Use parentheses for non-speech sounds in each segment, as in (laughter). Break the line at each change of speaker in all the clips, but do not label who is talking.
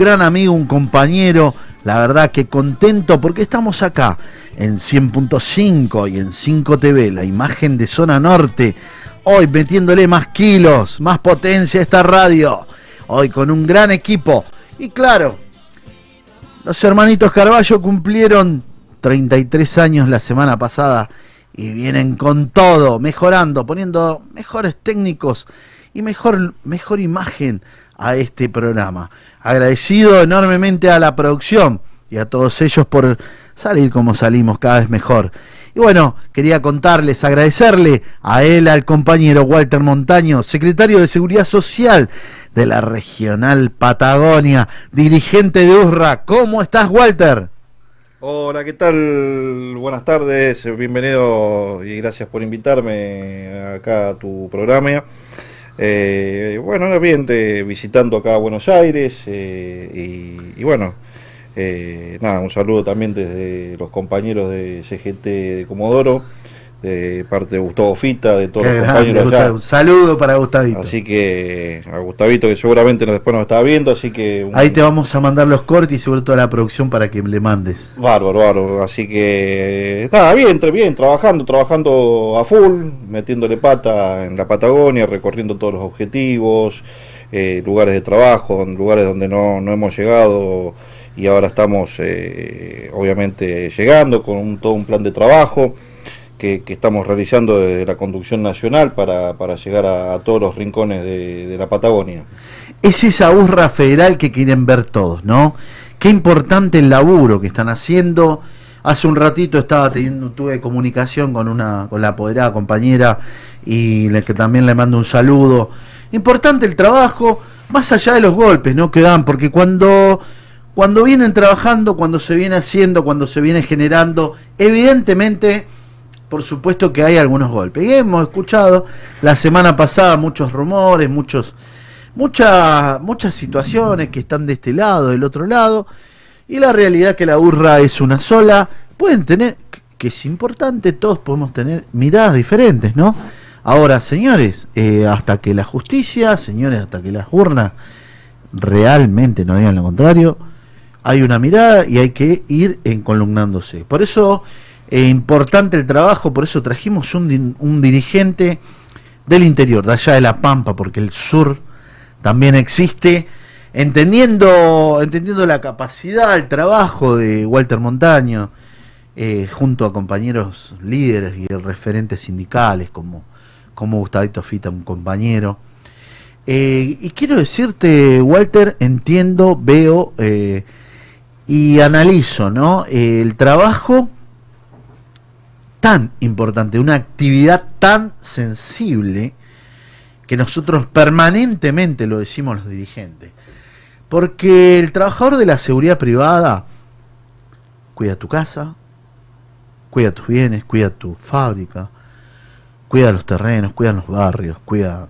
gran amigo, un compañero, la verdad que contento porque estamos acá en 100.5 y en 5 TV, la imagen de zona norte, hoy metiéndole más kilos, más potencia a esta radio, hoy con un gran equipo y claro, los hermanitos Carballo cumplieron 33 años la semana pasada y vienen con todo, mejorando, poniendo mejores técnicos y mejor, mejor imagen a este programa. Agradecido enormemente a la producción y a todos ellos por salir como salimos cada vez mejor. Y bueno, quería contarles, agradecerle a él, al compañero Walter Montaño, secretario de Seguridad Social de la Regional Patagonia, dirigente de URRA. ¿Cómo estás, Walter?
Hola, ¿qué tal? Buenas tardes, bienvenido y gracias por invitarme acá a tu programa. Eh, bueno, bien, visitando acá a Buenos Aires eh, y, bueno, eh, nada, un saludo también desde los compañeros de CGT de Comodoro de parte de Gustavo Fita, de todos los compañeros
Un saludo para Gustavito.
Así que a Gustavito que seguramente después nos estaba viendo, así que...
Ahí te vamos a mandar los cortes y sobre todo la producción para que le mandes.
Bárbaro, bárbaro. Así que nada, bien, bien, trabajando, trabajando a full, metiéndole pata en la Patagonia, recorriendo todos los objetivos, eh, lugares de trabajo, lugares donde no, no hemos llegado y ahora estamos eh, obviamente llegando con todo un plan de trabajo que, estamos realizando desde la conducción nacional para, llegar a, todos los rincones de, la Patagonia.
Es esa urra federal que quieren ver todos, ¿no? Qué importante el laburo que están haciendo. Hace un ratito estaba teniendo, tuve comunicación con una, con la apoderada compañera y le, que también le mando un saludo. Importante el trabajo, más allá de los golpes, ¿no? Que dan, porque cuando, cuando vienen trabajando, cuando se viene haciendo, cuando se viene generando, evidentemente por supuesto que hay algunos golpes. Y hemos escuchado la semana pasada muchos rumores, muchos, muchas, muchas situaciones que están de este lado, del otro lado. Y la realidad que la urra es una sola. Pueden tener, que es importante, todos podemos tener miradas diferentes, ¿no? Ahora, señores, eh, hasta que la justicia, señores, hasta que las urnas realmente no digan lo contrario, hay una mirada y hay que ir encolumnándose. Por eso eh, importante el trabajo, por eso trajimos un, dirigente del interior, de allá de La Pampa, porque el sur también existe, entendiendo, entendiendo la capacidad, el trabajo de Walter Montaño, eh, junto a compañeros líderes y referentes sindicales, como, como Gustavito Fita, un compañero. Eh, y quiero decirte, Walter, entiendo, veo y analizo ¿no? el trabajo tan importante, una actividad tan sensible que nosotros permanentemente lo decimos los dirigentes. Porque el trabajador de la seguridad privada cuida tu casa, cuida tus bienes, cuida tu fábrica, cuida los terrenos, cuida los barrios, cuida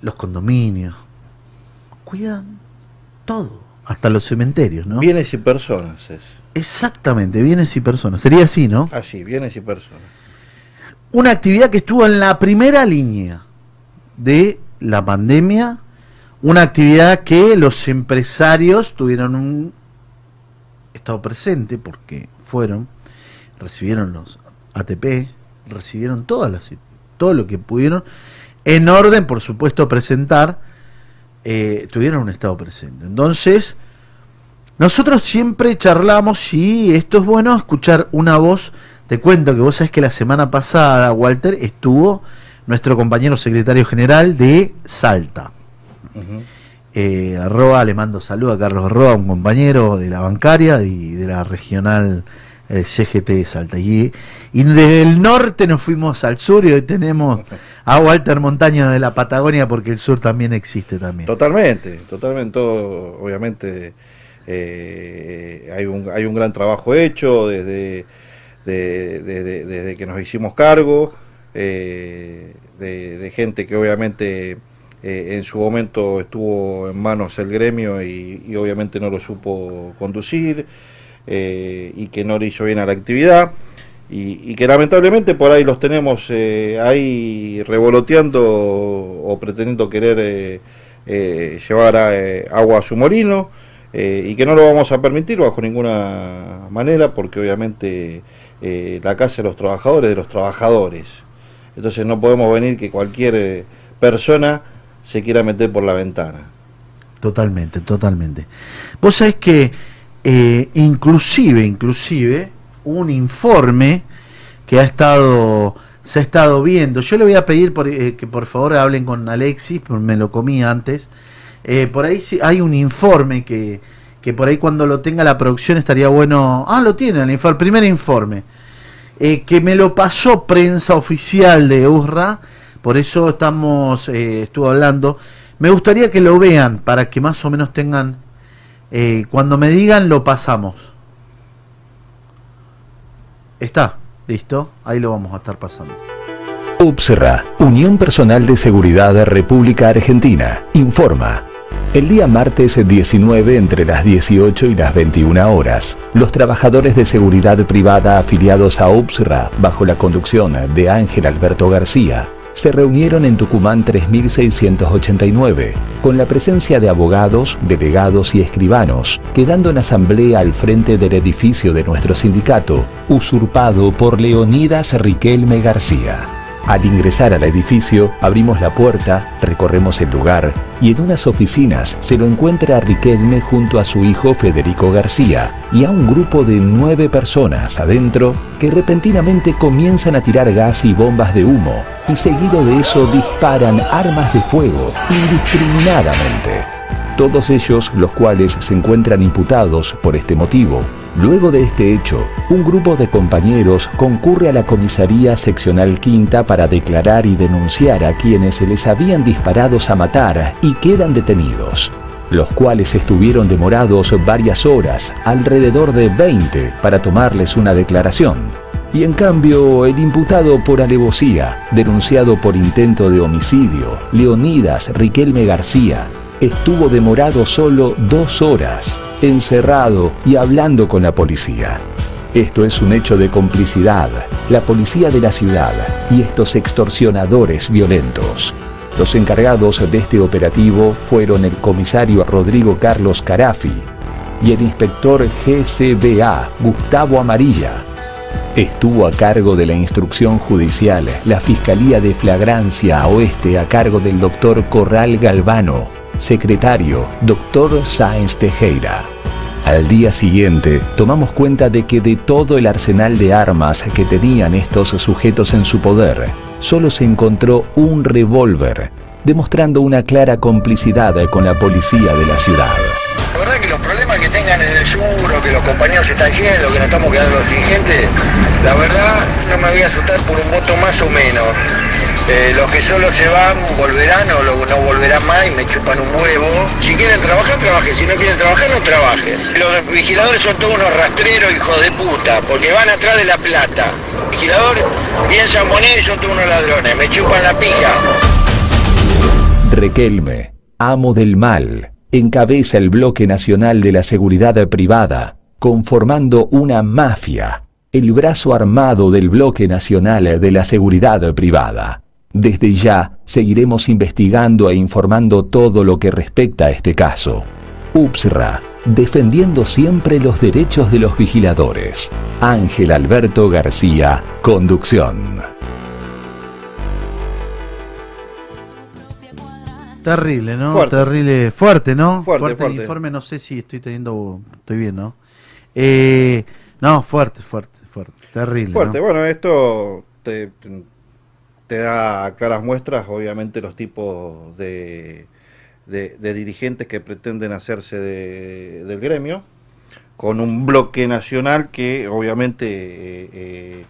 los condominios, cuidan todo, hasta los cementerios, ¿no?
Bienes y personas es.
Exactamente, bienes y personas. Sería así, ¿no?
Así, bienes y personas.
Una actividad que estuvo en la primera línea de la pandemia, una actividad que los empresarios tuvieron un estado presente porque fueron, recibieron los ATP, recibieron todas las, todo lo que pudieron, en orden, por supuesto, presentar, eh, tuvieron un estado presente. Entonces, nosotros siempre charlamos y esto es bueno escuchar una voz. Te cuento que vos sabés que la semana pasada, Walter, estuvo nuestro compañero secretario general de Salta. Eh, arroba, le mando saludo a Carlos Arroba, un compañero de la bancaria y de la regional eh, CGT de Salta. Y, y desde el norte nos fuimos al sur y hoy tenemos a Walter Montaña de la Patagonia porque el sur también existe también.
Totalmente, totalmente, obviamente eh, hay, un, hay un gran trabajo hecho desde, desde que nos hicimos cargo, eh, de, gente que obviamente eh, en su momento estuvo en manos el gremio y, obviamente no lo supo conducir y que no le hizo bien a la actividad. Y, que lamentablemente por ahí los tenemos ahí revoloteando o pretendiendo querer llevar agua a su molino eh, y que no lo vamos a permitir bajo ninguna manera porque obviamente eh, la casa de los trabajadores de los trabajadores. Entonces no podemos venir que cualquier eh, persona se quiera meter por la ventana.
Totalmente, totalmente. Vos sabés que inclusive, inclusive, un informe que ha estado se ha estado viendo. Yo le voy a pedir por, que por favor hablen con Alexis, me lo comí antes. Por ahí sí, hay un informe que, que por ahí cuando lo tenga la producción estaría bueno. Ah, lo tiene el, el primer informe. Eh, que me lo pasó prensa oficial de URRA, por eso estamos, eh, hablando. Me gustaría que lo vean para que más o menos tengan, eh, cuando me digan lo pasamos. Está, listo, ahí lo vamos a estar pasando.
UPSRA, Unión Personal de Seguridad de República Argentina, informa. El día martes 19 entre las 18 y las 21 horas, los trabajadores de seguridad privada afiliados a UPSRA, bajo la conducción de Ángel Alberto García, se reunieron en Tucumán 3689, con la presencia de abogados, delegados y escribanos, quedando en asamblea al frente del edificio de nuestro sindicato, usurpado por Leonidas Riquelme García. Al ingresar al edificio, abrimos la puerta, recorremos el lugar y en unas oficinas se lo encuentra Riquelme junto a su hijo Federico García y a un grupo de nueve personas adentro que repentinamente comienzan a tirar gas y bombas de humo y seguido de eso disparan armas de fuego indiscriminadamente todos ellos los cuales se encuentran imputados por este motivo. Luego de este hecho, un grupo de compañeros concurre a la comisaría seccional quinta para declarar y denunciar a quienes se les habían disparado a matar y quedan detenidos, los cuales estuvieron demorados varias horas, alrededor de 20, para tomarles una declaración. Y en cambio, el imputado por alevosía, denunciado por intento de homicidio, Leonidas Riquelme García, estuvo demorado solo dos horas, encerrado y hablando con la policía. Esto es un hecho de complicidad, la policía de la ciudad y estos extorsionadores violentos. Los encargados de este operativo fueron el comisario Rodrigo Carlos Carafi y el inspector GCBA Gustavo Amarilla. Estuvo a cargo de la instrucción judicial la Fiscalía de Flagrancia Oeste a cargo del doctor Corral Galvano secretario, doctor Sáenz Tejera. Al día siguiente, tomamos cuenta de que de todo el arsenal de armas que tenían estos sujetos en su poder, solo se encontró un revólver, demostrando una clara complicidad con la policía de la ciudad.
Los problemas que tengan en el sur o que los compañeros se están yendo, que nos estamos quedando sin gente, la verdad no me voy a asustar por un voto más o menos. Eh, los que solo se van volverán o no volverán más y me chupan un huevo. Si quieren trabajar, trabajen. Si no quieren trabajar, no trabajen. Los vigiladores son todos unos rastreros, hijos de puta, porque van atrás de la plata. Vigiladores piensan moneda y son todos unos ladrones. Me chupan la pija.
Requelme, amo del mal, encabeza el bloque nacional de la seguridad privada, conformando una mafia, el brazo armado del bloque nacional de la seguridad privada. Desde ya seguiremos investigando e informando todo lo que respecta a este caso. UPSRA, defendiendo siempre los derechos de los vigiladores. Ángel Alberto García, conducción.
Terrible, ¿no? Terrible, fuerte, ¿no? Fuerte, el informe, no sé si estoy teniendo, estoy bien, ¿no? Eh, no, fuerte, fuerte, fuerte, terrible.
Fuerte, bueno, esto te, te da claras muestras, obviamente, los tipos de, de, dirigentes que pretenden hacerse del gremio, con un bloque nacional que, obviamente, eh, eh,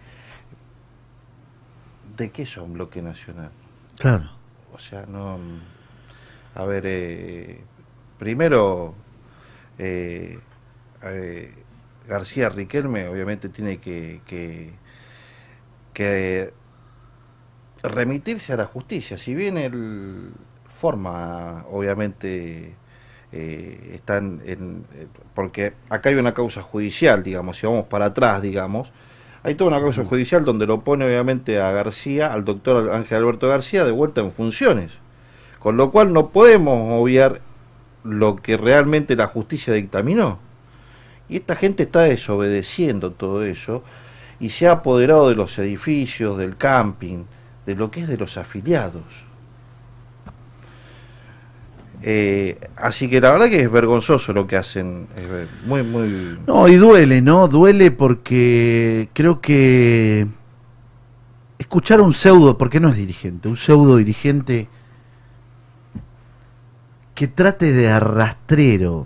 ¿de qué es un bloque nacional?
Claro.
O sea, no. A ver, eh, primero, García Riquelme, obviamente, tiene que, que, que remitirse a la justicia. Si bien él forma, obviamente, eh, están en, eh, porque acá hay una causa judicial, digamos, si vamos para atrás, digamos, hay toda una causa judicial donde lo pone obviamente a García, al doctor Ángel Alberto García, de vuelta en funciones. Con lo cual no podemos obviar lo que realmente la justicia dictaminó. Y esta gente está desobedeciendo todo eso y se ha apoderado de los edificios, del camping, de lo que es de los afiliados. Eh, así que la verdad que es vergonzoso lo que hacen, muy, muy...
No, y duele, ¿no? Duele porque creo que escuchar un pseudo, porque no es dirigente, un pseudo dirigente que trate de arrastrero,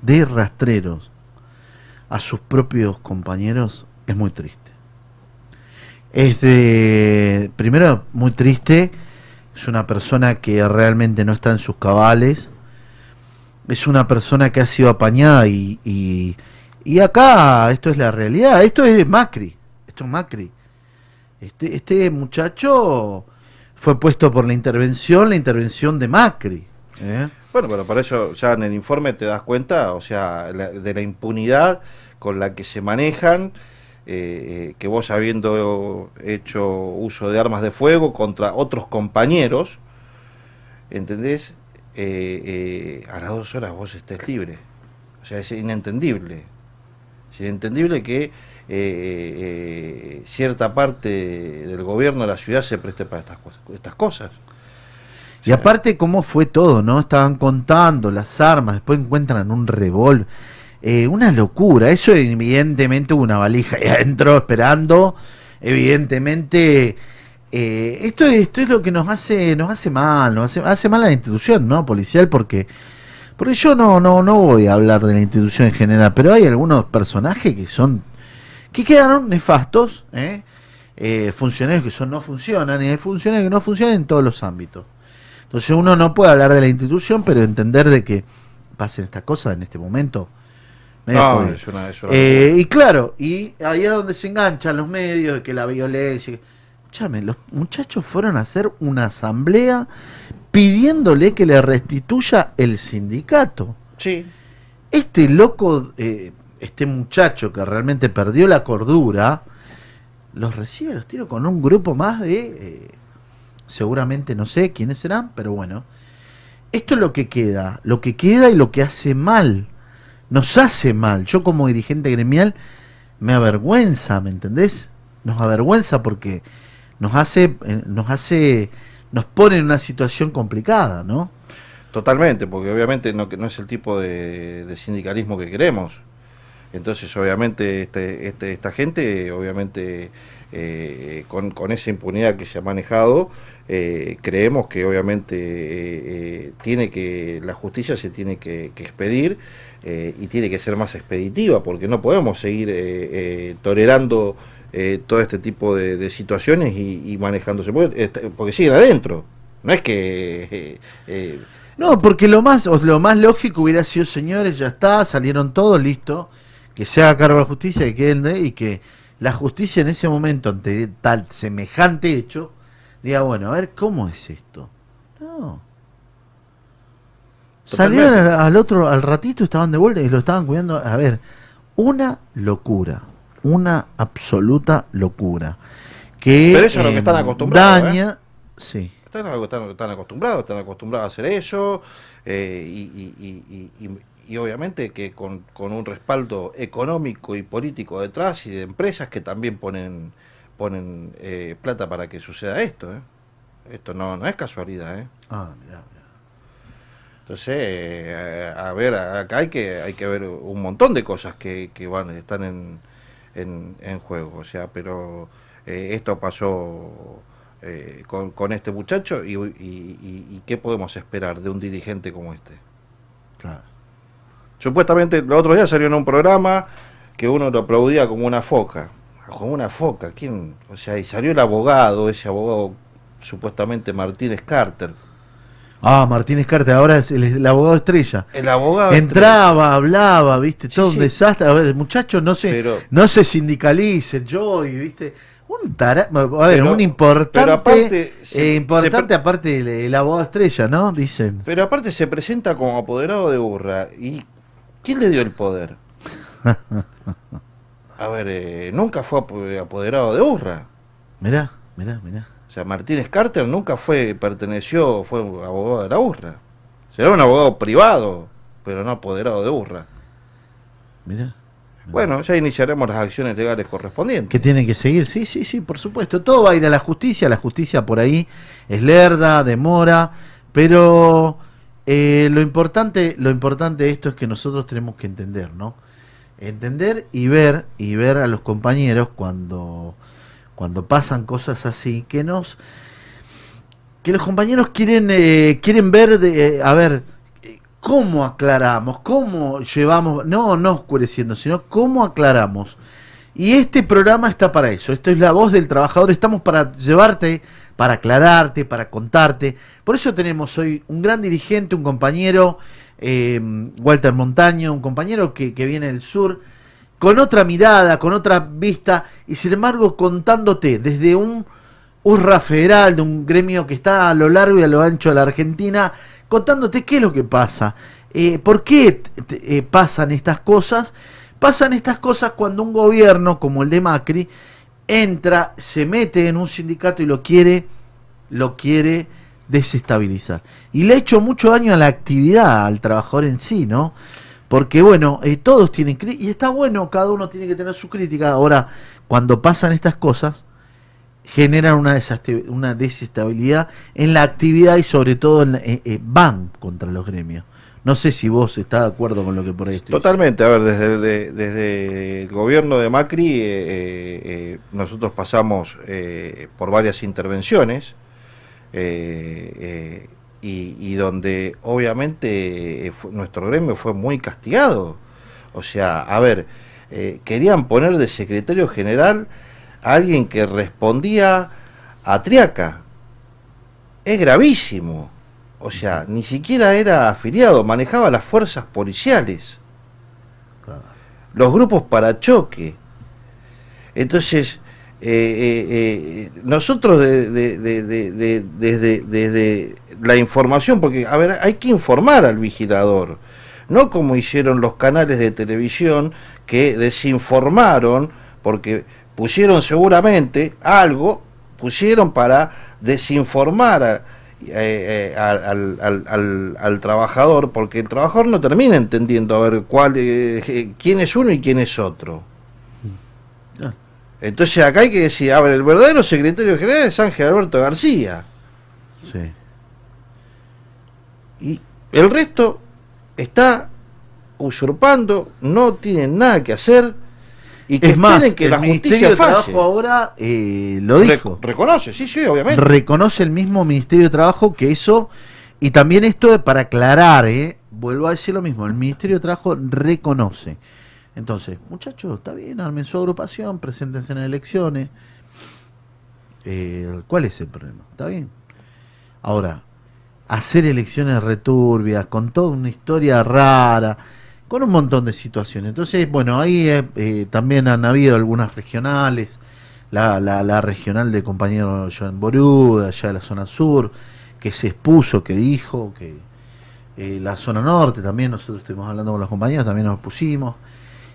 de rastreros a sus propios compañeros, es muy triste. Es de, primero, muy triste es una persona que realmente no está en sus cabales, es una persona que ha sido apañada y, y, acá esto es la realidad, esto es Macri, esto es Macri. Este, este muchacho fue puesto por la intervención, la intervención de Macri.
¿eh? Bueno, pero para eso ya en el informe te das cuenta, o sea, de la impunidad con la que se manejan eh, eh, que vos habiendo hecho uso de armas de fuego contra otros compañeros, ¿entendés? Eh, a las dos horas vos estés libre. O sea, es inentendible. Es inentendible que cierta parte del gobierno de la ciudad se preste para estas, estas cosas.
Y aparte, ¿cómo fue todo? ¿No? Estaban contando las armas, después encuentran un revólver eh, una locura. Eso evidentemente hubo una valija ahí (laughs) adentro esperando. Evidentemente, eh, esto, esto es lo que nos hace, nos hace mal, nos hace, hace mal a la institución, ¿no? Policial, porque, porque yo no, no, no voy a hablar de la institución en general, pero hay algunos personajes que son, que quedaron nefastos, ¿eh? funcionarios que son no funcionan y hay funcionarios que no funcionan en todos los ámbitos. Entonces uno no puede hablar de la institución, pero entender de que pasen estas cosas en este momento eh, y claro, y ahí es donde se enganchan los medios, de que la violencia. Escúchame, los muchachos fueron a hacer una asamblea pidiéndole que le restituya el sindicato.
Sí.
Este loco, eh, este muchacho que realmente perdió la cordura, los recibe, los tiro con un grupo más de. Eh, seguramente no sé quiénes serán, pero bueno. Esto es lo que queda, lo que queda y lo que hace mal nos hace mal. Yo como dirigente gremial me avergüenza, ¿me entendés? Nos avergüenza porque nos hace, eh, nos hace, nos pone en una situación complicada, ¿no?
Totalmente, porque obviamente no, no es el tipo de, sindicalismo que queremos. Entonces, obviamente, este, este, esta gente, obviamente, eh, con, con, esa impunidad que se ha manejado, eh, creemos que obviamente tiene que la justicia se tiene que expedir eh, y tiene que ser más expeditiva, porque no podemos seguir eh, eh, tolerando todo este tipo de, situaciones y, manejándose, porque, porque, siguen adentro. No es que...
no, porque lo más, lo más lógico hubiera sido, señores, ya está, salieron todos, listo, que se haga cargo de la justicia que quede, y que la justicia en ese momento, ante tal semejante hecho, diga, bueno, a ver, ¿cómo es esto? No. Salieron al, otro, al ratito, estaban de vuelta y lo estaban cuidando. A ver, una locura, una absoluta locura. Que,
Pero eso es lo que están em, acostumbrados.
Daña, ¿eh? sí.
Están, están, acostumbrados, están acostumbrados a hacer eso. Eh, y, y, obviamente que con, con, un respaldo económico y político detrás y de empresas que también ponen ponen eh, plata para que suceda esto. ¿eh? Esto no, no es casualidad. ¿eh?
Ah.
Entonces, eh, a ver, acá hay que hay que ver un montón de cosas que, que van están en, en, juego, o sea, pero eh, esto pasó eh, con, con, este muchacho y, y, qué podemos esperar de un dirigente como este.
Claro.
Supuestamente, los otros días salió en un programa que uno lo aplaudía como una foca, como una foca, ¿quién? O sea, y salió el abogado, ese abogado supuestamente Martínez Carter,
Ah, Martínez Carter, ahora es el, abogado estrella.
El abogado
Entraba, hablaba, viste, todo un desastre. A ver, el muchacho no se, no se sindicalice, yo, viste. Un tara, a ver, un importante, aparte, eh, importante aparte el, abogado estrella, ¿no? Dicen.
Pero aparte se presenta como apoderado de Urra. ¿Y quién le dio el poder? (laughs) a ver, eh, nunca fue apoderado de Urra.
Mirá, mirá, mirá.
O sea, Martínez Carter nunca fue, perteneció, fue abogado de la URRA. Será un abogado privado, pero no apoderado de Urra.
Mira.
Bueno, ya iniciaremos las acciones legales correspondientes.
Que tienen que seguir, sí, sí, sí, por supuesto. Todo va a ir a la justicia, la justicia por ahí es lerda, demora, pero eh, lo importante, lo importante de esto es que nosotros tenemos que entender, ¿no? Entender y ver, y ver a los compañeros cuando, cuando pasan cosas así, que nos que los compañeros quieren eh, quieren ver de, eh, a ver cómo aclaramos, cómo llevamos, no, no oscureciendo, sino cómo aclaramos. Y este programa está para eso. Esto es la voz del trabajador. Estamos para llevarte, para aclararte, para contarte. Por eso tenemos hoy un gran dirigente, un compañero, eh, Walter Montaño, un compañero que, viene del sur, con otra mirada, con otra vista, y sin embargo contándote desde un urra federal, de un gremio que está a lo largo y a lo ancho de la Argentina, contándote qué es lo que pasa, eh, por qué eh, pasan estas cosas. Pasan estas cosas cuando un gobierno como el de Macri entra, se mete en un sindicato y lo quiere, lo quiere desestabilizar. Y le ha hecho mucho daño a la actividad, al trabajador en sí, ¿no? Porque bueno, eh, todos tienen y está bueno, cada uno tiene que tener su crítica. Ahora, cuando pasan estas cosas, generan una, una desestabilidad en la actividad y sobre todo en, eh, eh, van contra los gremios. No sé si vos estás de acuerdo con lo que por ahí
Totalmente, a ver, desde, desde el gobierno de Macri eh, nosotros pasamos por varias intervenciones y, y, donde obviamente nuestro gremio fue muy castigado. O sea, a ver, querían poner de secretario general alguien que respondía a Triaca. Es gravísimo. O sea, ni siquiera era afiliado, manejaba las fuerzas policiales, los grupos para choque. Entonces, eh, eh, eh, nosotros desde de, la información, porque, a ver, hay que informar al vigilador, no como hicieron los canales de televisión que desinformaron, porque pusieron seguramente algo, pusieron para desinformar eh, eh, al, trabajador, porque el trabajador no termina entendiendo a ver cuál, eh, quién es uno y quién es otro. Ah. Entonces acá hay que decir, a ver, el verdadero secretario general es Ángel Alberto García. Sí. Y el resto está usurpando, no tienen nada que hacer
y que es más, que el Ministerio de Trabajo ahora eh, lo dijo.
reconoce, sí, sí, obviamente.
Reconoce el mismo Ministerio de Trabajo que eso, y también esto para aclarar, eh, vuelvo a decir lo mismo, el Ministerio de Trabajo reconoce. Entonces, muchachos, está bien, armen su agrupación, preséntense en elecciones. Eh, ¿Cuál es el problema? Está bien. Ahora, hacer elecciones returbias, con toda una historia rara, con un montón de situaciones. Entonces, bueno, ahí eh, eh, también han habido algunas regionales, la, la, regional del compañero Joan Boruda, allá de la zona sur, que se expuso, que dijo, que eh, la zona norte también, nosotros estuvimos hablando con los compañeros, también nos pusimos.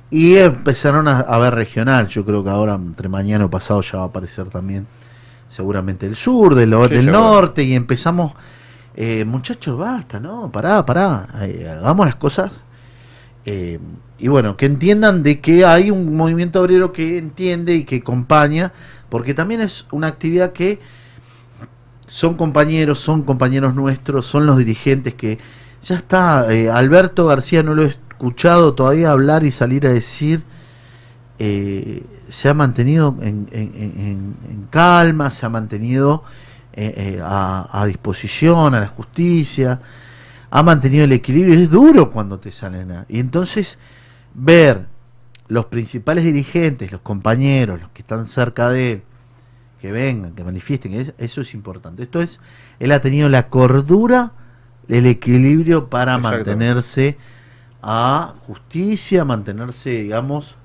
Y empezaron a, ver regional, yo creo que ahora entre mañana o pasado ya va a aparecer también seguramente el sur, del, del norte, y empezamos, muchachos, basta, ¿no? Pará, pará, hagamos las cosas eh, y bueno, que entiendan de que hay un movimiento obrero que entiende y que acompaña, porque también es una actividad que son compañeros, son compañeros nuestros, son los dirigentes que ya está, eh, Alberto García no lo he escuchado todavía hablar y salir a decir, eh, se ha mantenido en, calma, se ha mantenido a, a disposición, a la justicia ha mantenido el equilibrio. Es duro cuando te salen. A... Y entonces, ver los principales dirigentes, los compañeros, los que están cerca de él, que vengan, que manifiesten, eso es importante. Esto es, él ha tenido la cordura, el equilibrio para mantenerse a justicia, mantenerse, digamos,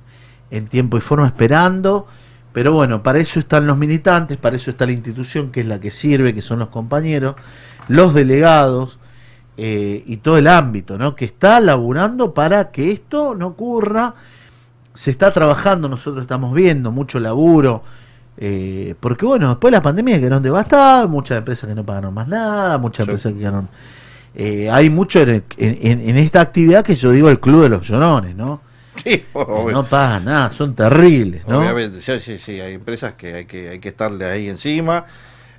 en tiempo y forma esperando. Pero bueno, para eso están los militantes, para eso está la institución que es la que sirve, que son los compañeros, los delegados, eh, y todo el ámbito, ¿no? Que está laburando para que esto no ocurra. Se está trabajando, nosotros estamos viendo mucho laburo, eh, porque bueno, después de la pandemia quedaron devastadas, muchas empresas que no pagaron más nada, muchas empresas que quedaron eh, hay mucho en, en, esta actividad que yo digo el club de los llorones, ¿no? Sí, (laughs) no pasa nada, son terribles, ¿no?
Obviamente, sí, sí, sí, hay empresas que hay que, hay que estarle ahí encima,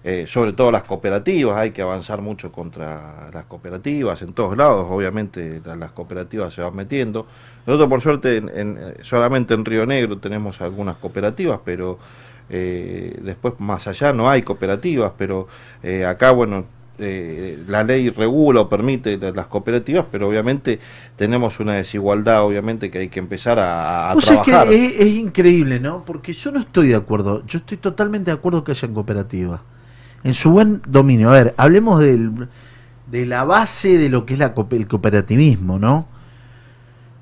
eh, sobre todo las cooperativas, hay que avanzar mucho contra las cooperativas en todos lados, obviamente las cooperativas se van metiendo. Nosotros por suerte en, solamente en Río Negro tenemos algunas cooperativas, pero eh, después más allá no hay cooperativas, pero eh, acá, bueno, eh, la ley regula o permite las cooperativas, pero obviamente tenemos una desigualdad, obviamente que hay que empezar a, a trabajar.
Es, es, increíble, ¿no? Porque yo no estoy de acuerdo, yo estoy totalmente de acuerdo que hayan cooperativas, en su buen dominio. A ver, hablemos del, de la base de lo que es la, el cooperativismo, ¿no?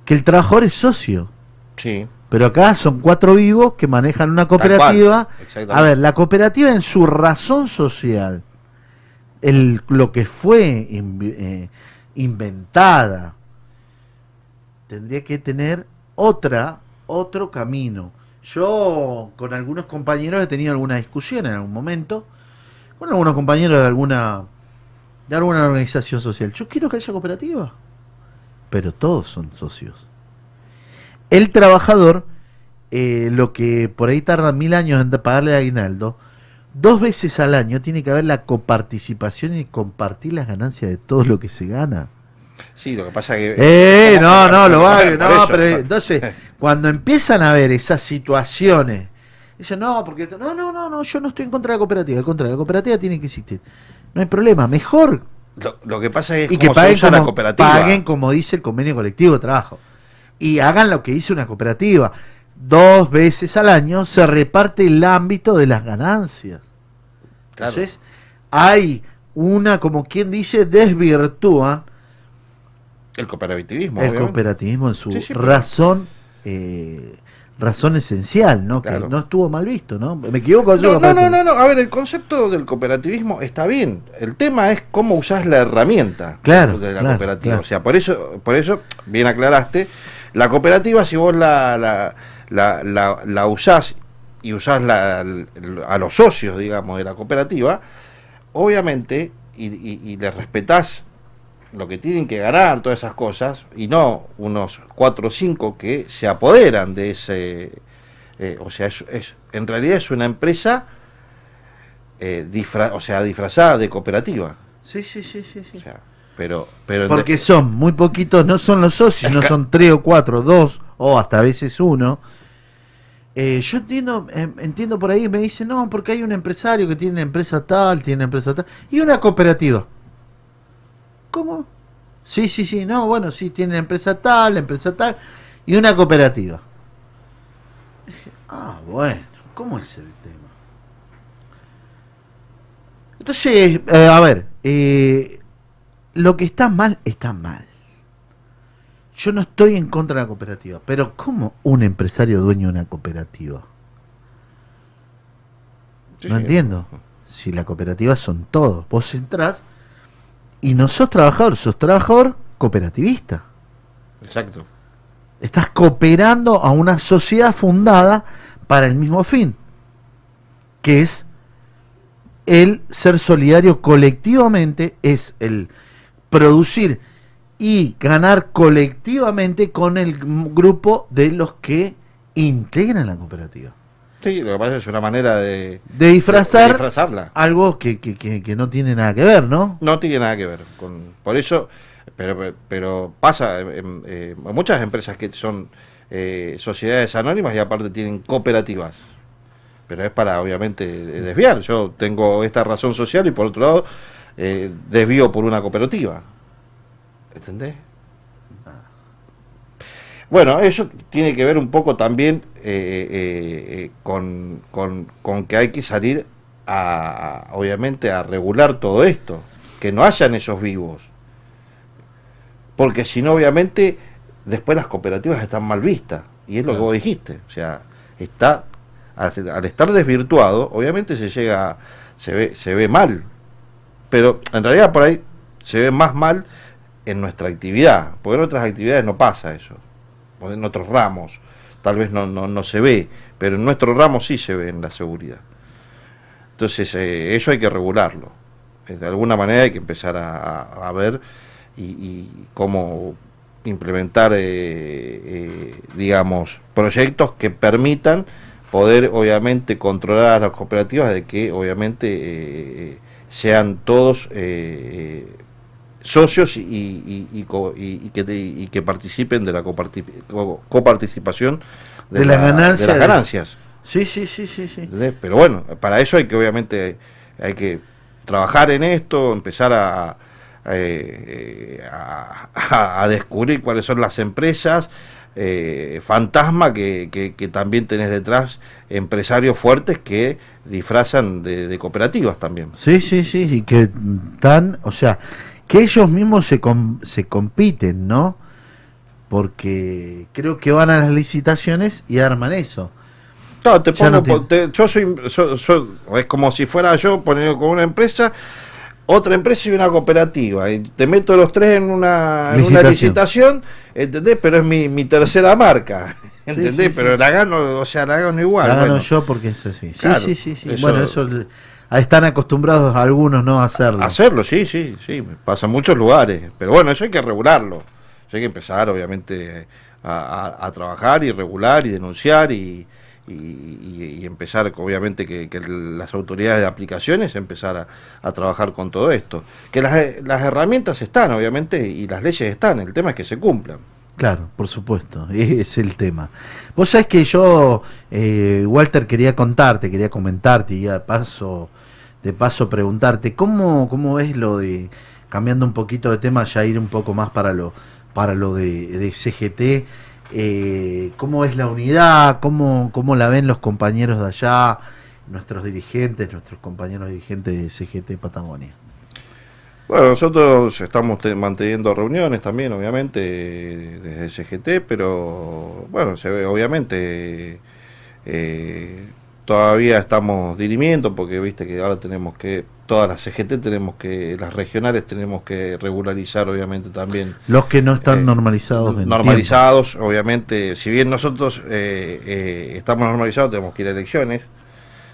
Que el trabajador es socio.
Sí.
Pero acá son cuatro vivos que manejan una cooperativa. A ver, la cooperativa en su razón social, el, lo que fue eh, inventada, tendría que tener otra, otro camino. Yo con algunos compañeros he tenido alguna discusión en algún momento, con algunos compañeros de alguna, de alguna organización social. Yo quiero que haya cooperativa, pero todos son socios el trabajador, eh, lo que por ahí tarda mil años en pagarle a aguinaldo, dos veces al año tiene que haber la coparticipación y compartir las ganancias de todo lo que se gana.
Sí, lo que pasa es
que... Eh, no, no, lo va, no, pero entonces, cuando empiezan a ver esas situaciones, dicen, no, porque... No, no, no, no, yo no estoy en contra de la cooperativa, al contrario, la cooperativa tiene que existir. No hay problema, mejor...
Lo, que pasa es
y que paguen como, paguen como dice el convenio colectivo de trabajo y hagan lo que dice una cooperativa. Dos veces al año se reparte el ámbito de las ganancias. Entonces, hay una, como quien dice, desvirtúan
el cooperativismo.
El cooperativismo en su razón eh, razón esencial, ¿no? Que no estuvo mal visto, ¿no? Me equivoco
yo. No, no, no, no, a ver, el concepto del cooperativismo está bien. El tema es cómo usás la herramienta
claro,
de la cooperativa. O sea, por eso, por eso, bien aclaraste, la cooperativa, si vos la, la, la, la, usás y usás a los socios, digamos, de la cooperativa, obviamente, y, y, le respetás lo que tienen que ganar, todas esas cosas, y no unos cuatro o cinco que se apoderan de ese... Eh, o sea, es, es, en realidad es una empresa eh, o sea, disfrazada de cooperativa.
Sí, sí, sí, sí. sí.
Pero, pero
Porque son muy poquitos, no son los socios, no son tres o cuatro, dos o hasta a veces uno. Eh, yo entiendo, em, entiendo por ahí, me dicen, no, porque hay un empresario que tiene empresa tal, tiene empresa tal, y una cooperativa. ¿Cómo? Sí, sí, sí, no, bueno, sí, tiene empresa tal, empresa tal, y una cooperativa. ah, bueno, ¿cómo es el tema? Entonces, eh, a ver, eh, lo que está mal, está mal. Yo no estoy en contra de la cooperativa, pero ¿cómo un empresario dueño de una cooperativa? no entiendo. Si la cooperativa son todos, vos entrás y no sos trabajador, sos trabajador cooperativista.
Exacto.
Estás cooperando a una sociedad fundada para el mismo fin, que es el ser solidario colectivamente, es el producir y ganar colectivamente con el grupo de los que integran la cooperativa.
Sí, lo que pasa es una manera de,
de disfrazar algo que, que, que, no tiene nada que ver, ¿no?
No tiene nada que ver. con Por eso, pero, pero pasa en, eh, muchas empresas que son eh, sociedades anónimas y aparte tienen cooperativas. Pero es para, obviamente, desviar. Yo tengo esta razón social y por otro lado eh, desvío por una cooperativa. ¿Entendés? Bueno, eso tiene que ver un poco también eh, eh, con, con, que hay que salir a, obviamente, a regular todo esto, que no hayan esos vivos. Porque si no, obviamente, después las cooperativas están mal vistas, y es lo que vos dijiste, o sea, está, al, estar desvirtuado, obviamente se llega, se ve, se ve mal, pero en realidad por ahí se ve más mal en nuestra actividad, porque en otras actividades no pasa eso, en otros ramos tal vez no, no, no se ve, pero en nuestro ramo sí se ve en la seguridad. Entonces eh, eso hay que regularlo. de alguna manera hay que empezar a, ver y, cómo implementar, digamos, proyectos que permitan poder obviamente controlar a las cooperativas de que obviamente sean todos socios y, y, que, que, participen de la coparticipación
de, las
ganancias.
Sí, sí, sí, sí, sí.
Pero bueno, para eso hay que obviamente hay que trabajar en esto, empezar a, eh, a, descubrir cuáles son las empresas eh, fantasma que, que, también tenés detrás empresarios fuertes que disfrazan de, de cooperativas también.
Sí, sí, sí, y que dan, o sea, que ellos mismos se, se compiten, ¿no? Porque creo que van a las licitaciones y arman eso.
No, te pongo, yo soy, es como si fuera yo poniendo con una empresa, otra empresa y una cooperativa. Y te meto los tres en una licitación, una licitación ¿entendés? Pero es mi, mi tercera marca. (laughs) ¿Entendés? Pero la gano, o sea, la gano igual.
La gano yo porque es así. Sí, sí, sí, sí. bueno, eso están acostumbrados algunos no a hacerlo.
Hacerlo, sí, sí, sí, pasa en muchos lugares, pero bueno, eso hay que regularlo, eso hay que empezar obviamente a, trabajar y regular y denunciar y, y, empezar obviamente que, las autoridades de aplicaciones empezar a, trabajar con todo esto. Que las, las herramientas están obviamente y las leyes están, el tema es que se cumplan.
Claro, por supuesto, (laughs) es el tema. Vos sabés que yo, eh, Walter, quería contarte, quería comentarte y ya paso de paso preguntarte, ¿cómo, cómo es lo de, cambiando un poquito de tema, ya ir un poco más para lo, para lo de, CGT, eh, cómo es la unidad, ¿Cómo, cómo la ven los compañeros de allá, nuestros dirigentes, nuestros compañeros dirigentes de CGT Patagonia?
Bueno, nosotros estamos manteniendo reuniones también, obviamente, desde CGT, pero bueno, se ve, obviamente, eh, todavía estamos dirimiendo porque viste que ahora tenemos que todas las CGT tenemos que las regionales tenemos que regularizar obviamente también
los que no están eh, normalizados
normalizados obviamente si bien nosotros eh, eh, estamos normalizados tenemos que ir a elecciones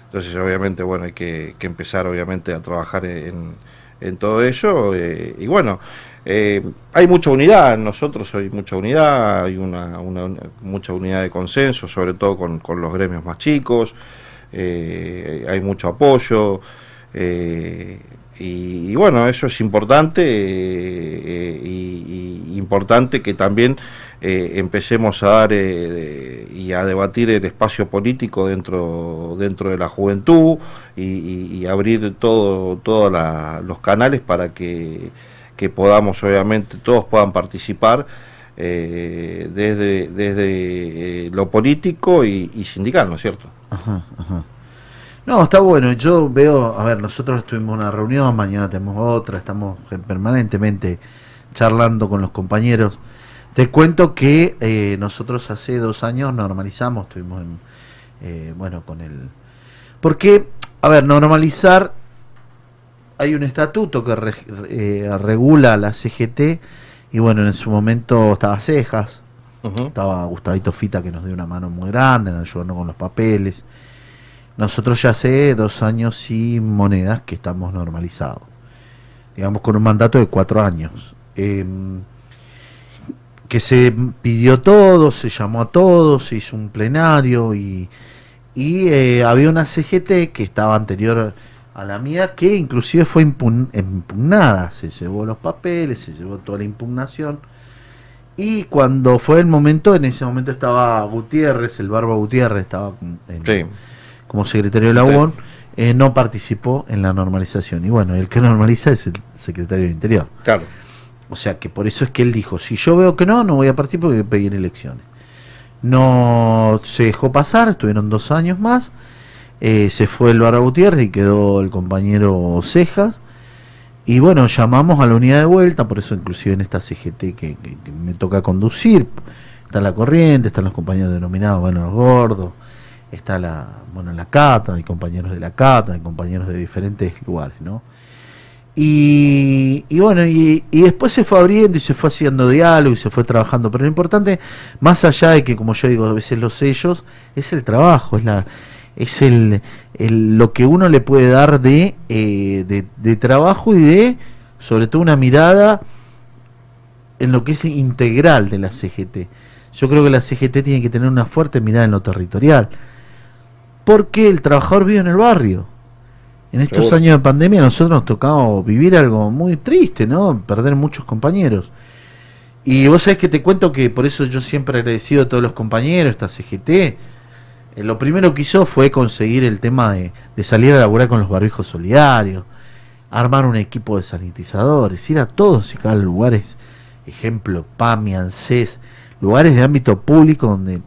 entonces obviamente bueno hay que, empezar obviamente a trabajar en, en todo ello y bueno hay mucha unidad en nosotros hay mucha unidad hay una, una, mucha unidad de consenso sobre todo con, con los gremios más chicos eh, hay mucho apoyo. Eh, y, bueno, eso es importante eh, y, importante que también empecemos a dar y a debatir el espacio político dentro dentro de la juventud y, abrir todo todos los canales para que, que, podamos obviamente todos puedan participar desde desde lo político y, sindical, ¿no es cierto? Ajá,
ajá. No, está bueno. Yo veo, a ver, nosotros tuvimos una reunión, mañana tenemos otra, estamos permanentemente charlando con los compañeros. Te cuento que eh, nosotros hace dos años normalizamos, estuvimos en, eh, bueno, con el... Porque, a ver, normalizar, hay un estatuto que eh, regula la CGT y bueno, en su momento estaba Cejas, estaba Gustavito Fita que nos dio una mano muy grande, nos ayudó con los papeles. Nosotros ya hace dos años y monedas que estamos normalizados, digamos con un mandato de cuatro años. Em, que se pidió todo, se llamó a todos, se hizo un plenario y, y eh, había una CGT que estaba anterior a la mía que inclusive fue impugnada, se llevó los papeles, se llevó toda la impugnación y cuando fue el momento, en ese momento estaba Gutiérrez, el Barba Gutiérrez estaba en, como secretario de la UON, eh, no participó en la normalización. Y bueno, el que normaliza es el secretario del Interior.
Claro.
O sea que por eso es que él dijo, si yo veo que no, no voy a participar porque voy a pedir elecciones. No se dejó pasar, estuvieron dos años más, eh, se fue el Barra Gutiérrez y quedó el compañero Cejas. Y bueno, llamamos a la unidad de vuelta, por eso inclusive en esta CGT que, me toca conducir, está la corriente, están los compañeros denominados, bueno, los gordos, está la, bueno, la Cata, hay compañeros de la Cata, hay compañeros de diferentes lugares, ¿no? Y, y bueno, y, y, después se fue abriendo y se fue haciendo diálogo y se fue trabajando. Pero lo importante, más allá de que, como yo digo, a veces los sellos, es el trabajo, es la, es el, lo que uno le puede dar de, eh, de, de trabajo y de, sobre todo, una mirada en lo que es integral de la CGT. Yo creo que la CGT tiene que tener una fuerte mirada en lo territorial, porque el trabajador vive en el barrio. En estos años de pandemia nosotros nos tocamos vivir algo muy triste, ¿no? Perder muchos compañeros. Y vos sabés que te cuento que por eso yo siempre he agradecido a todos los compañeros, esta CGT. Eh, lo primero que hizo fue conseguir el tema de, salir a laburar con los barbijos solidarios, armar un equipo de sanitizadores, ir a todos y cada lugares ejemplo, PAMI, ANSES, lugares de ámbito público donde,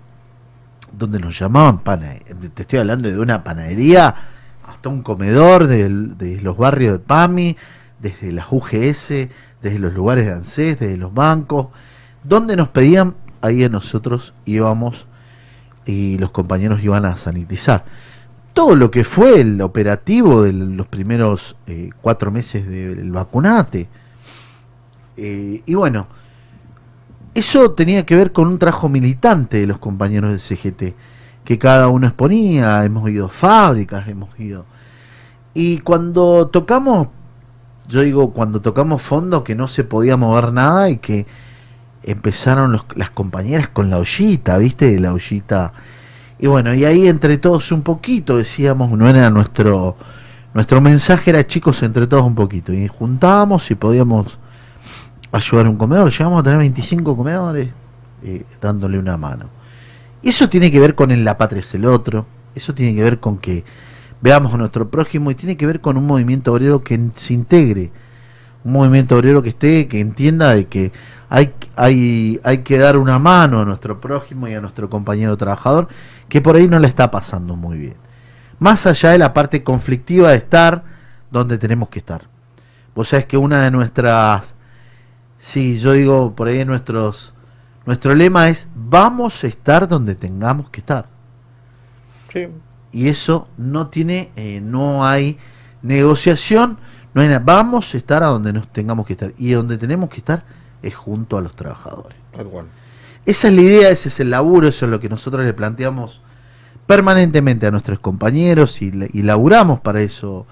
donde nos llamaban panadería, te estoy hablando de una panadería hasta un comedor de, los barrios de PAMI, desde las UGS, desde los lugares de ANSES, desde los bancos, donde nos pedían, ahí nosotros íbamos y los compañeros iban a sanitizar. Todo lo que fue el operativo de los primeros eh, cuatro meses del vacunate, eh, y bueno, eso tenía que ver con un trabajo militante de los compañeros del CGT, que cada uno exponía, hemos ido a fábricas, hemos ido... Y cuando tocamos, yo digo, cuando tocamos fondo que no se podía mover nada y que empezaron las compañeras con la ollita, ¿viste? La ollita. Y bueno, y ahí entre todos un poquito, decíamos, no era nuestro, nuestro mensaje era chicos entre todos un poquito. Y juntábamos y podíamos ayudar a un comedor. Llegamos a tener 25 comedores eh, dándole una mano. Y eso tiene que ver con el la patria es el otro, eso tiene que ver con que veamos a nuestro prójimo y tiene que ver con un movimiento obrero que se integre, un movimiento obrero que esté, que entienda de que hay, hay, hay que dar una mano a nuestro prójimo y a nuestro compañero trabajador, que por ahí no le está pasando muy bien. Más allá de la parte conflictiva de estar donde tenemos que estar. Vos sabés que una de nuestras Sí, yo digo, por ahí nuestros, nuestro lema es, vamos a estar donde tengamos que estar. Sí. Y eso no tiene, eh, no hay negociación, no hay nada. Vamos a estar a donde nos tengamos que estar. Y donde tenemos que estar es junto a los trabajadores. Esa es la idea, ese es el laburo, eso es lo que nosotros le planteamos permanentemente a nuestros compañeros y, y laburamos para eso,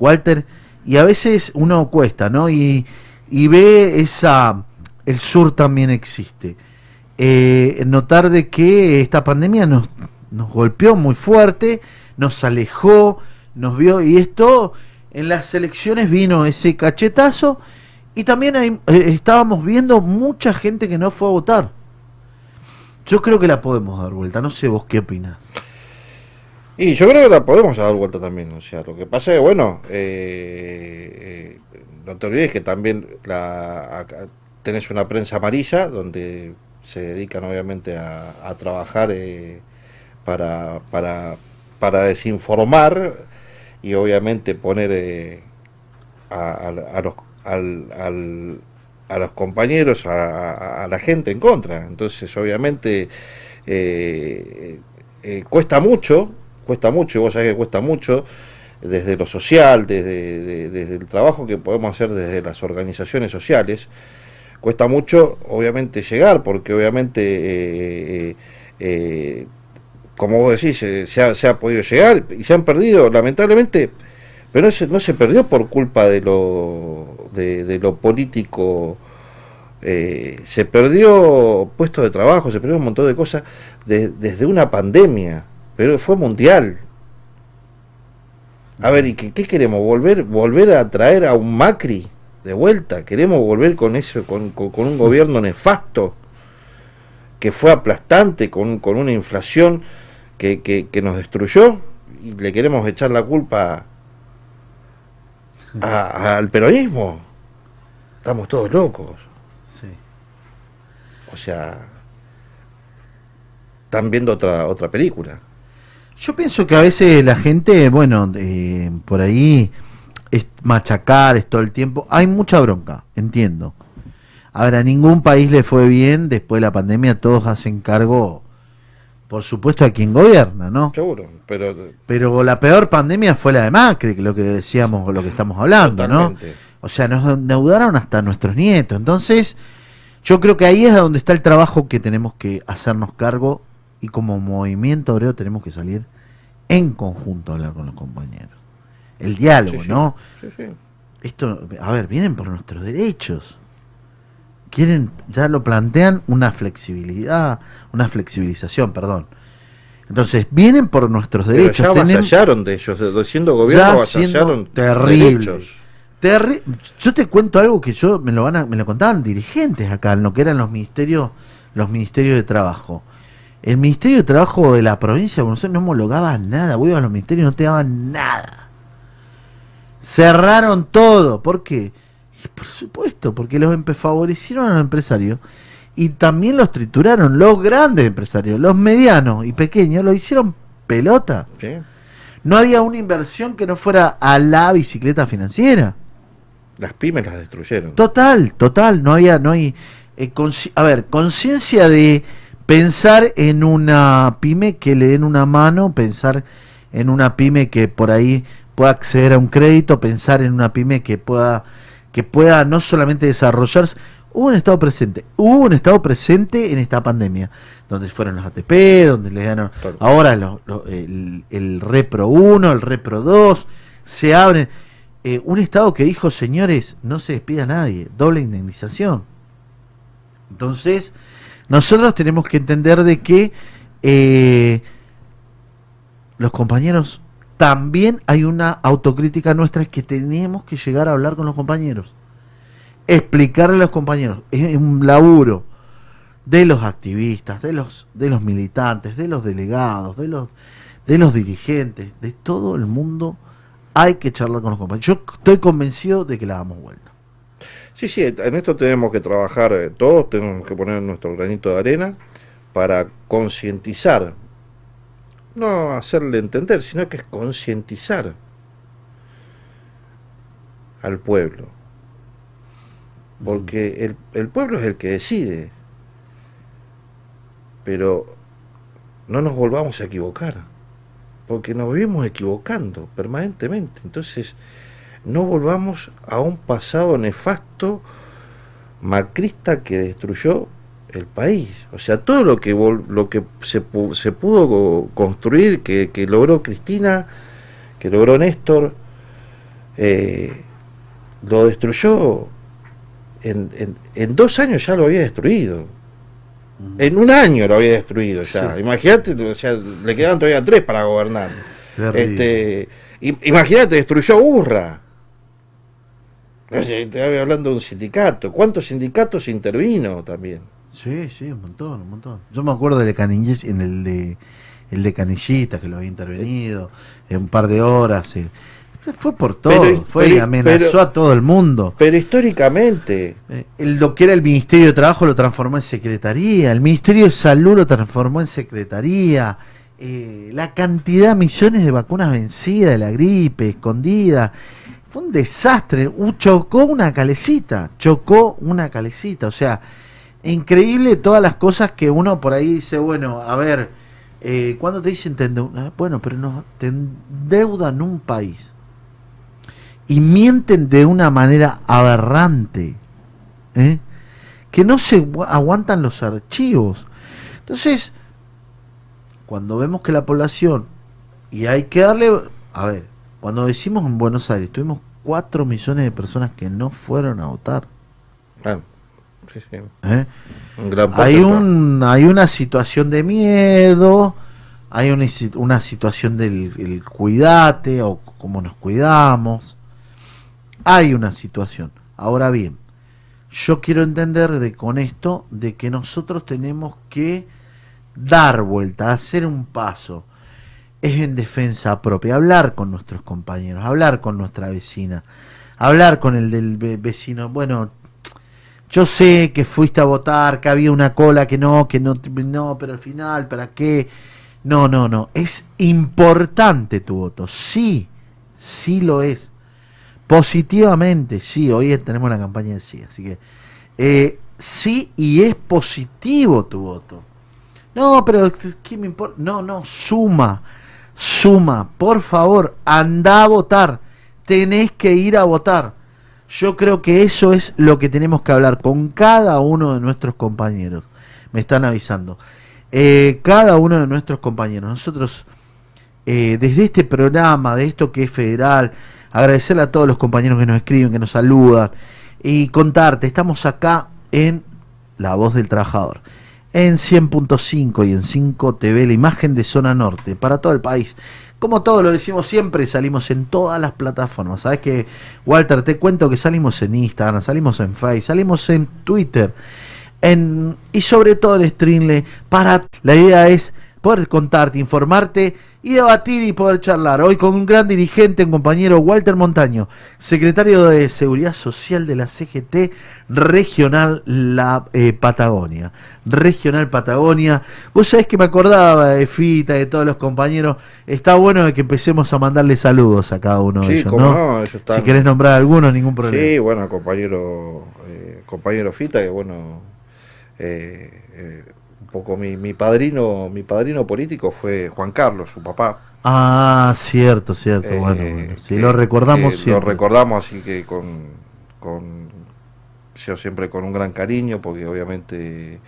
Walter. Y a veces uno cuesta, ¿no? Y, y ve esa, el sur también existe. Eh, notar de que esta pandemia nos, nos golpeó muy fuerte, nos alejó, nos vio, y esto en las elecciones vino ese cachetazo, y también hay, eh, estábamos viendo mucha gente que no fue a votar. Yo creo que la podemos dar vuelta, no sé vos qué opinas.
Y yo creo que la podemos dar vuelta también, o sea, lo que pasa es, bueno, eh, no te olvides que también la, tenés una prensa amarilla donde se dedican obviamente a, trabajar eh, para, para, para, desinformar y obviamente poner eh, a, los, al, a los compañeros, a, la gente en contra. Entonces obviamente eh, cuesta mucho, cuesta mucho, y vos sabés que cuesta mucho desde lo social, desde, desde el trabajo que podemos hacer desde las organizaciones sociales. Cuesta mucho, obviamente, llegar, porque obviamente, eh, eh, eh, como vos decís, se ha, se, ha, podido llegar y se han perdido, lamentablemente, pero no se, no se perdió por culpa de lo, de, lo político. se perdió puestos de trabajo, se perdió un montón de cosas desde una pandemia, pero fue mundial, a ver, ¿y qué, queremos? ¿Volver, ¿Volver a traer a un Macri de vuelta? ¿Queremos volver con eso, con, un gobierno nefasto que fue aplastante, con, una inflación que, que, nos destruyó? ¿Y le queremos echar la culpa al peronismo? Estamos todos locos. Sí. O sea, están viendo otra, otra película.
Yo pienso que a veces la gente, bueno, eh, por ahí es machacar es todo el tiempo. Hay mucha bronca, entiendo. Ahora, a ningún país le fue bien después de la pandemia, todos hacen cargo, por supuesto, a quien gobierna, ¿no?
Seguro, pero...
Pero la peor pandemia fue la de Macri, que lo que decíamos, lo que estamos hablando, ¿no? O sea, nos endeudaron hasta nuestros nietos. Entonces, yo creo que ahí es donde está el trabajo que tenemos que hacernos cargo y como movimiento obrero tenemos que salir en conjunto hablar con los compañeros. El diálogo,
Sí.
¿no?
Sí, sí.
Esto, a ver, vienen por nuestros derechos. Quieren, ya lo plantean una flexibilidad, una flexibilización, perdón. Entonces, vienen por nuestros
Pero
derechos.
ya avasallaron de ellos, siendo gobierno,
ya
avasallaron derechos.
Terri- yo te cuento algo que yo me lo van a- me lo contaban dirigentes acá en lo que eran los ministerios los ministerios de trabajo. El ministerio de trabajo de la provincia de Buenos Aires no homologaba nada ibas a los ministerios y no te daban nada. Cerraron todo ¿por qué? Y por supuesto porque los favorecieron a los empresarios y también los trituraron los grandes empresarios los medianos y pequeños los hicieron pelota. No había una inversión que no fuera a la bicicleta financiera
Las pymes las destruyeron.
Total, total, no había, no hay, eh, a ver, conciencia de pensar en una pyme que le den una mano, pensar en una pyme que por ahí pueda acceder a un crédito, pensar en una pyme que pueda, que pueda no solamente desarrollarse, hubo un estado presente, hubo un estado presente en esta pandemia, donde fueron los ATP, donde le dieron ahora lo- lo- el, el Repro 1, el Repro 2, se abren. Eh, un Estado que dijo, señores, no se despida a nadie, doble indemnización. Entonces, nosotros tenemos que entender de que eh, los compañeros, también hay una autocrítica nuestra, es que tenemos que llegar a hablar con los compañeros, explicarle a los compañeros, es un laburo de los activistas, de los, de los militantes, de los delegados, de los, de los dirigentes, de todo el mundo, hay que charlar con los compañeros. Yo estoy convencido de que la damos vuelta.
Sí, sí, en esto tenemos que trabajar eh, todos, tenemos que poner nuestro granito de arena para concientizar, no hacerle entender, sino que es concientizar al pueblo. Porque el, el pueblo es el que decide, pero no nos volvamos a equivocar, porque nos vivimos equivocando permanentemente. Entonces, no volvamos a un pasado nefasto macrista que destruyó el país. O sea, todo lo que lo que se, se pudo co- construir, que, que logró Cristina, que logró Néstor, eh, lo destruyó en- en dos años ya lo había destruido. En un año lo había destruido ya.
Sí.
Imagínate, o sea, le quedaban todavía tres para gobernar. Este, im- imagínate, destruyó Urra. Estoy hablando de un sindicato. ¿Cuántos sindicatos intervino también?
Sí, sí, un montón, un montón. Yo me acuerdo de en el de el de Canillita que lo había intervenido en un par de horas. Fue por todo,
Pero-
fue y
pero-
amenazó
pero-
a todo el mundo.
Pero históricamente,
Eh, lo que era el Ministerio de Trabajo lo transformó en Secretaría, el Ministerio de Salud lo transformó en Secretaría, eh, la cantidad de millones de vacunas vencidas de la gripe, escondida, fue un desastre, chocó una calecita, chocó una calecita, o sea, increíble todas las cosas que uno por ahí dice, bueno, a ver, eh, cuando te dicen, te ah, bueno, pero no, te endeudan un país y mienten de una manera aberrante. ¿eh? que no se agu- aguantan los archivos. Entonces, cuando vemos que la población, y hay que darle, a ver, cuando decimos en Buenos Aires, tuvimos 4 millones de personas que no fueron a votar.
ah, sí, sí,
¿eh?
un gran
Hay, un, hay una situación de miedo, hay una, una situación del el cuidate o cómo nos cuidamos. Hay una situación. Ahora bien, yo quiero entender de con esto de que nosotros tenemos que dar vuelta, hacer un paso. Es en defensa propia, hablar con nuestros compañeros, hablar con nuestra vecina, hablar con el del ve- vecino. Bueno, yo sé que fuiste a votar, que había una cola, que no, que no, no, pero al final, ¿para qué? No, no, no. Es importante tu voto. Sí, sí lo es. Positivamente, sí. Hoy tenemos la campaña de sí. Así que, eh, sí, y es positivo tu voto. No, pero ¿qué me importa? No, no, suma, suma. Por favor, anda a votar. Tenés que ir a votar. Yo creo que eso es lo que tenemos que hablar con cada uno de nuestros compañeros. Me están avisando. Eh, cada uno de nuestros compañeros. Nosotros eh, desde este programa, de esto que es federal, agradecerle a todos los compañeros que nos escriben, que nos saludan y contarte, estamos acá en La Voz del Trabajador, en 100.5 y en 5 TV, la imagen de Zona Norte, para todo el país. Como todo lo decimos siempre, salimos en todas las plataformas. ¿Sabes que Walter? Te cuento que salimos en Instagram, salimos en Facebook, salimos en Twitter, en, y sobre todo en Streamle. Para la idea es poder contarte, informarte y debatir y poder charlar. Hoy con un gran dirigente, un compañero Walter Montaño, secretario de Seguridad Social de la CGT Regional La eh, Patagonia. Regional Patagonia. Vos sabés que me acordaba de Fita, de todos los compañeros. Está bueno que empecemos a mandarle saludos a cada uno de ellos. ¿no? Si querés nombrar alguno, ningún problema.
Sí, bueno, compañero, eh, compañero Fita, que bueno. Eh poco mi, mi padrino mi padrino político fue Juan Carlos, su papá.
Ah, cierto, cierto. Eh, bueno, si lo recordamos siempre.
Lo recordamos así que con, con yo siempre con un gran cariño, porque obviamente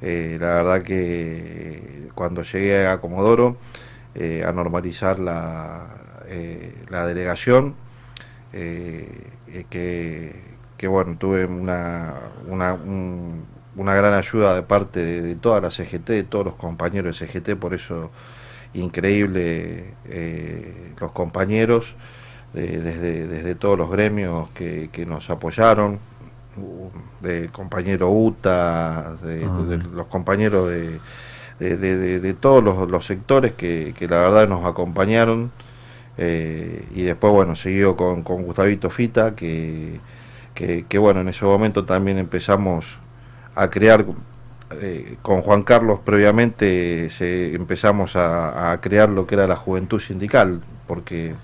eh, la verdad que cuando llegué a Comodoro eh, a normalizar la, la delegación, que, que bueno, tuve una, una un, una gran ayuda de parte de, toda la CGT, de todos los compañeros de CGT, por eso increíble eh, los compañeros desde, desde, todos los gremios que, nos apoyaron, del compañero UTA, de, ah, los compañeros de, de, todos los, sectores que, la verdad nos acompañaron. Eh, y después, bueno, siguió con, con Gustavito Fita, que, que, bueno, en ese momento también empezamos a crear, eh, con Juan Carlos previamente se, empezamos a, crear lo que era la juventud sindical, porque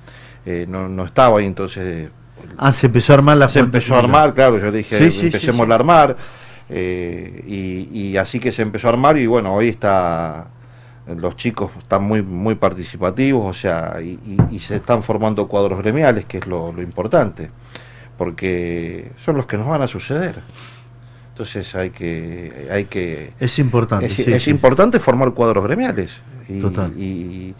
eh, no, no, estaba ahí entonces...
Ah, se empezó a armar la
Se empezó a armar, claro, yo dije, empecemos a armar, eh, y, así que se empezó a armar y bueno, hoy está los chicos están muy muy participativos, o sea, y, se están formando cuadros gremiales, que es lo, lo, importante, porque son los que nos van a suceder. Entonces hay que... Hay que
es importante.
Es, importante formar cuadros gremiales. Y, Total. Y,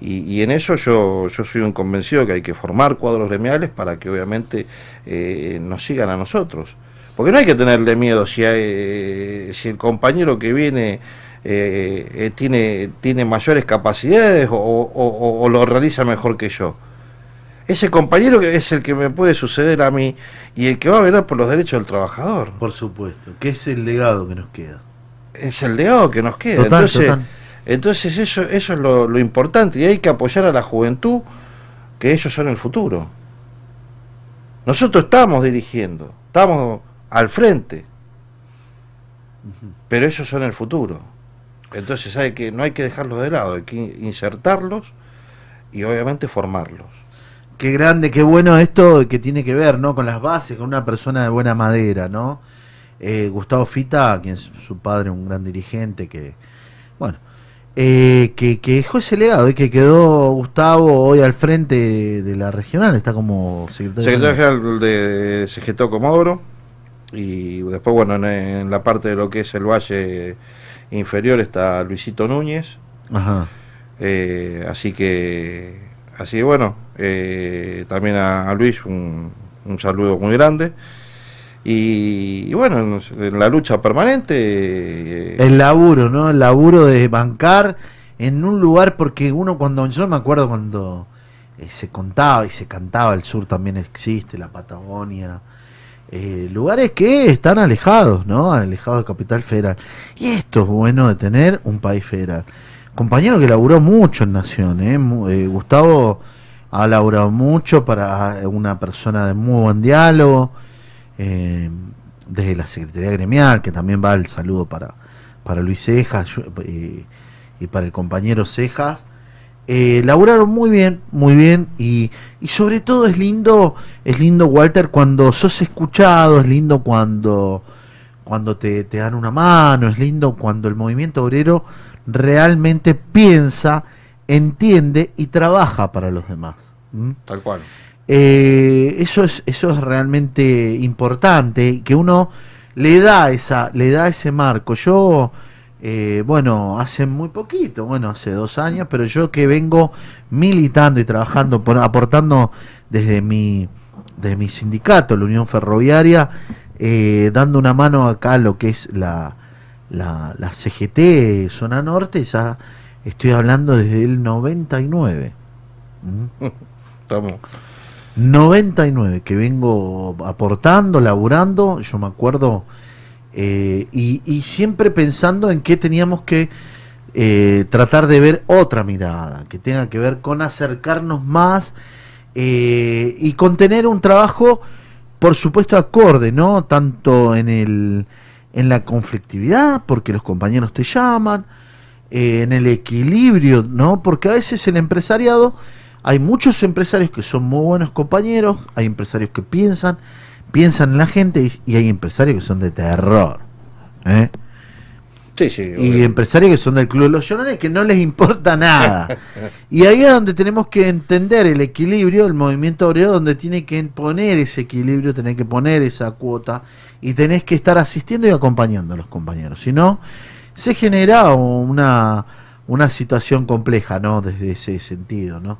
y, en eso yo, yo soy un convencido que hay que formar cuadros gremiales para que obviamente eh, nos sigan a nosotros. Porque no hay que tenerle miedo si, hay, si el compañero que viene eh, eh, tiene, tiene mayores capacidades o lo realiza mejor que yo ese compañero que es el que me puede suceder a mí y el que va a velar por los derechos del trabajador.
Por supuesto, que es el legado que nos queda.
Es el legado que nos queda. entonces, entonces eso, eso es lo, importante y hay que apoyar a la juventud, que ellos son el futuro. Nosotros estamos dirigiendo, estamos al frente, pero ellos son el futuro. Entonces hay que, no hay que dejarlos de lado, hay que insertarlos y obviamente formarlos.
Qué grande, qué bueno esto que tiene que ver, ¿no? Con las bases, con una persona de buena madera, ¿no? Eh, Gustavo Fita, quien es su padre, un gran dirigente, que, bueno, eh, que, dejó ese legado y que quedó Gustavo hoy al frente de la regional, está como
secretario, general de CGT Comodoro y después, bueno, en, la parte de lo que es el valle inferior está Luisito Núñez. Ajá. Eh, así que Así que bueno, eh, también a, Luis un, saludo muy grande. Y, bueno, en la lucha permanente.
Eh, el laburo, ¿no? El laburo de bancar en un lugar, porque uno cuando, yo me acuerdo cuando eh, se contaba y se cantaba, el sur también existe, la Patagonia, lugares que están alejados, ¿no? Alejados de Capital Federal. Y esto es bueno de tener un país federal compañero que laburó mucho en Nación, ¿eh? ¿eh? Gustavo ha laburado mucho para una persona de muy buen diálogo, eh, desde la Secretaría Gremial, que también va el saludo para, para Luis Cejas eh, y para el compañero Cejas. laburaron muy bien, muy bien y, y, sobre todo es lindo, es lindo Walter cuando sos escuchado, es lindo cuando, cuando te, te dan una mano, es lindo cuando el movimiento obrero realmente piensa, entiende y trabaja para los demás.
Tal cual.
Eh, eso, es, eso es realmente importante, que uno le da, esa, le da ese marco. Yo eh, bueno, hace muy poquito, bueno, hace dos años, pero yo que vengo militando y trabajando, por, aportando desde mi, desde mi sindicato, la Unión Ferroviaria, eh, dando una mano acá a lo que es la, la, la CGT Zona Norte, ya estoy hablando desde el 99. ¿Mm? (laughs)
Estamos.
99 que vengo aportando, laburando, yo me acuerdo, eh, y, y siempre pensando en que teníamos que eh, tratar de ver otra mirada, que tenga que ver con acercarnos más eh, y con tener un trabajo, por supuesto, acorde, ¿no? Tanto en, el, en la conflictividad, porque los compañeros te llaman, eh, en el equilibrio, ¿no? Porque a veces el empresariado hay muchos empresarios que son muy buenos compañeros, hay empresarios que piensan, piensan en la gente y, y hay empresarios que son de terror. ¿eh?
Sí, sí.
Y empresarios que son del Club de los Llorones que no les importa nada. (laughs) y ahí es donde tenemos que entender el equilibrio, el movimiento obrero, donde tiene que poner ese equilibrio, tener que poner esa cuota y tenés que estar asistiendo y acompañando a los compañeros. Si no, se genera una, una situación compleja, ¿no? Desde ese sentido, ¿no?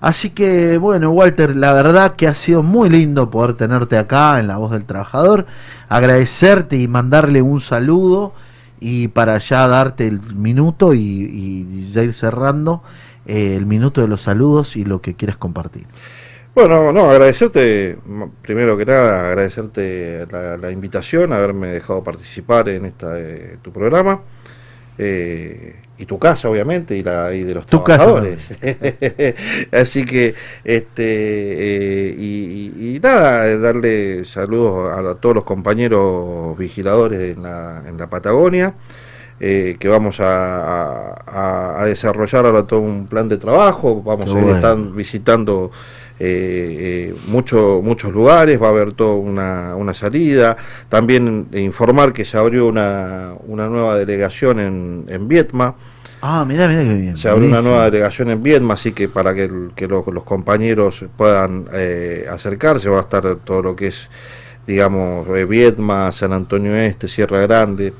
Así que, bueno, Walter, la verdad que ha sido muy lindo poder tenerte acá en La Voz del Trabajador, agradecerte y mandarle un saludo y para ya darte el minuto y, ya ir cerrando eh, el minuto de los saludos y lo que quieras compartir.
Bueno, no, agradecerte, primero que nada, agradecerte la, la invitación, haberme dejado participar en esta eh, tu programa. Eh, y tu casa, obviamente, y la y de los
Tu casa,
trabajadores. (laughs) Así que, este, eh, y, y- y nada, eh, darle saludos a, a todos los compañeros vigiladores en la, en la Patagonia, eh, que vamos a, a- a desarrollar ahora todo un plan de trabajo, vamos
Qué
a ir
bueno.
estan- visitando eh, eh, mucho- muchos lugares, va a haber toda una, una salida. También informar que se abrió una, una nueva delegación en, en Vietma.
Ah, mira, mira qué bien.
Se abrió una nueva delegación en Vietma, así que para que, que lo- los compañeros puedan eh, acercarse, va a estar todo lo que es, digamos, Vietma, San Antonio Este, Sierra Grande.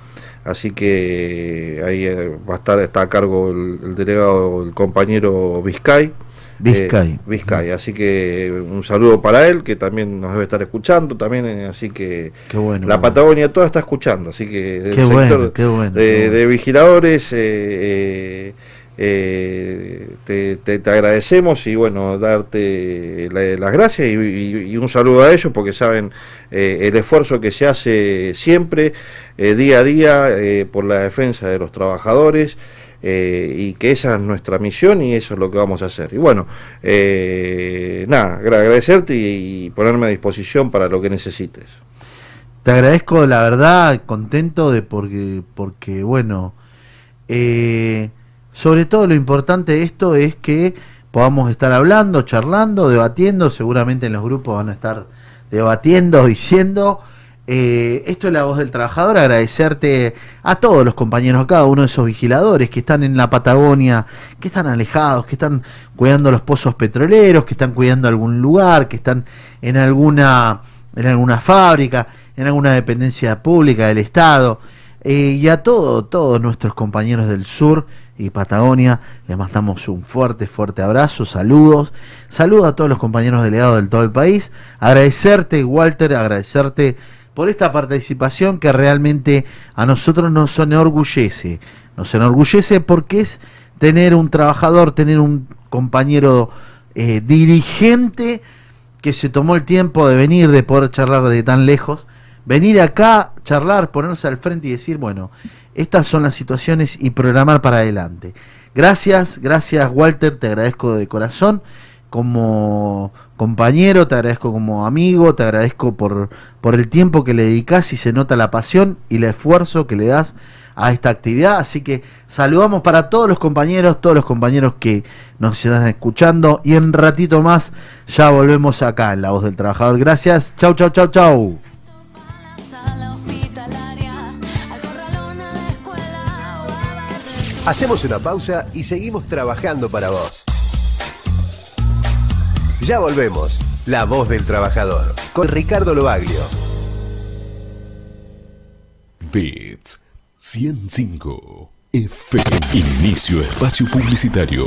Así que ahí eh, va a estar está a cargo el, el delegado, el compañero Vizcay.
Vizcay.
Eh, Vizcay, así que un saludo para él, que también nos debe estar escuchando, también, eh, así que
Qué bueno.
la
bueno.
Patagonia toda está escuchando, así que del
Qué
sector
bueno, qué bueno,
de, de vigiladores eh, eh, te, te- te agradecemos y bueno, darte la- las gracias y, y- y un saludo a ellos porque saben el esfuerzo que se hace siempre, eh, día a día, eh, por la defensa de los trabajadores. eh, y que esa es nuestra misión y eso es lo que vamos a hacer. Y bueno, nada, agra- agradecerte y, y ponerme a disposición para lo que necesites.
Te agradezco, la verdad, contento de porque, porque bueno, sobre todo lo importante de esto es que podamos estar hablando, charlando, debatiendo, seguramente en los grupos van a estar debatiendo, (laughs) diciendo. Eh, esto es la voz del trabajador, agradecerte a todos los compañeros, a cada uno de esos vigiladores que están en la Patagonia, que están alejados, que están cuidando los pozos petroleros, que están cuidando algún lugar, que están en alguna, en alguna fábrica, en alguna dependencia pública del Estado, eh, y a todos, todos nuestros compañeros del sur y Patagonia, les mandamos un fuerte, fuerte abrazo, saludos, saludos a todos los compañeros delegados del todo el país, agradecerte Walter, agradecerte por esta participación que realmente a nosotros nos enorgullece, nos enorgullece porque es tener un trabajador, tener un compañero eh, dirigente que se tomó el tiempo de venir, de poder charlar de tan lejos, venir acá, charlar, ponerse al frente y decir, bueno, estas son las situaciones y programar para adelante. Gracias, gracias Walter, te agradezco de corazón como compañero, te agradezco como amigo, te agradezco por, por el tiempo que le dedicas y se nota la pasión y el esfuerzo que le das a esta actividad. Así que saludamos para todos los compañeros, todos los compañeros que nos están escuchando y en ratito más ya volvemos acá en La Voz del Trabajador. Gracias, chau, chau, chau, chau.
Hacemos una pausa y seguimos trabajando para vos. Ya volvemos. La voz del trabajador. Con Ricardo Lobaglio.
Beats.
105 FM. Inicio espacio publicitario.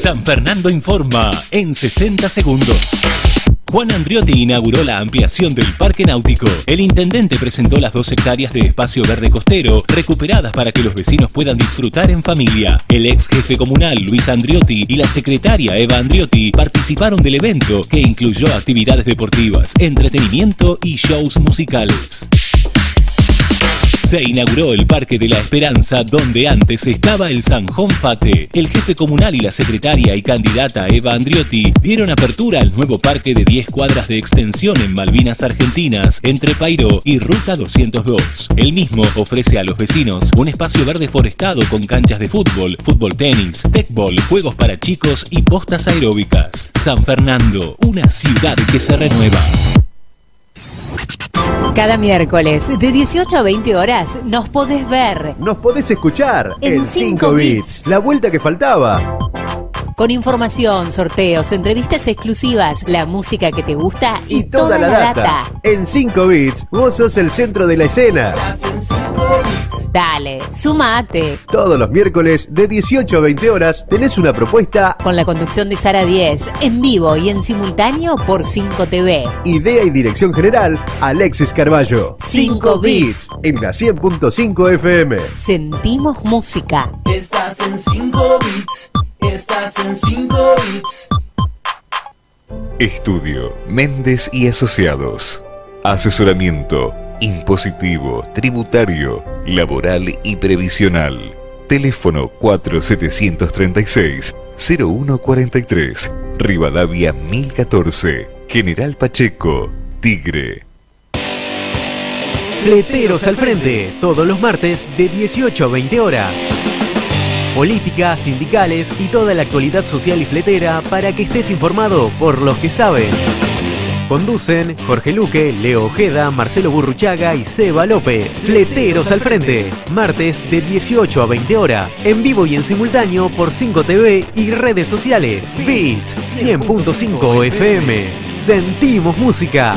San Fernando informa en 60 segundos. Juan Andriotti inauguró la ampliación del Parque Náutico. El intendente presentó las dos hectáreas de espacio verde costero recuperadas para que los vecinos puedan disfrutar en familia. El ex jefe comunal Luis Andriotti y la secretaria Eva Andriotti participaron del evento que incluyó actividades deportivas, entretenimiento y shows musicales. Se inauguró el Parque de la Esperanza, donde antes estaba el Sanjón Fate. El jefe comunal y la secretaria y candidata Eva Andriotti dieron apertura al nuevo parque de 10 cuadras de extensión en Malvinas Argentinas, entre Pairo y Ruta 202. El mismo ofrece a los vecinos un espacio verde forestado con canchas de fútbol, fútbol tenis, tecbol, juegos para chicos y postas aeróbicas. San Fernando, una ciudad que se renueva.
Cada miércoles de 18 a 20 horas nos podés ver
Nos podés escuchar
En
en
5
5 bits. La vuelta que faltaba.
Con información, sorteos, entrevistas exclusivas, la música que te gusta y,
Y toda la data. En 5 bits, vos sos el centro de la escena.
Dale, sumate.
Todos los miércoles de 18 a 20 horas tenés una propuesta,
Con la conducción de Sara 10, en vivo y en simultáneo por 5 TV.
idea y dirección general, Alexis Carballo.
5 bits.
En la 100.5 FM.
Sentimos música.
Estás en 5 bits. Estás en 5 bits.
Estudio Méndez y Asociados. Asesoramiento impositivo, tributario, laboral y previsional. Teléfono 4736-0143. Rivadavia 1014. General Pacheco. Tigre.
Fleteros al frente, todos los martes de 18 a 20 horas. Política, sindicales y toda la actualidad social y fletera para que estés informado por los que saben. Conducen Jorge Luque, Leo Ojeda, Marcelo Burruchaga y Seba López. Fleteros al frente, martes de 18 a 20 horas, en vivo y en simultáneo por 5 TV y redes sociales. Beat 100.5 FM. Sentimos música.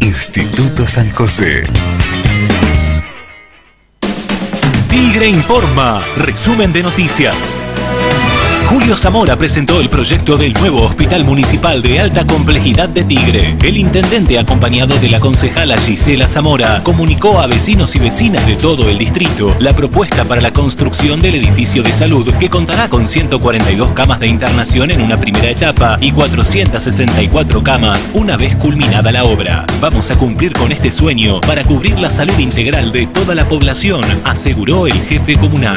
Instituto San José.
Tigre Informa, resumen de noticias. Julio Zamora presentó el proyecto del nuevo Hospital Municipal de Alta Complejidad de Tigre. El intendente, acompañado de la concejala Gisela Zamora, comunicó a vecinos y vecinas de todo el distrito la propuesta para la construcción del edificio de salud, que contará con 142 camas de internación en una primera etapa y 464 camas una vez culminada la obra. Vamos a cumplir con este sueño para cubrir la salud integral de toda la población, aseguró el jefe comunal.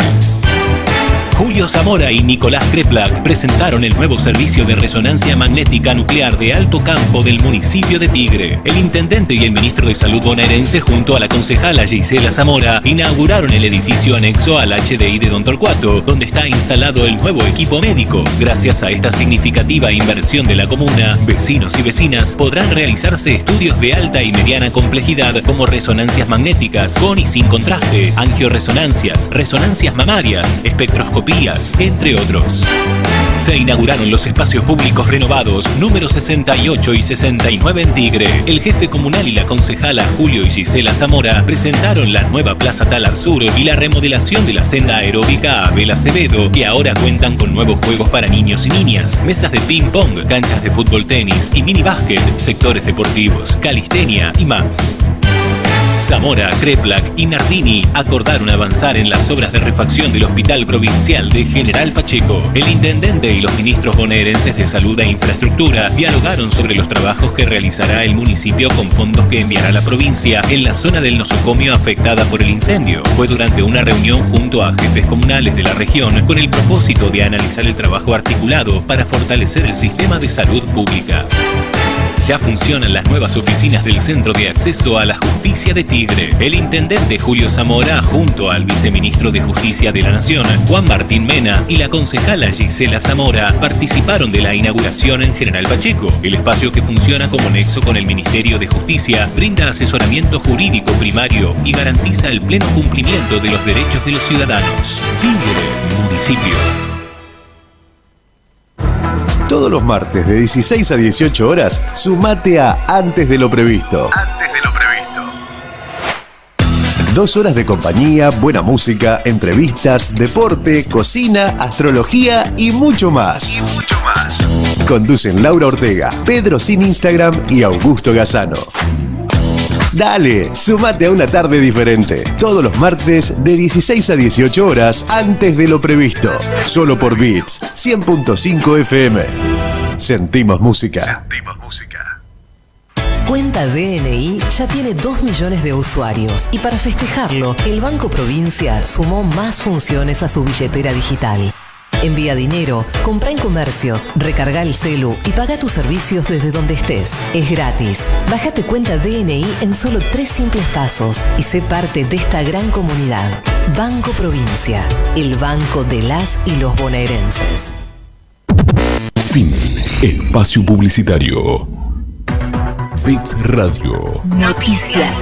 Julio Zamora y Nicolás Kreplak presentaron el nuevo servicio de resonancia magnética nuclear de alto campo del municipio de Tigre. El intendente y el ministro de Salud bonaerense junto a la concejala Gisela Zamora inauguraron el edificio anexo al HDI de Don Torcuato, donde está instalado el nuevo equipo médico. Gracias a esta significativa inversión de la comuna, vecinos y vecinas podrán realizarse estudios de alta y mediana complejidad como resonancias magnéticas con y sin contraste, angioresonancias, resonancias mamarias, entre otros. Se inauguraron los espacios públicos renovados número 68 y 69 en Tigre. El jefe comunal y la concejala Julio y Gisela Zamora presentaron la nueva Plaza Talar Sur y la remodelación de la senda aeróbica Abel Acevedo, que ahora cuentan con nuevos juegos para niños y niñas, mesas de ping-pong, canchas de fútbol tenis y mini básquet, sectores deportivos, calistenia y más. Zamora, Kreplak y Nardini acordaron avanzar en las obras de refacción del Hospital Provincial de General Pacheco. El intendente y los ministros bonaerenses de Salud e Infraestructura dialogaron sobre los trabajos que realizará el municipio con fondos que enviará la provincia en la zona del nosocomio afectada por el incendio. Fue durante una reunión junto a jefes comunales de la región con el propósito de analizar el trabajo articulado para fortalecer el sistema de salud pública. Ya funcionan las nuevas oficinas del Centro de Acceso a la Justicia de Tigre. El intendente Julio Zamora, junto al viceministro de Justicia de la Nación, Juan Martín Mena, y la concejala Gisela Zamora, participaron de la inauguración en General Pacheco. El espacio que funciona como nexo con el Ministerio de Justicia brinda asesoramiento jurídico primario y garantiza el pleno cumplimiento de los derechos de los ciudadanos. Tigre, municipio.
Todos los martes de 16 a 18 horas, sumate a Antes de lo previsto.
Antes de lo previsto.
Dos horas de compañía, buena música, entrevistas, deporte, cocina, astrología y mucho más.
Y mucho más.
Conducen Laura Ortega, Pedro Sin Instagram y Augusto Gazano. Dale, sumate a una tarde diferente. Todos los martes de 16 a 18 horas antes de lo previsto. Solo por Beats 100.5 FM. Sentimos música.
Sentimos música.
Cuenta DNI ya tiene 2 millones de usuarios y para festejarlo, el Banco Provincia sumó más funciones a su billetera digital. Envía dinero, compra en comercios, recarga el celu y paga tus servicios desde donde estés. Es gratis. Bájate cuenta DNI en solo tres simples pasos y sé parte de esta gran comunidad. Banco Provincia, el banco de las y los bonaerenses.
Fin. Espacio Publicitario. Fix Radio.
Noticias.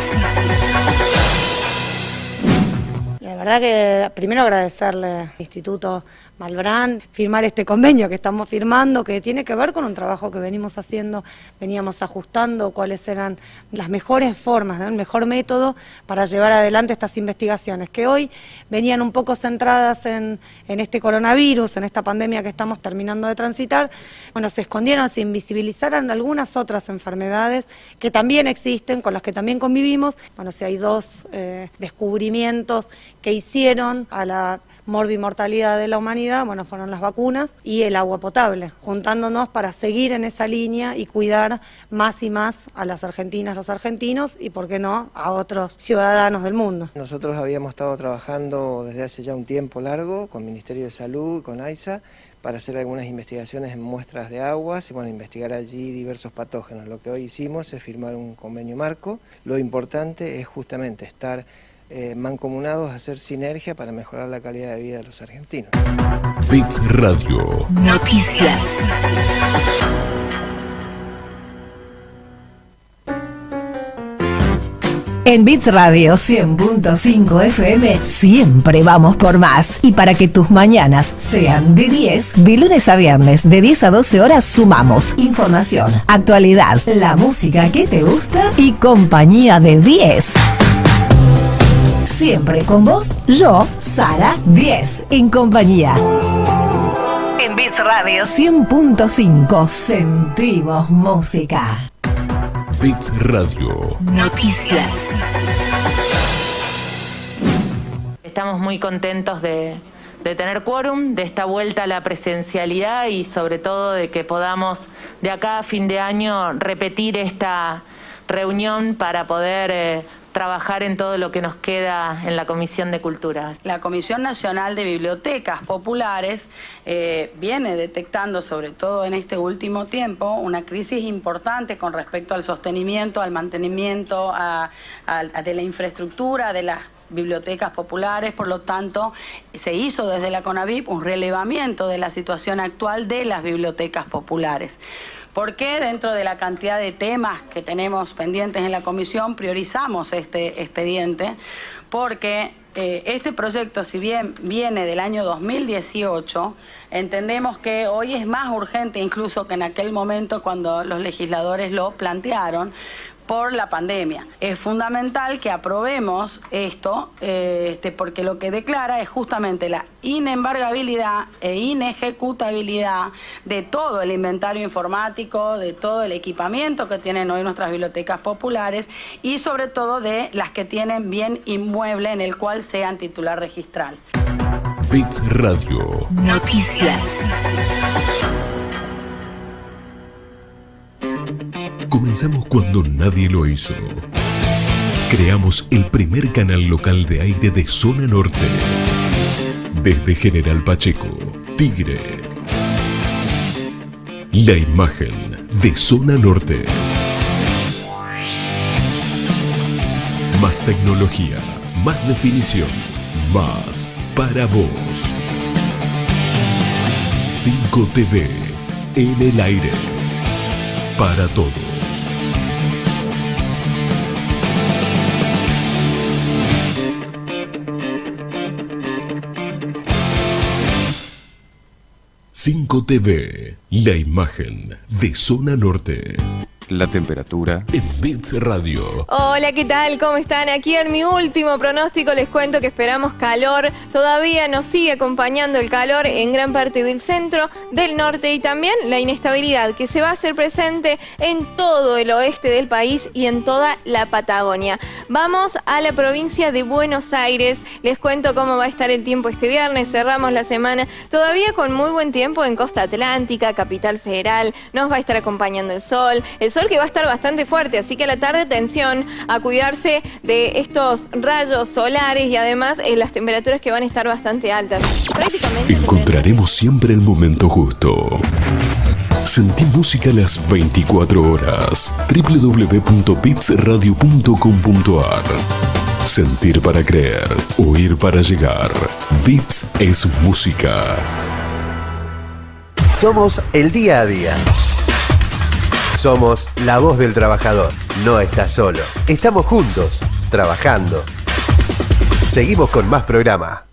La verdad que primero agradecerle al Instituto Malbrán, firmar este convenio que estamos firmando, que tiene que ver con un trabajo que venimos haciendo, veníamos ajustando cuáles eran las mejores formas, el mejor método para llevar adelante estas investigaciones, que hoy venían un poco centradas en, en este coronavirus, en esta pandemia que estamos terminando de transitar. Bueno, se escondieron, se invisibilizaron algunas otras enfermedades que también existen, con las que también convivimos. Bueno, si hay dos eh, descubrimientos que hicieron a la morbimortalidad de la humanidad, bueno, fueron las vacunas y el agua potable, juntándonos para seguir en esa línea y cuidar más y más a las argentinas, los argentinos y, por qué no, a otros ciudadanos del mundo.
Nosotros habíamos estado trabajando desde hace ya un tiempo largo con Ministerio de Salud, con AISA, para hacer algunas investigaciones en muestras de aguas y bueno, investigar allí diversos patógenos. Lo que hoy hicimos es firmar un convenio marco. Lo importante es justamente estar eh, mancomunados, hacer sinergia para mejorar la calidad de vida de los argentinos.
Fix Radio.
Noticias.
En Bits Radio 100.5 FM siempre vamos por más. Y para que tus mañanas sean de 10, de lunes a viernes, de 10 a 12 horas, sumamos información, actualidad, la música que te gusta y compañía de 10. Siempre con vos, yo, Sara 10, en compañía. En Bits Radio 100.5 sentimos música.
Fix Radio.
Noticias.
Estamos muy contentos de, de tener quórum, de esta vuelta a la presencialidad y sobre todo de que podamos de acá a fin de año repetir esta reunión para poder eh, trabajar en todo lo que nos queda en la Comisión de Cultura.
La Comisión Nacional de Bibliotecas Populares eh, viene detectando, sobre todo en este último tiempo, una crisis importante con respecto al sostenimiento, al mantenimiento a- de la infraestructura, de las bibliotecas populares, por lo tanto, se hizo desde la CONAVIP un relevamiento de la situación actual de las bibliotecas populares. ¿Por qué dentro de la cantidad de temas que tenemos pendientes en la comisión priorizamos este expediente? Porque eh, este proyecto, si bien viene del año 2018, entendemos que hoy es más urgente incluso que en aquel momento cuando los legisladores lo plantearon por la pandemia. Es fundamental que aprobemos esto, eh, este, porque lo que declara es justamente la inembargabilidad e inejecutabilidad de todo el inventario informático, de todo el equipamiento que tienen hoy nuestras bibliotecas populares y sobre todo de las que tienen bien inmueble en el cual sean titular registral.
Bits Radio.
Noticias.
Comenzamos cuando nadie lo hizo. Creamos el primer canal local de aire de zona norte. Desde General Pacheco, Tigre. La imagen de zona norte. Más tecnología, más definición, más para vos. 5 TV en el aire. Para todos. Cinco TV, la imagen de zona norte. La temperatura en Bits Radio.
Hola, ¿qué tal? ¿Cómo están? Aquí en mi último pronóstico les cuento que esperamos calor. Todavía nos sigue acompañando el calor en gran parte del centro, del norte y también la inestabilidad que se va a hacer presente en todo el oeste del país y en toda la Patagonia. Vamos a la provincia de Buenos Aires. Les cuento cómo va a estar el tiempo este viernes. Cerramos la semana todavía con muy buen tiempo en Costa Atlántica, Capital Federal. Nos va a estar acompañando el sol. El sol que va a estar bastante fuerte, así que a la tarde atención a cuidarse de estos rayos solares y además eh, las temperaturas que van a estar bastante altas. Prácticamente
Encontraremos siempre el momento justo. Sentí música las 24 horas. www.bitsradio.com.ar Sentir para creer, oír para llegar. Bits es música.
Somos el día a día. Somos la voz del trabajador. No estás solo. Estamos juntos, trabajando. Seguimos con más programa.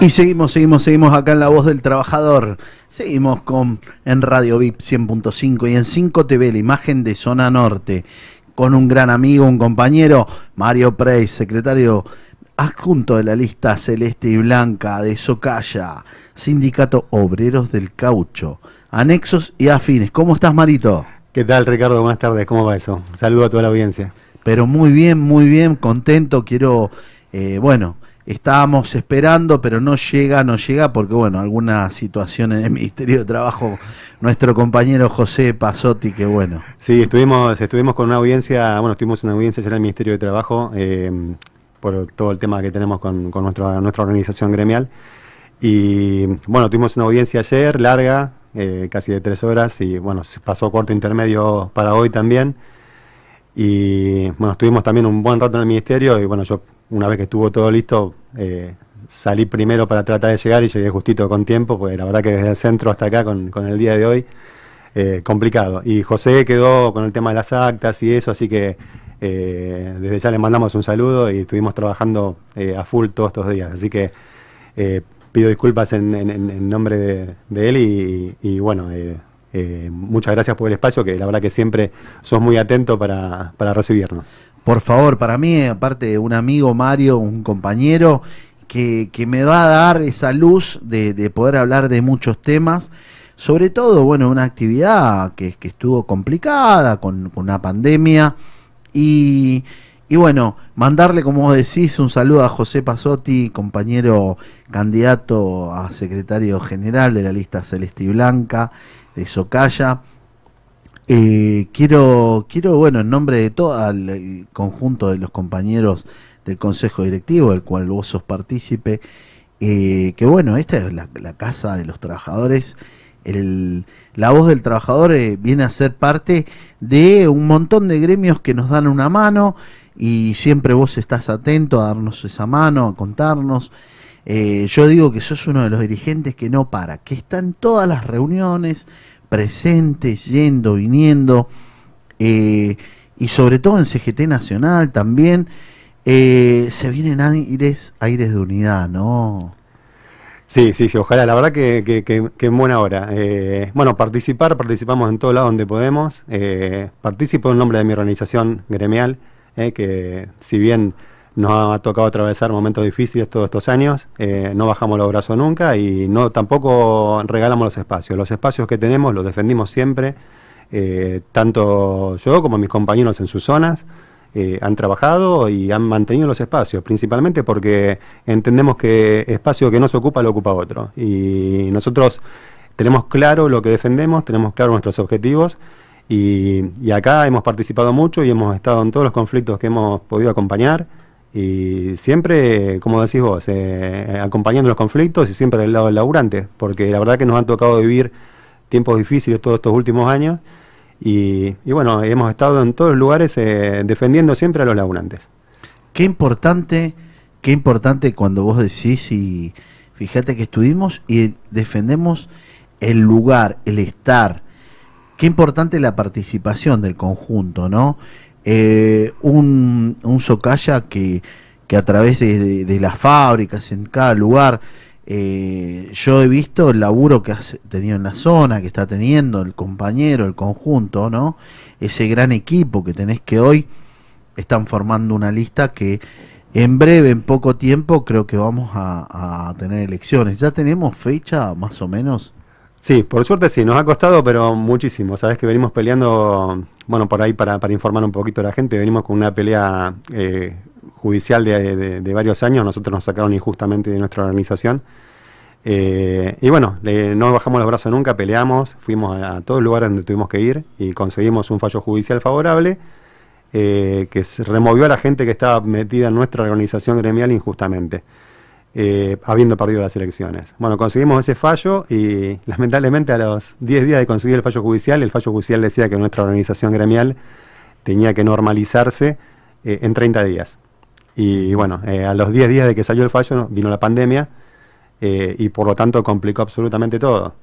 Y seguimos, seguimos, seguimos acá en La Voz del Trabajador. Seguimos con en Radio VIP 100.5 y en 5 TV, la imagen de Zona Norte, con un gran amigo, un compañero, Mario Prey, secretario adjunto de la lista celeste y blanca de Socaya, Sindicato Obreros del Caucho, anexos y afines. ¿Cómo estás, Marito?
¿Qué tal, Ricardo? Buenas tardes, ¿cómo va eso? Saludo a toda la audiencia.
Pero muy bien, muy bien, contento. Quiero, eh, bueno, estábamos esperando, pero no llega, no llega, porque bueno, alguna situación en el (laughs) Ministerio de Trabajo, nuestro compañero José Pasotti, que bueno.
Sí, estuvimos, estuvimos con una audiencia, bueno, estuvimos en una audiencia ya en el Ministerio de Trabajo eh, por todo el tema que tenemos con, con nuestra, nuestra organización gremial. Y bueno, tuvimos una audiencia ayer, larga, eh, casi de tres horas, y bueno, pasó corto intermedio para hoy también. Y bueno, estuvimos también un buen rato en el ministerio y bueno, yo una vez que estuvo todo listo, eh, salí primero para tratar de llegar y llegué justito con tiempo, pues la verdad que desde el centro hasta acá con, con el día de hoy, eh, complicado. Y José quedó con el tema de las actas y eso, así que eh, desde ya le mandamos un saludo y estuvimos trabajando eh, a full todos estos días. Así que eh, pido disculpas en, en- nombre de, él y, bueno, muchas gracias por el espacio, que la verdad que siempre sos muy atento para, para recibirnos.
Por favor, para mí, aparte un amigo, Mario, un compañero, que, que me va a dar esa luz de, de poder hablar de muchos temas, sobre todo, bueno, una actividad que, estuvo complicada con una pandemia y, bueno, mandarle, como vos decís, un saludo a José Pasotti, compañero candidato a secretario general de la lista Celeste y Blanca de Socaya, Eh, quiero, quiero, bueno, en nombre de todo el, el conjunto de los compañeros del Consejo Directivo, del cual vos sos partícipe, eh, que bueno, esta es la, la casa de los trabajadores. El, la voz del trabajador eh, viene a ser parte de un montón de gremios que nos dan una mano y siempre vos estás atento a darnos esa mano, a contarnos. Eh, yo digo que sos uno de los dirigentes que no para, que está en todas las reuniones, presentes, yendo, viniendo, eh, y sobre todo en CGT Nacional también, se vienen aires, aires de unidad, ¿no?
Sí, sí, sí, ojalá, la verdad que, que, que- en buena hora. Eh, bueno, participar, participamos en todo lado donde podemos. Eh, participo en nombre de mi organización gremial, eh, que si bien nos ha tocado atravesar momentos difíciles todos estos años, no bajamos los brazos nunca y no tampoco regalamos los espacios. Los espacios que tenemos los defendimos siempre, tanto yo como mis compañeros en sus zonas eh, han trabajado y han mantenido los espacios, principalmente porque entendemos que espacio que no se ocupa lo ocupa otro. Y nosotros tenemos claro lo que defendemos, tenemos claro nuestros objetivos y, acá hemos participado mucho y hemos estado en todos los conflictos que hemos podido acompañar y siempre, como decís vos, eh, acompañando los conflictos y siempre del lado del laburante, porque la verdad que nos han tocado vivir tiempos difíciles todos estos últimos años y, bueno, hemos estado en todos los lugares eh, defendiendo siempre a los laburantes.
Qué importante, qué importante cuando vos decís y fíjate que estuvimos y defendemos el lugar, el estar. Qué importante la participación del conjunto, ¿no? Eh, un, un Socaya que, que a través de las fábricas, en cada lugar, eh, yo he visto el laburo que has tenido en la zona, que está teniendo el compañero, el conjunto, ¿no? Ese gran equipo que tenés que hoy están formando una lista que en breve, en poco tiempo, creo que vamos a, a tener elecciones. ¿Ya tenemos fecha más o menos?
Sí, por suerte sí, nos ha costado, pero muchísimo. Sabes que venimos peleando, bueno, por ahí para, para informar un poquito a la gente, venimos con una pelea eh, judicial de, varios años. Nosotros nos sacaron injustamente de nuestra organización. Eh, y bueno, le- no bajamos los brazos nunca, peleamos, fuimos a, a todos los lugares donde tuvimos que ir y conseguimos un fallo judicial favorable eh, que se removió a la gente que estaba metida en nuestra organización gremial injustamente eh, habiendo perdido las elecciones. Bueno, conseguimos ese fallo y lamentablemente a los 10 días de conseguir el fallo judicial, el fallo judicial decía que nuestra organización gremial tenía que normalizarse en 30 días. Y bueno, eh, a los 10 días de que salió el fallo vino la pandemia eh, y por lo tanto complicó absolutamente todo.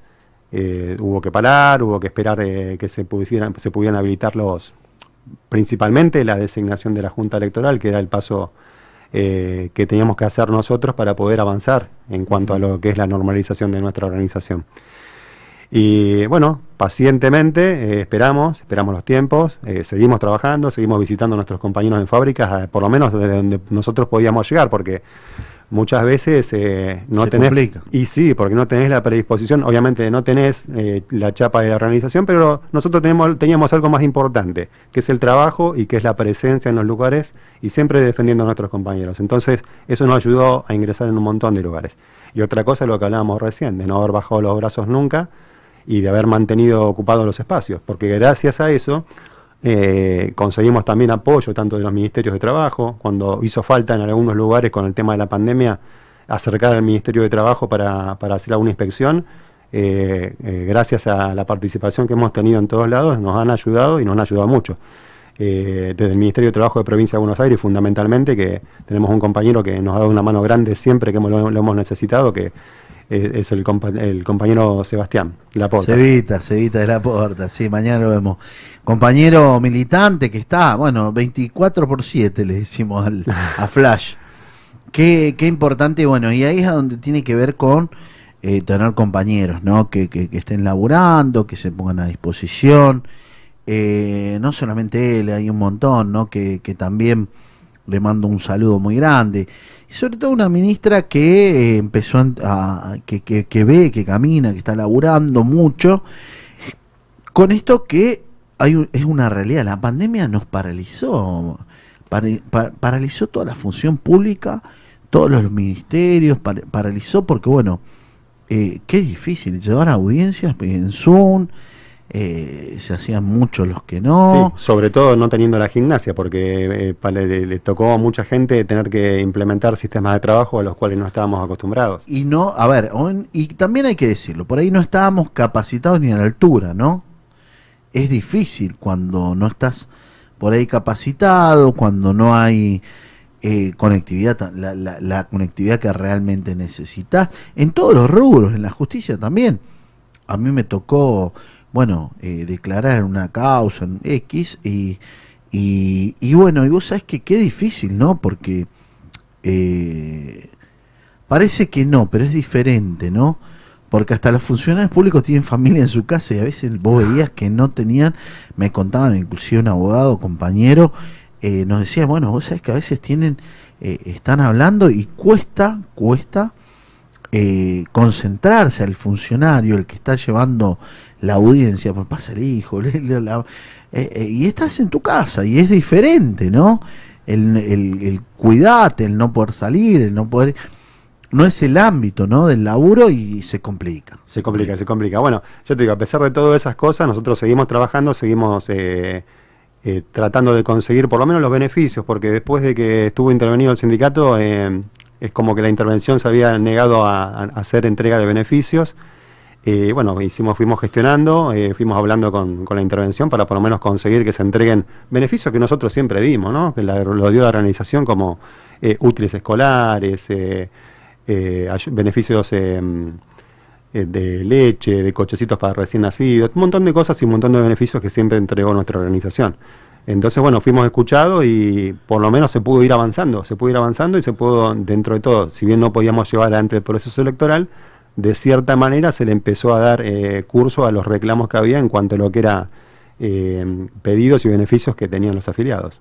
Eh, hubo que parar, hubo que esperar que se pudieran, se pudieran habilitar los, principalmente la designación de la Junta Electoral, que era el paso eh, que teníamos que hacer nosotros para poder avanzar en cuanto a lo que es la normalización de nuestra organización. Y bueno, pacientemente eh, esperamos, esperamos los tiempos, eh, seguimos trabajando, seguimos visitando a nuestros compañeros en fábricas, eh, por lo menos desde donde nosotros podíamos llegar, porque muchas veces eh, no
Se
tenés...
complica.
Y sí, porque no tenés la predisposición, obviamente no tenés eh, la chapa de la organización, pero nosotros tenemos, teníamos algo más importante, que es el trabajo y que es la presencia en los lugares y siempre defendiendo a nuestros compañeros. Entonces, eso nos ayudó a ingresar en un montón de lugares. Y otra cosa es lo que hablábamos recién, de no haber bajado los brazos nunca y de haber mantenido ocupados los espacios, porque gracias a eso eh, conseguimos también apoyo tanto de los ministerios de trabajo, cuando hizo falta en algunos lugares con el tema de la pandemia acercar al Ministerio de Trabajo para, para hacer alguna inspección, eh, eh, gracias a la participación que hemos tenido en todos lados, nos han ayudado y nos han ayudado mucho. Eh, desde el Ministerio de Trabajo de Provincia de Buenos Aires, fundamentalmente, que tenemos un compañero que nos ha dado una mano grande siempre que lo, lo hemos necesitado, que es el, compa- el compañero Sebastián Laporta.
Cevita, Cevita de la Porta, sí, mañana lo vemos. Compañero militante que está, bueno, 24 por 7 le decimos al, a Flash. Qué, qué importante, bueno, y ahí es donde tiene que ver con eh, tener compañeros, ¿no? Que, que, que estén laburando, que se pongan a disposición. Eh, no solamente él, hay un montón, ¿no? Que, que también le mando un saludo muy grande. Y sobre todo una ministra que eh, empezó a, que, que, ve, que camina, que está laburando mucho. Con esto que hay, es una realidad, la pandemia nos paralizó, paralizó toda la función pública, todos los ministerios, par- paralizó porque, bueno, eh, qué difícil llevar audiencias en Zoom, eh, se hacían muchos los que no.
Sí, sobre todo no teniendo la gimnasia, porque eh, le, le tocó a mucha gente tener que implementar sistemas de trabajo a los cuales no estábamos acostumbrados.
Y no, a ver, on- y también hay que decirlo, por ahí no estábamos capacitados ni a la altura, ¿no? Es difícil cuando no estás por ahí capacitado, cuando no hay eh, conectividad, la- la conectividad que realmente necesitas, en todos los rubros, en la justicia también. A mí me tocó, bueno, eh, declarar una causa en X y, y, y bueno, y vos sabés que qué difícil, ¿no? Porque eh, parece que no, pero es diferente, ¿no? Porque hasta los funcionarios públicos tienen familia en su casa y a veces vos veías que no tenían, me contaban inclusive un abogado, compañero, eh, nos decía, bueno, vos sabés que a veces tienen, eh, están hablando y cuesta, cuesta eh, concentrarse al funcionario, el que está llevando la audiencia, pues pasa el hijo, (laughs) le- eh, eh, y estás en tu casa y es diferente, ¿no? El, el, el cuidarte, el no poder salir, el no poder... No es el ámbito, ¿no? Del laburo y se complica.
Se complica, se complica. Bueno, yo te digo, a pesar de todas esas cosas, nosotros seguimos trabajando, seguimos eh, eh, tratando de conseguir por lo menos los beneficios, porque después de que estuvo intervenido el sindicato, eh, es como que la intervención se había negado a hacer entrega de beneficios. Eh, bueno, hicimos, fuimos gestionando, eh, fuimos hablando con, con la intervención para por lo menos conseguir que se entreguen beneficios que nosotros siempre dimos, ¿no? Que la- lo dio la organización como eh, útiles escolares, eh, beneficios de leche, de cochecitos para recién nacidos, un montón de cosas y un montón de beneficios que siempre entregó nuestra organización. Entonces, bueno, fuimos escuchados y por lo menos se pudo ir avanzando, se pudo ir avanzando y se pudo, dentro de todo, si bien no podíamos llevar adelante el proceso electoral, de cierta manera se le empezó a dar eh, curso a los reclamos que había en cuanto a lo que era eh, pedidos y beneficios que tenían los afiliados.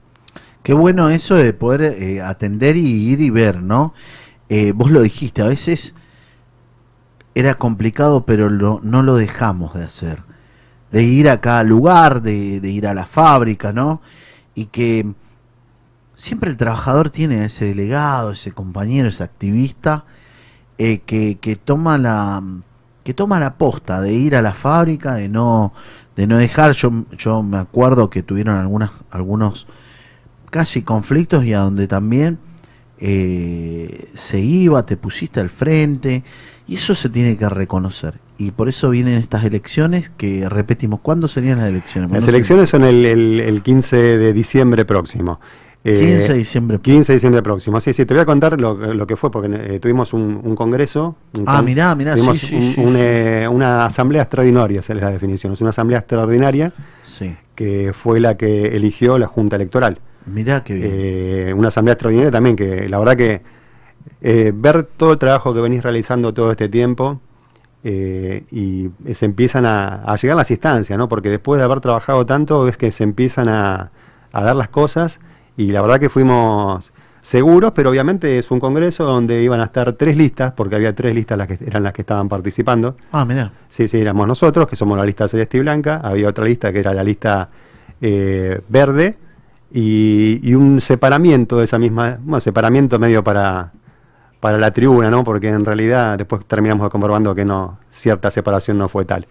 Qué bueno eso de poder eh, atender y ir y ver, ¿no? Vos lo dijiste, a veces era complicado, pero no lo dejamos de hacer. De ir a cada lugar, de, de ir a la fábrica, ¿no? Y que siempre el trabajador tiene ese delegado, ese compañero, ese activista, eh, que, que toma la que toma la posta de ir a la fábrica, de no, de no dejar, yo, yo me acuerdo que tuvieron algunas, algunos casi conflictos y a donde también eh, se iba, te pusiste al frente, y eso se tiene que reconocer. Y por eso vienen estas elecciones que repetimos, ¿cuándo serían las elecciones?
Las elecciones son el, el- el 15 de diciembre próximo. Eh,
15 de diciembre.
15 de diciembre próximo. Sí, sí, te voy a contar lo, lo que fue, porque eh, tuvimos un, un congreso. un
Ah,
con-
mirá, mirá,
tuvimos
sí, sí,
un-
sí,
un,
sí.
eh, una asamblea extraordinaria, esa es la definición. Es una asamblea extraordinaria
Sí.
que fue la que eligió la Junta Electoral.
Mirá qué bien.
Eh, una asamblea extraordinaria también que la verdad que ver todo el trabajo que venís realizando todo este tiempo y se empiezan a, a llegar las instancias, ¿no? Porque después de haber trabajado tanto es que se empiezan a, a dar las cosas y la verdad que fuimos seguros, pero obviamente es un congreso donde iban a estar tres listas, porque había tres listas las que eran las que estaban participando.
Ah, mirá.
Sí, sí, éramos nosotros, que somos la lista celeste y blanca. Había otra lista que era la lista eh, verde y, y un separamiento de esa misma, bueno, separamiento medio para, para la tribuna, ¿no? Porque en realidad después terminamos comprobando que no, cierta separación no fue tal.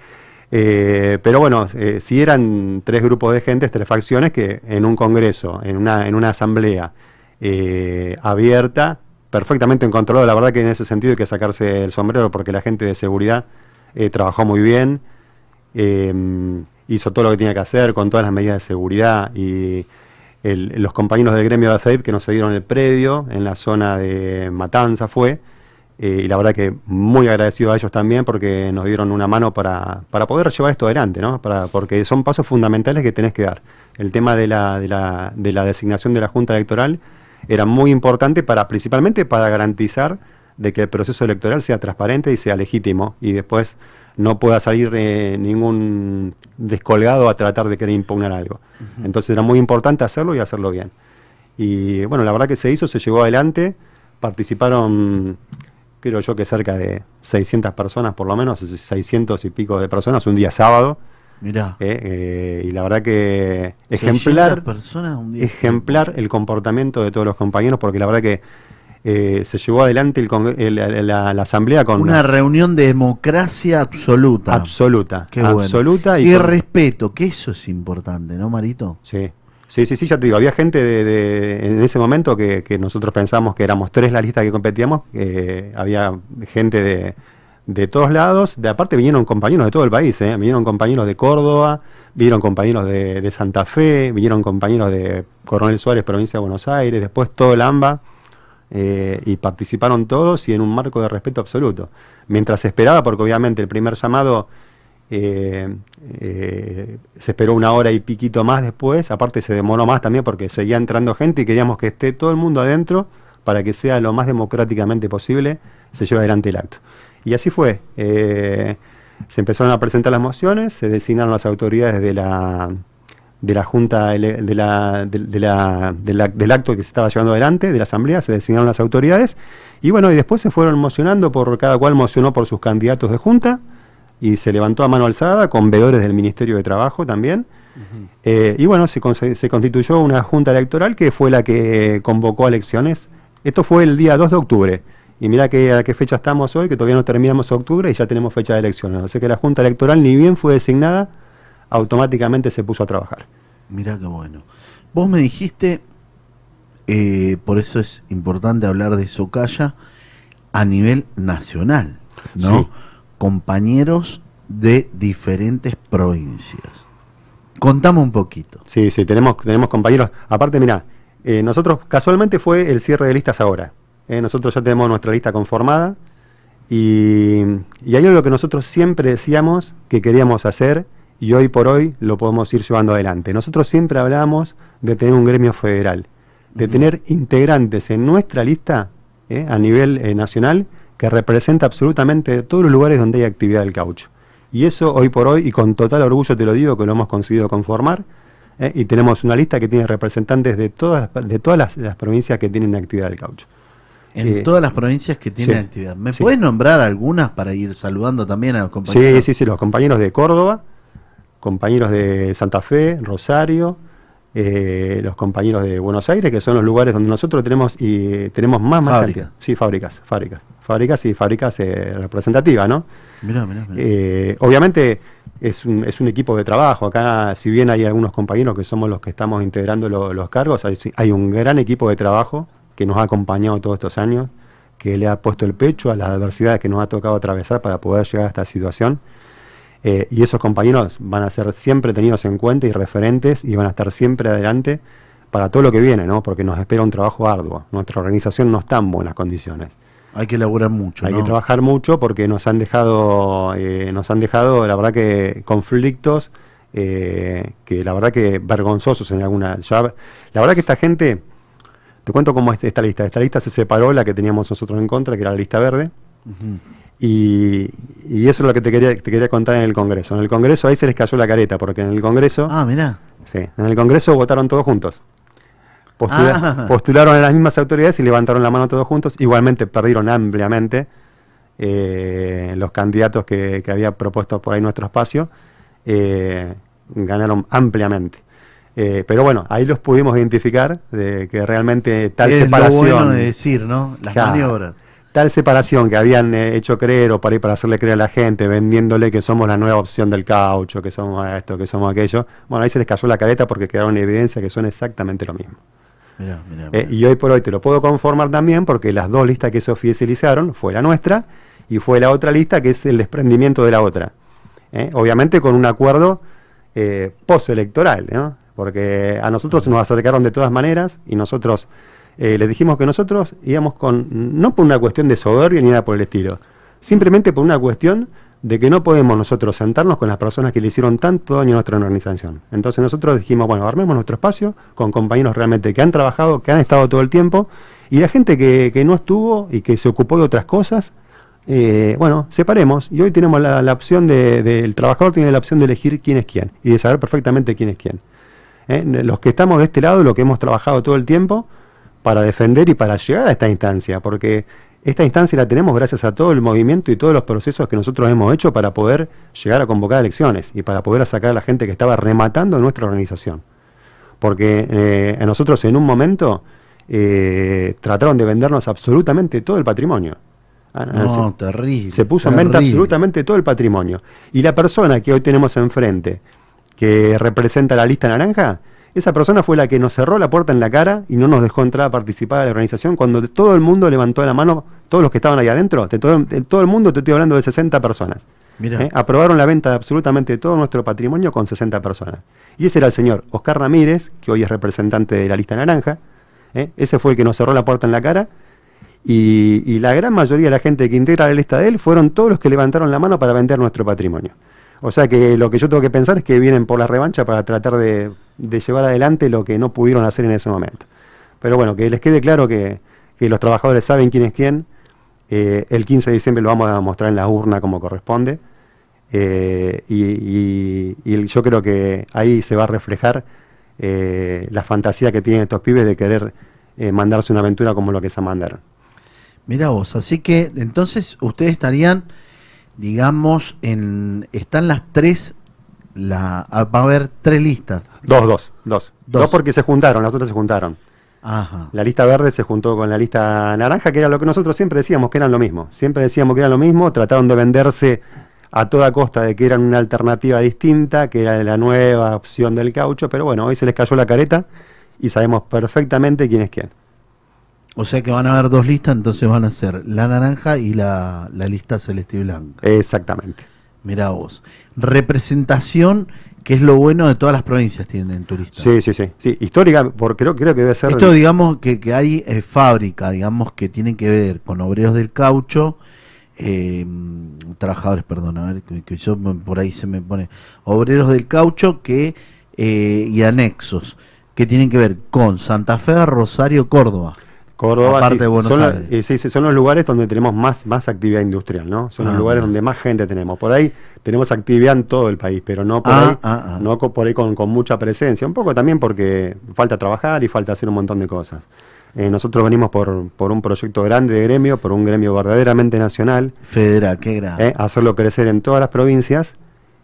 Eh, pero bueno, eh, si eran tres grupos de gente, tres facciones que en un congreso, en una, en una asamblea eh, abierta, perfectamente controlado. La verdad que en ese sentido hay que sacarse el sombrero porque la gente de seguridad eh, trabajó muy bien, eh, hizo todo lo que tenía que hacer con todas las medidas de seguridad y el- los compañeros del gremio de AFEIP que nos cedieron el predio en la zona de Matanza fue, eh, y la verdad que muy agradecido a ellos también porque nos dieron una mano para, para poder llevar esto adelante, ¿no? Para, porque son pasos fundamentales que tenés que dar. El tema de la, de la, de la designación de la Junta Electoral era muy importante para, principalmente para garantizar de que el proceso electoral sea transparente y sea legítimo y después no pueda salir eh, ningún descolgado a tratar de querer impugnar algo. Entonces era muy importante hacerlo y hacerlo bien. Y bueno, la verdad que se hizo, se llevó adelante, participaron, creo yo que cerca de 600 personas por lo menos, 600 y pico de personas, un día sábado.
Mirá.
Eh, eh, y la verdad que
600
ejemplar,
personas un día.
ejemplar el comportamiento de todos los compañeros, porque la verdad que eh, se llevó adelante el congre- el- la, la asamblea con
Una reunión de democracia absoluta.
absoluta,
Qué bueno.
absoluta
Y,
y, con-
respeto, que eso es importante, ¿no, Marito?
Sí, sí, sí, sí, ya te digo, había gente de, de- en ese momento que, que nosotros pensamos que éramos tres la lista que competíamos, eh, había gente de, de todos lados, de aparte vinieron compañeros de todo el país, eh, vinieron compañeros de Córdoba, vinieron compañeros de, de Santa Fe, vinieron compañeros de Coronel Suárez, provincia de Buenos Aires, después todo el AMBA, eh, y participaron todos y en un marco de respeto absoluto. Mientras esperaba, porque obviamente el primer llamado eh, eh, se esperó una hora y piquito más después, aparte se demoró más también porque seguía entrando gente y queríamos que esté todo el mundo adentro para que sea lo más democráticamente posible, se lleve adelante el acto. Y así fue. eh, se empezaron a presentar las mociones, se designaron las autoridades de la de la junta de la- del acto que se estaba llevando adelante, de la asamblea, se designaron las autoridades y bueno, y después se fueron mocionando por cada cual mocionó por sus candidatos de junta y se levantó a mano alzada con veedores del Ministerio de Trabajo también. Eh, y bueno, se, se constituyó una junta electoral que fue la que convocó a elecciones. Esto fue el día 2 de octubre. Y mira que, a qué fecha estamos hoy, que todavía no terminamos octubre y ya tenemos fecha de elecciones. O sea que la junta electoral ni bien fue designada, automáticamente se puso a trabajar.
Mirá qué bueno. Vos me dijiste, eh, por eso es importante hablar de Socaya a nivel nacional, ¿no?
Sí.
Compañeros de diferentes provincias. Contame un poquito.
Sí, sí, tenemos, tenemos compañeros. Aparte, mira, eh, nosotros casualmente fue el cierre de listas ahora. Eh, nosotros ya tenemos nuestra lista conformada y, y hay algo que nosotros siempre decíamos que queríamos hacer y hoy por hoy lo podemos ir llevando adelante. Nosotros siempre hablamos de tener un gremio federal, de tener integrantes en nuestra lista eh, a nivel eh, nacional que representa absolutamente todos los lugares donde hay actividad del caucho. Y eso hoy por hoy, y con total orgullo te lo digo, que lo hemos conseguido conformar, eh, y tenemos una lista que tiene representantes de todas, las- de todas las, las provincias que tienen actividad del caucho.
En
Eh,
todas las provincias que tienen
sí,
actividad. ¿Me
sí.
puedes nombrar algunas para ir saludando también a los compañeros?
Sí, sí, sí, los compañeros de Córdoba, compañeros de Santa Fe, Rosario, eh, los compañeros de Buenos Aires, que son los lugares donde nosotros tenemos y tenemos más, más
Fábricas.
cantidad. Sí, fábricas, fábricas. Fábricas y fábricas eh, representativas, ¿no?
Mirá, mirá, mirá.
Eh, obviamente es un, es un equipo de trabajo. Acá, si bien hay algunos compañeros que somos los que estamos integrando lo- los cargos, hay, hay un gran equipo de trabajo que nos ha acompañado todos estos años, que le ha puesto el pecho a las adversidades que nos ha tocado atravesar para poder llegar a esta situación. Eh, y esos compañeros van a ser siempre tenidos en cuenta y referentes y van a estar siempre adelante para todo lo que viene, ¿no? Porque nos espera un trabajo arduo. Nuestra organización no está en buenas condiciones.
Hay que elaborar mucho.
Hay
¿no?
que trabajar mucho porque nos han dejado, eh, nos han dejado, la verdad que conflictos eh, que la verdad que vergonzosos en alguna. ya- la verdad que esta gente, te cuento cómo es esta lista. Esta lista se separó la que teníamos nosotros en contra, que era la lista verde.
Ujú.
Y, y eso es lo que te quería, te quería contar en el Congreso. En el Congreso ahí se les cayó la careta, porque en el Congreso.
Ah, mirá.
Sí, en el Congreso votaron todos juntos. Postula-
Ah. (laughs)
Postularon a las mismas autoridades y levantaron la mano todos juntos. Igualmente perdieron ampliamente eh, los candidatos que, que había propuesto por ahí nuestro espacio. eh, ganaron ampliamente. Eh, pero bueno, ahí los pudimos identificar de que realmente tal
es
separación.
lo bueno de decir, ¿no? Las maniobras.
Tal separación que habían eh, hecho creer o para, ir para hacerle creer a la gente, vendiéndole que somos la nueva opción del caucho, que somos esto, que somos aquello. Bueno, ahí se les cayó la careta porque quedaron en evidencia que son exactamente lo mismo.
Mirá, mirá,
Eh, y hoy por hoy te lo puedo conformar también porque las dos listas que se oficializaron fue la nuestra y fue la otra lista que es el desprendimiento de la otra. Eh, Obviamente con un acuerdo eh, postelectoral, ¿no? porque a nosotros nos acercaron de todas maneras y nosotros eh, les dijimos que nosotros íbamos con, no por una cuestión de soberbia ni nada por el estilo, simplemente por una cuestión de que no podemos nosotros sentarnos con las personas que le hicieron tanto daño a nuestra organización. Entonces nosotros dijimos, bueno, armemos nuestro espacio con compañeros realmente que han trabajado, que han estado todo el tiempo, y la gente que, no estuvo y que se ocupó de otras cosas, eh, bueno, separemos. Y hoy tenemos la, la opción de, de- el trabajador tiene la opción de elegir quién es quién y de saber perfectamente quién es quién. ¿eh? Los que estamos de este lado, lo que hemos trabajado todo el tiempo para defender y para llegar a esta instancia, porque esta instancia la tenemos gracias a todo el movimiento y todos los procesos que nosotros hemos hecho para poder llegar a convocar elecciones y para poder sacar a la gente que estaba rematando nuestra organización. Porque eh, a nosotros en un momento eh, trataron de vendernos absolutamente todo el patrimonio. Ah,
No,
se-
terrible,
Se puso en venta absolutamente todo el patrimonio. Y la persona que hoy tenemos enfrente, que representa la lista naranja, esa persona fue la que nos cerró la puerta en la cara y no nos dejó entrar a participar de la organización cuando todo el mundo levantó la mano, todos los que estaban ahí adentro, de todo, de todo el mundo te estoy hablando de 60 personas.
Mira.
¿eh? Aprobaron la venta de absolutamente todo nuestro patrimonio con 60 personas. Y ese era el señor Oscar Ramírez, que hoy es representante de la lista naranja. ¿eh? Ese fue el que nos cerró la puerta en la cara. Y, y la gran mayoría de la gente que integra la lista de él fueron todos los que levantaron la mano para vender nuestro patrimonio. O sea que lo que yo tengo que pensar es que vienen por la revancha para tratar de, llevar adelante lo que no pudieron hacer en ese momento. Pero bueno, que les quede claro que, que los trabajadores saben quién es quién. Eh, el 15 de diciembre lo vamos a mostrar en la urna como corresponde. Eh, y, y- y yo creo que ahí se va a reflejar eh, la fantasía que tienen estos pibes de querer eh, mandarse una aventura como lo que se mandaron.
Mira vos, así que entonces ustedes estarían, digamos, en están las tres, la, ah, va a haber tres listas.
Dos, dos, dos.
Dos.
Dos porque se juntaron, las otras se juntaron.
Ajá.
La lista verde se juntó con la lista naranja, que era lo que nosotros siempre decíamos que eran lo mismo. Siempre decíamos que eran lo mismo, trataron de venderse a toda costa de que eran una alternativa distinta, que era la nueva opción del caucho, pero bueno, hoy se les cayó la careta y sabemos perfectamente quién es quién.
O sea que van a haber dos listas, entonces van a ser la naranja y la, la lista celeste y blanca.
Exactamente.
Mira vos. Representación, que es lo bueno de todas las provincias tienen en tu lista.
Sí, sí, sí. sí. Histórica, porque creo, creo que debe ser...
Esto digamos que, que hay eh, fábrica, digamos que tienen que ver con obreros del caucho, eh, trabajadores, perdón, a ver, que, que yo por ahí se me pone, obreros del caucho que eh, y anexos que tienen que ver con Santa Fe, Rosario, Córdoba.
Córdoba,
aparte
sí,
de Buenos
son,
Aires.
eh, sí, sí, son los lugares donde tenemos más, más actividad industrial, ¿no? Son los
Ah,
lugares donde más gente tenemos. Por ahí tenemos actividad en todo el país, pero no por
Ah,
ahí,
ah,
no por ahí con, con mucha presencia. Un poco también porque falta trabajar y falta hacer un montón de cosas. Eh, nosotros venimos por, por un proyecto grande de gremio, por un gremio verdaderamente nacional.
Federal, qué grande.
eh, hacerlo crecer en todas las provincias,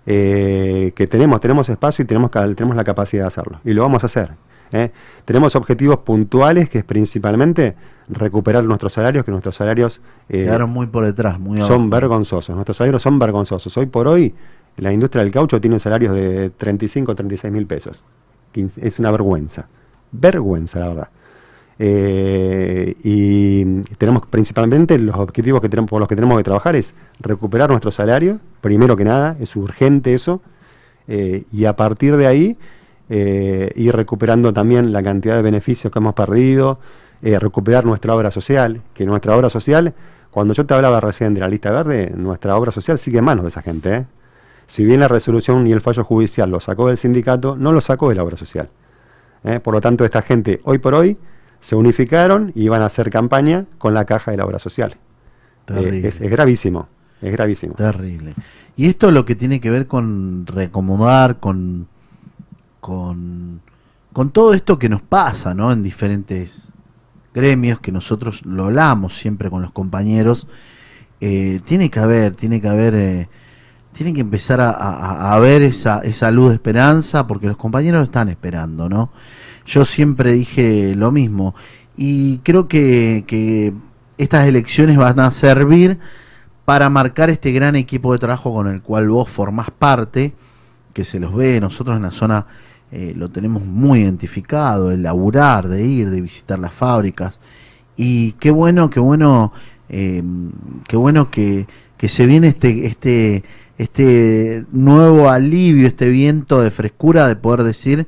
que tenemos, tenemos espacio y tenemos, tenemos la capacidad de hacerlo. Y lo vamos a hacer. Eh. Tenemos objetivos puntuales, que es principalmente recuperar nuestros salarios, que nuestros salarios eh,
Quedaron muy por detrás, muy
son
abajo.
vergonzosos. Nuestros salarios son vergonzosos. Hoy por hoy, la industria del caucho tiene salarios de 35 o 36 mil pesos. Es una vergüenza. Vergüenza, la verdad. Eh, y tenemos principalmente los objetivos que tenemos, por los que tenemos que trabajar es recuperar nuestro salario, primero que nada, es urgente eso, eh, y a partir de ahí eh, ir recuperando también la cantidad de beneficios que hemos perdido, eh, recuperar nuestra obra social, que nuestra obra social, cuando yo te hablaba recién de la lista verde, nuestra obra social sigue en manos de esa gente. ¿eh? Si bien la resolución y el fallo judicial lo sacó del sindicato, no lo sacó de la obra social. Por lo tanto, esta gente hoy por hoy se unificaron y van a hacer campaña con la caja de la obra social. Es, es gravísimo, es gravísimo.
Terrible. Y esto lo que tiene que ver con reacomodar, con, con, con todo esto que nos pasa, ¿no? En diferentes gremios, que nosotros lo hablamos siempre con los compañeros, eh, tiene que haber, tiene que haber, eh, tiene que empezar a, a- ver esa, esa luz de esperanza, porque los compañeros están esperando, ¿no? Yo siempre dije lo mismo, y creo que, que estas elecciones van a servir para marcar este gran equipo de trabajo con el cual vos formás parte, que se los ve, nosotros en la zona eh, lo tenemos muy identificado, el laburar, de ir, de visitar las fábricas, y qué bueno, qué bueno, eh, qué bueno que, que se viene este, este, este nuevo alivio, este viento de frescura de poder decir,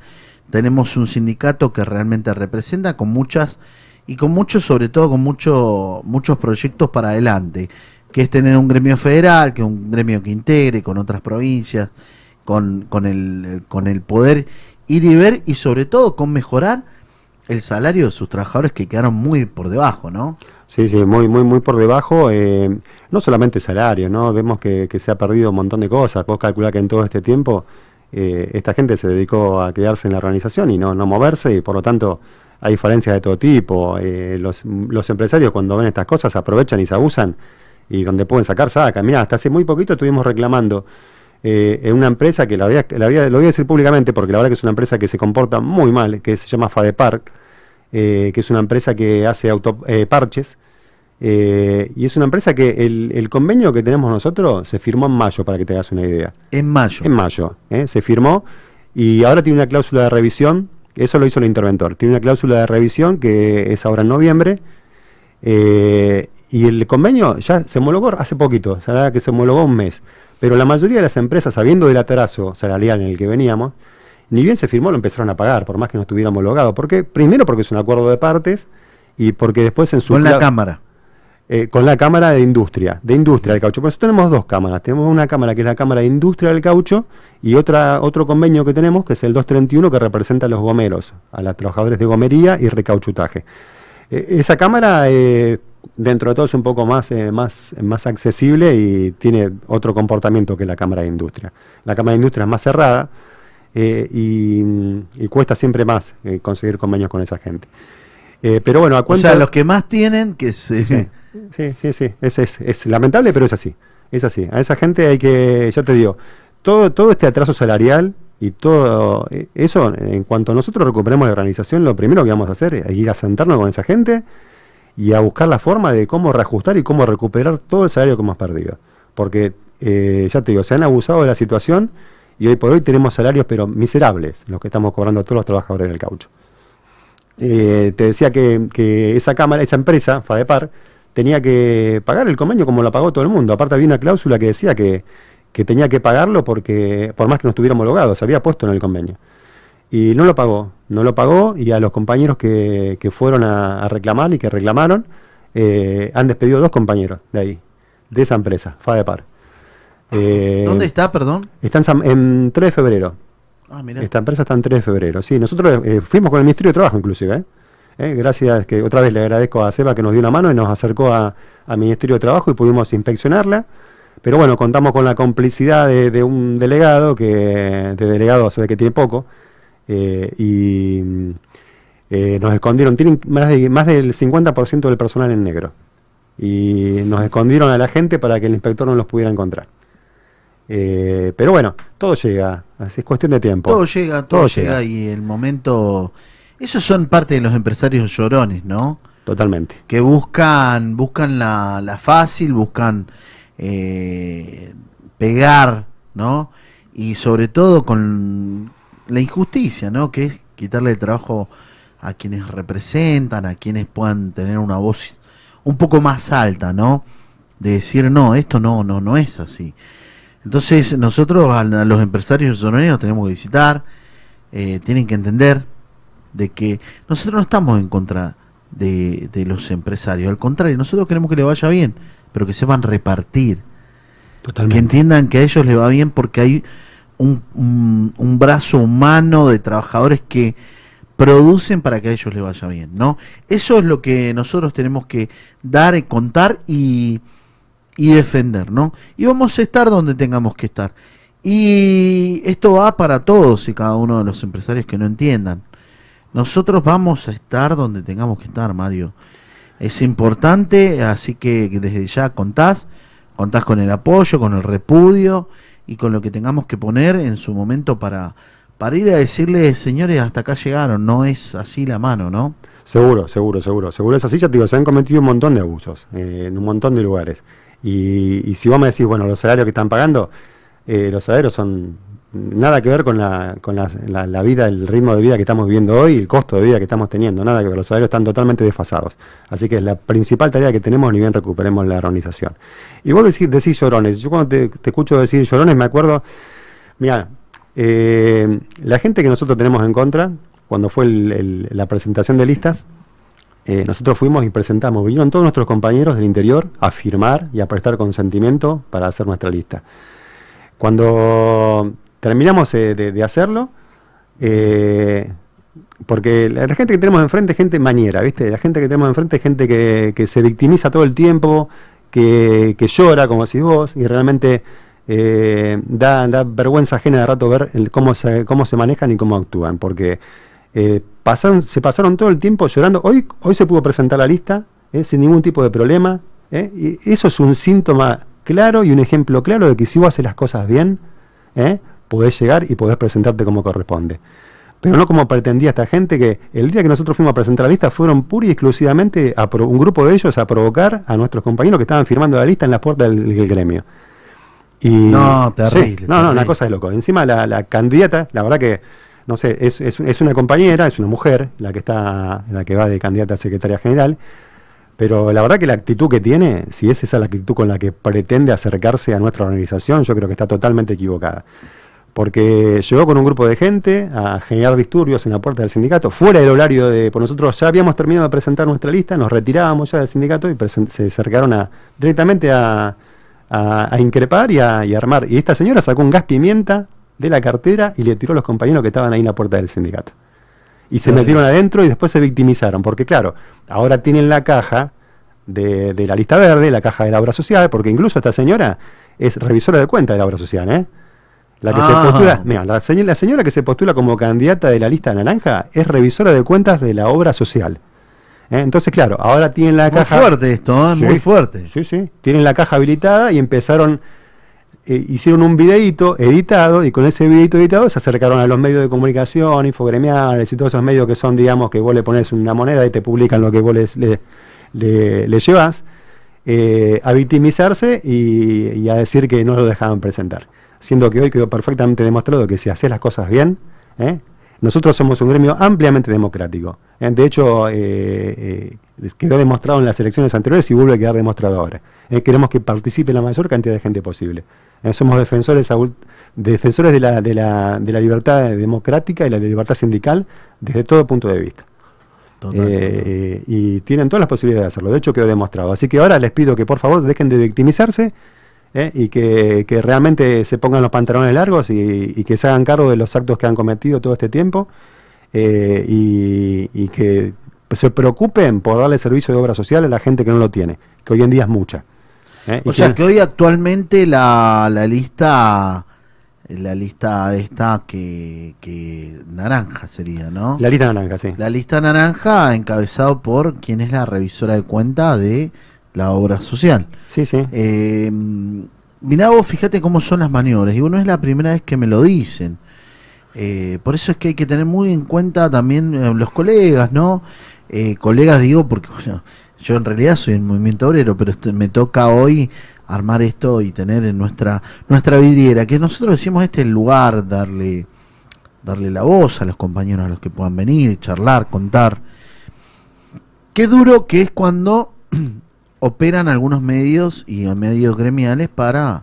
tenemos un sindicato que realmente representa con muchas y con muchos, sobre todo con mucho, muchos proyectos para adelante, que es tener un gremio federal, que un gremio que integre con otras provincias, con, con, el, con el poder ir y ver y sobre todo con mejorar el salario de sus trabajadores que quedaron muy por debajo, ¿no?
Sí, sí, muy, muy, muy por debajo. eh, no solamente salario, ¿no? Vemos que, se ha perdido un montón de cosas. Vos calculás que en todo este tiempo eh, esta gente se dedicó a quedarse en la organización y no, no moverse, y por lo tanto hay falencias de todo tipo. eh, los, los empresarios cuando ven estas cosas aprovechan y se abusan, y donde pueden sacar, sacan. Mirá, hasta hace muy poquito estuvimos reclamando eh, en una empresa que la voy, a, la voy a- lo voy a decir públicamente porque la verdad que es una empresa que se comporta muy mal, que se llama Fadepark, eh, que es una empresa que hace auto, eh, parches. eh, y es una empresa que el, el convenio que tenemos nosotros se firmó en mayo, para que te hagas una idea.
En mayo.
En mayo, ¿eh? se firmó y ahora tiene una cláusula de revisión, eso lo hizo el interventor, tiene una cláusula de revisión que es ahora en noviembre eh, y el convenio ya se homologó hace poquito, sea, que se homologó un mes, pero la mayoría de las empresas, sabiendo del atraso salarial en el que veníamos, ni bien se firmó lo empezaron a pagar, por más que no estuviera homologado. porque Primero porque es un acuerdo de partes y porque después en su...
Con la cámara.
eh, con la Cámara de Industria, de Industria del Caucho. Por eso tenemos dos cámaras. Tenemos una cámara que es la Cámara de Industria del Caucho y otra, otro convenio que tenemos que es el 231 que representa a los gomeros, a los trabajadores de gomería y recauchutaje. Eh, esa cámara, eh, dentro de todo, es un poco más, eh, más, más accesible y tiene otro comportamiento que la Cámara de Industria. La Cámara de Industria es más cerrada eh, y, y cuesta siempre más eh, conseguir convenios con esa gente. Pero bueno, a
O
cuenta
sea, los que más tienen, que se...
Sí, sí, sí, sí. Es, es, es lamentable, pero es así. Es así. A esa gente hay que, ya te digo, todo, todo este atraso salarial y todo eso, en cuanto nosotros recuperemos la organización, lo primero que vamos a hacer es ir a sentarnos con esa gente y a buscar la forma de cómo reajustar y cómo recuperar todo el salario que hemos perdido. Porque, eh, ya te digo, se han abusado de la situación y hoy por hoy tenemos salarios pero miserables, los que estamos cobrando todos los trabajadores del caucho. Eh, te decía que, que esa cámara, esa empresa, Fadepar, tenía que pagar el convenio como lo pagó todo el mundo. Aparte había una cláusula que decía que, que tenía que pagarlo porque por más que no estuviera homologado, se había puesto en el convenio. Y no lo pagó, no lo pagó y a los compañeros que, que fueron a, a reclamar y que reclamaron, eh, han despedido dos compañeros de ahí, de esa empresa, Fadepar. Eh,
¿Dónde está, perdón?
Está en, San- en 3 de febrero.
Ah, mirá.
Esta empresa está en 3 de febrero. Sí, nosotros eh, fuimos con el Ministerio de Trabajo inclusive. ¿eh? Gracias, que otra vez le agradezco a Seba que nos dio una mano y nos acercó a- al Ministerio de Trabajo y pudimos inspeccionarla. Pero bueno, contamos con la complicidad de, de un delegado, que de delegado se ve que tiene poco, eh, y mm, eh, nos escondieron, tienen más, de, más del 50% del personal en negro. Y nos escondieron a la gente para que el inspector no los pudiera encontrar. Eh, pero bueno, todo llega, es cuestión de tiempo.
Todo llega, todo, llega, y el momento... Esos son parte de los empresarios llorones, ¿no?
Totalmente.
Que buscan, buscan la, la fácil, buscan eh, pegar, ¿no? Y sobre todo con la injusticia, ¿no? Que es quitarle el trabajo a quienes representan, a quienes puedan tener una voz un poco más alta, ¿no? De decir, no, esto no, no, no es así. Entonces nosotros a, los empresarios lloroneros tenemos que visitar, eh, tienen que entender de que nosotros no estamos en contra de, de los empresarios, al contrario, nosotros queremos que le vaya bien, pero que sepan repartir, que entiendan que a ellos les va bien porque hay un, un, brazo humano de trabajadores que producen para que a ellos les vaya bien, ¿no? Eso es lo que nosotros tenemos que dar, contar y, y defender, ¿no? Y vamos a estar donde tengamos que estar. Y esto va para todos y cada uno de los empresarios que no entiendan. Nosotros vamos a estar donde tengamos que estar, Mario. Es importante, así que desde ya contás, contás con el apoyo, con el repudio y con lo que tengamos que poner en su momento para, para ir a decirles, señores, hasta acá llegaron, no es así la mano, ¿no?
Seguro, seguro, seguro. Seguro es así, ya te digo, se han cometido un montón de abusos eh, en un montón de lugares. Y, y si vos me decís, bueno, los salarios que están pagando, eh, los salarios son nada que ver con, la, con la, la- vida, el ritmo de vida que estamos viviendo hoy, el costo de vida que estamos teniendo, nada que ver, los salarios están totalmente desfasados. Así que la principal tarea que tenemos, ni bien recuperemos la organización. Y vos decís, decís llorones, yo cuando te, escucho decir llorones me acuerdo, mira, eh, la gente que nosotros tenemos en contra, cuando fue la presentación de listas, eh, nosotros fuimos y presentamos, vinieron todos nuestros compañeros del interior a firmar y a prestar consentimiento para hacer nuestra lista. Cuando terminamos eh, de, hacerlo, eh, porque la, gente que tenemos enfrente es gente maniera, ¿viste? La gente que tenemos enfrente es gente que, se victimiza todo el tiempo, que, que llora, como decís vos, y realmente eh, da, da vergüenza ajena de rato ver el- cómo, se, cómo se manejan y cómo actúan, porque eh, pasaron, se pasaron todo el tiempo llorando. Hoy, hoy se pudo presentar la lista sin ningún tipo de problema, y eso es un síntoma claro y un ejemplo claro de que si vos haces las cosas bien, podés llegar y podés presentarte como corresponde. pero no como pretendía esta gente que el día que nosotros fuimos a presentar la lista fueron pura y exclusivamente a pro- un grupo de ellos a provocar a nuestros compañeros que estaban firmando la lista en las puertas del, del gremio. Y,
No, terrible,
Sí, no, no, una cosa de loco. Encima la, la candidata, la verdad que, no sé, es, es, es una compañera, es una mujer, la que está, la que va de candidata a secretaria general, pero la verdad que la actitud que tiene, si es esa la actitud con la que pretende acercarse a nuestra organización, yo creo que está totalmente equivocada. Porque llegó con un grupo de gente a generar disturbios en la puerta del sindicato, fuera del horario de. Por nosotros ya habíamos terminado de presentar nuestra lista, nos retirábamos ya del sindicato y se acercaron a, directamente a, a- a increpar y a, y a armar. Y esta señora sacó un gas pimienta de la cartera y le tiró a los compañeros que estaban ahí en la puerta del sindicato. Y se metieron adentro y después se victimizaron, porque claro, ahora tienen la caja de, de la lista verde, la caja de la obra social, porque incluso esta señora es revisora de cuenta de la obra social, ¿eh? La que se
Ah.
postula, mira, la, señ- la señora que se postula como candidata de la lista naranja es revisora de cuentas de la obra social. ¿eh? Entonces, claro, ahora tienen la
Muy
caja.
fuerte esto, ¿eh? Muy fuerte.
Sí, sí. Tienen la caja habilitada y empezaron, eh, hicieron un videíto editado y con ese videíto editado se acercaron a los medios de comunicación, infogremiales y todos esos medios que son, digamos, que vos le pones una moneda y te publican lo que vos les- le, le, le llevas, eh, a victimizarse y, y a decir que no lo dejaban presentar. Siendo que hoy quedó perfectamente demostrado que si haces las cosas bien, ¿eh? nosotros somos un gremio ampliamente democrático. ¿eh? De hecho, eh, quedó demostrado en las elecciones anteriores y vuelve a quedar demostrado ahora. Queremos que participe la mayor cantidad de gente posible. Somos defensores, defensores de la, de, la, de la libertad democrática y la libertad sindical desde todo punto de vista. Eh, y tienen todas las posibilidades de hacerlo. De hecho, quedó demostrado. Así que ahora les pido que por favor dejen de victimizarse ¿eh? y que, que realmente se pongan los pantalones largos y, y que se hagan cargo de los actos que han cometido todo este tiempo eh, y, y que se preocupen por darle servicio de obra social a la gente que no lo tiene, que hoy en día es mucha. ¿eh?
O sea
que-
que hoy actualmente la, la lista la lista esta que, que naranja sería, ¿no?
La lista naranja, sí.
La lista naranja encabezado por quien es la revisora de cuenta de la obra social.
Sí, sí.
Eh, mirá vos, fíjate cómo son las maniobras. Digo, no es la primera vez que me lo dicen. Eh, por eso es que hay que tener muy en cuenta también eh, los colegas, ¿no? Eh, colegas digo porque (laughs) bueno, yo en realidad soy el movimiento obrero, pero este- me toca hoy armar esto y tener en nuestra nuestra vidriera, que nosotros decimos este es el lugar, darle darle la voz a los compañeros a los que puedan venir, charlar, contar. Qué duro que es cuando (clears throat) operan algunos medios y medios gremiales para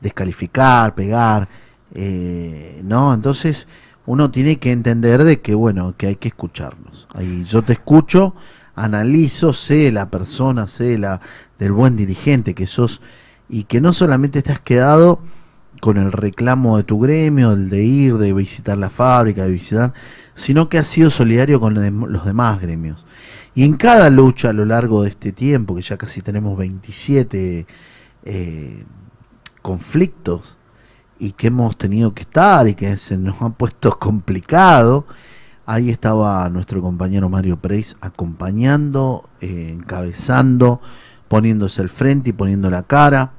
descalificar, pegar, eh, ¿no? Entonces uno tiene que entender de que, bueno, que hay que escucharnos. Ahí yo te escucho, analizo, sé la persona, sé la del buen dirigente que sos y que no solamente te has quedado con el reclamo de tu gremio, el de ir, de visitar la fábrica, de visitar, sino que has sido solidario con los demás gremios. Y en cada lucha a lo largo de este tiempo, que ya casi tenemos 27 eh, conflictos y que hemos tenido que estar y que se nos ha puesto (laughs) complicado, ahí estaba nuestro compañero Mario Preis acompañando, eh, encabezando, poniéndose al frente y poniendo la cara.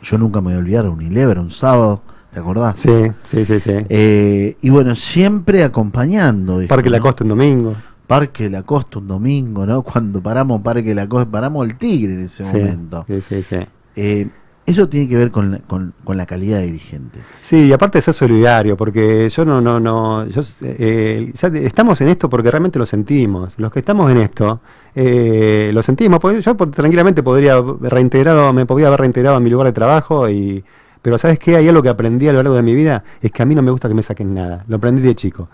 Yo nunca me voy a olvidar Unilever, un sábado, ¿te acordás?
Sí, sí, sí, sí.
Eh, y bueno, siempre acompañando. ¿viste,
Parque La
no?
Costa un domingo.
Parque La Costa un domingo, ¿no? (laughs) Cuando paramos Parque La Costa, paramos el Tigre en ese
Sí,
momento.
Sí, sí, sí.
Eh, eso tiene que ver con la, con, con la calidad de dirigente.
Sí, y aparte de ser solidario, porque yo no, no, no, yo, eh, ya de- estamos en esto porque realmente lo sentimos. Los que estamos en esto, eh, lo sentimos. porque yo tranquilamente podría reintegrado, me podría haber reintegrado a mi lugar de trabajo y, pero sabes qué, hay algo que aprendí a lo largo de mi vida es que a mí no me gusta que me saquen nada. Lo aprendí de chico.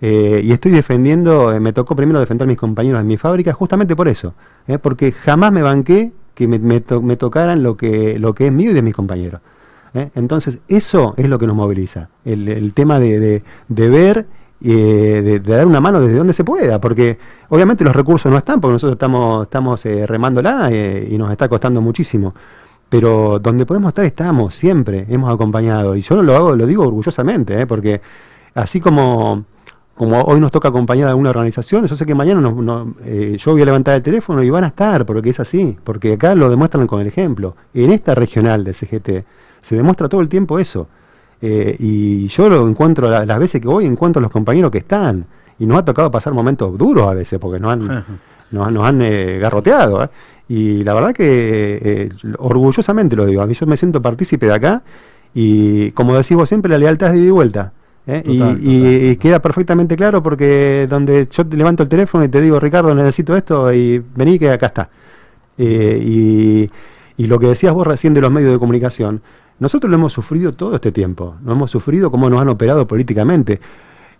Eh, y estoy defendiendo, eh, me tocó primero defender a mis compañeros en mi fábrica justamente por eso, eh, porque jamás me banqué que me, me to- me tocaran lo que, lo que es mío y de mis compañeros. Entonces, eso es lo que nos moviliza, el, tema de, de- ver, eh, de, dar una mano desde donde se pueda, porque obviamente los recursos no están, porque nosotros estamos, estamos eh, remándola y nos está costando muchísimo. Pero donde podemos estar estamos, siempre hemos acompañado. Y yo lo hago, lo digo orgullosamente, porque así como, como hoy nos toca acompañar a alguna organización, yo sé que mañana no- eh, yo voy a levantar el teléfono y van a estar, porque es así, porque acá lo demuestran con el ejemplo. En esta regional de CGT se demuestra todo el tiempo eso. Eh, y yo lo encuentro, la- las veces que voy, encuentro a los compañeros que están. Y nos ha tocado pasar momentos duros a veces, porque nos han, nos, han- nos han eh, garroteado. ¿eh? Y la verdad que orgullosamente lo digo, a mí yo me siento partícipe de acá. Y como decís vos siempre, la lealtad es de ida y vuelta. ¿Eh? Y-
Total,
y, queda perfectamente claro porque donde yo te levanto el teléfono y te digo, Ricardo, necesito esto, y vení que acá está. Eh, y, y lo que decías vos recién de los medios de comunicación, nosotros lo hemos sufrido todo este tiempo, lo hemos sufrido cómo nos han operado políticamente.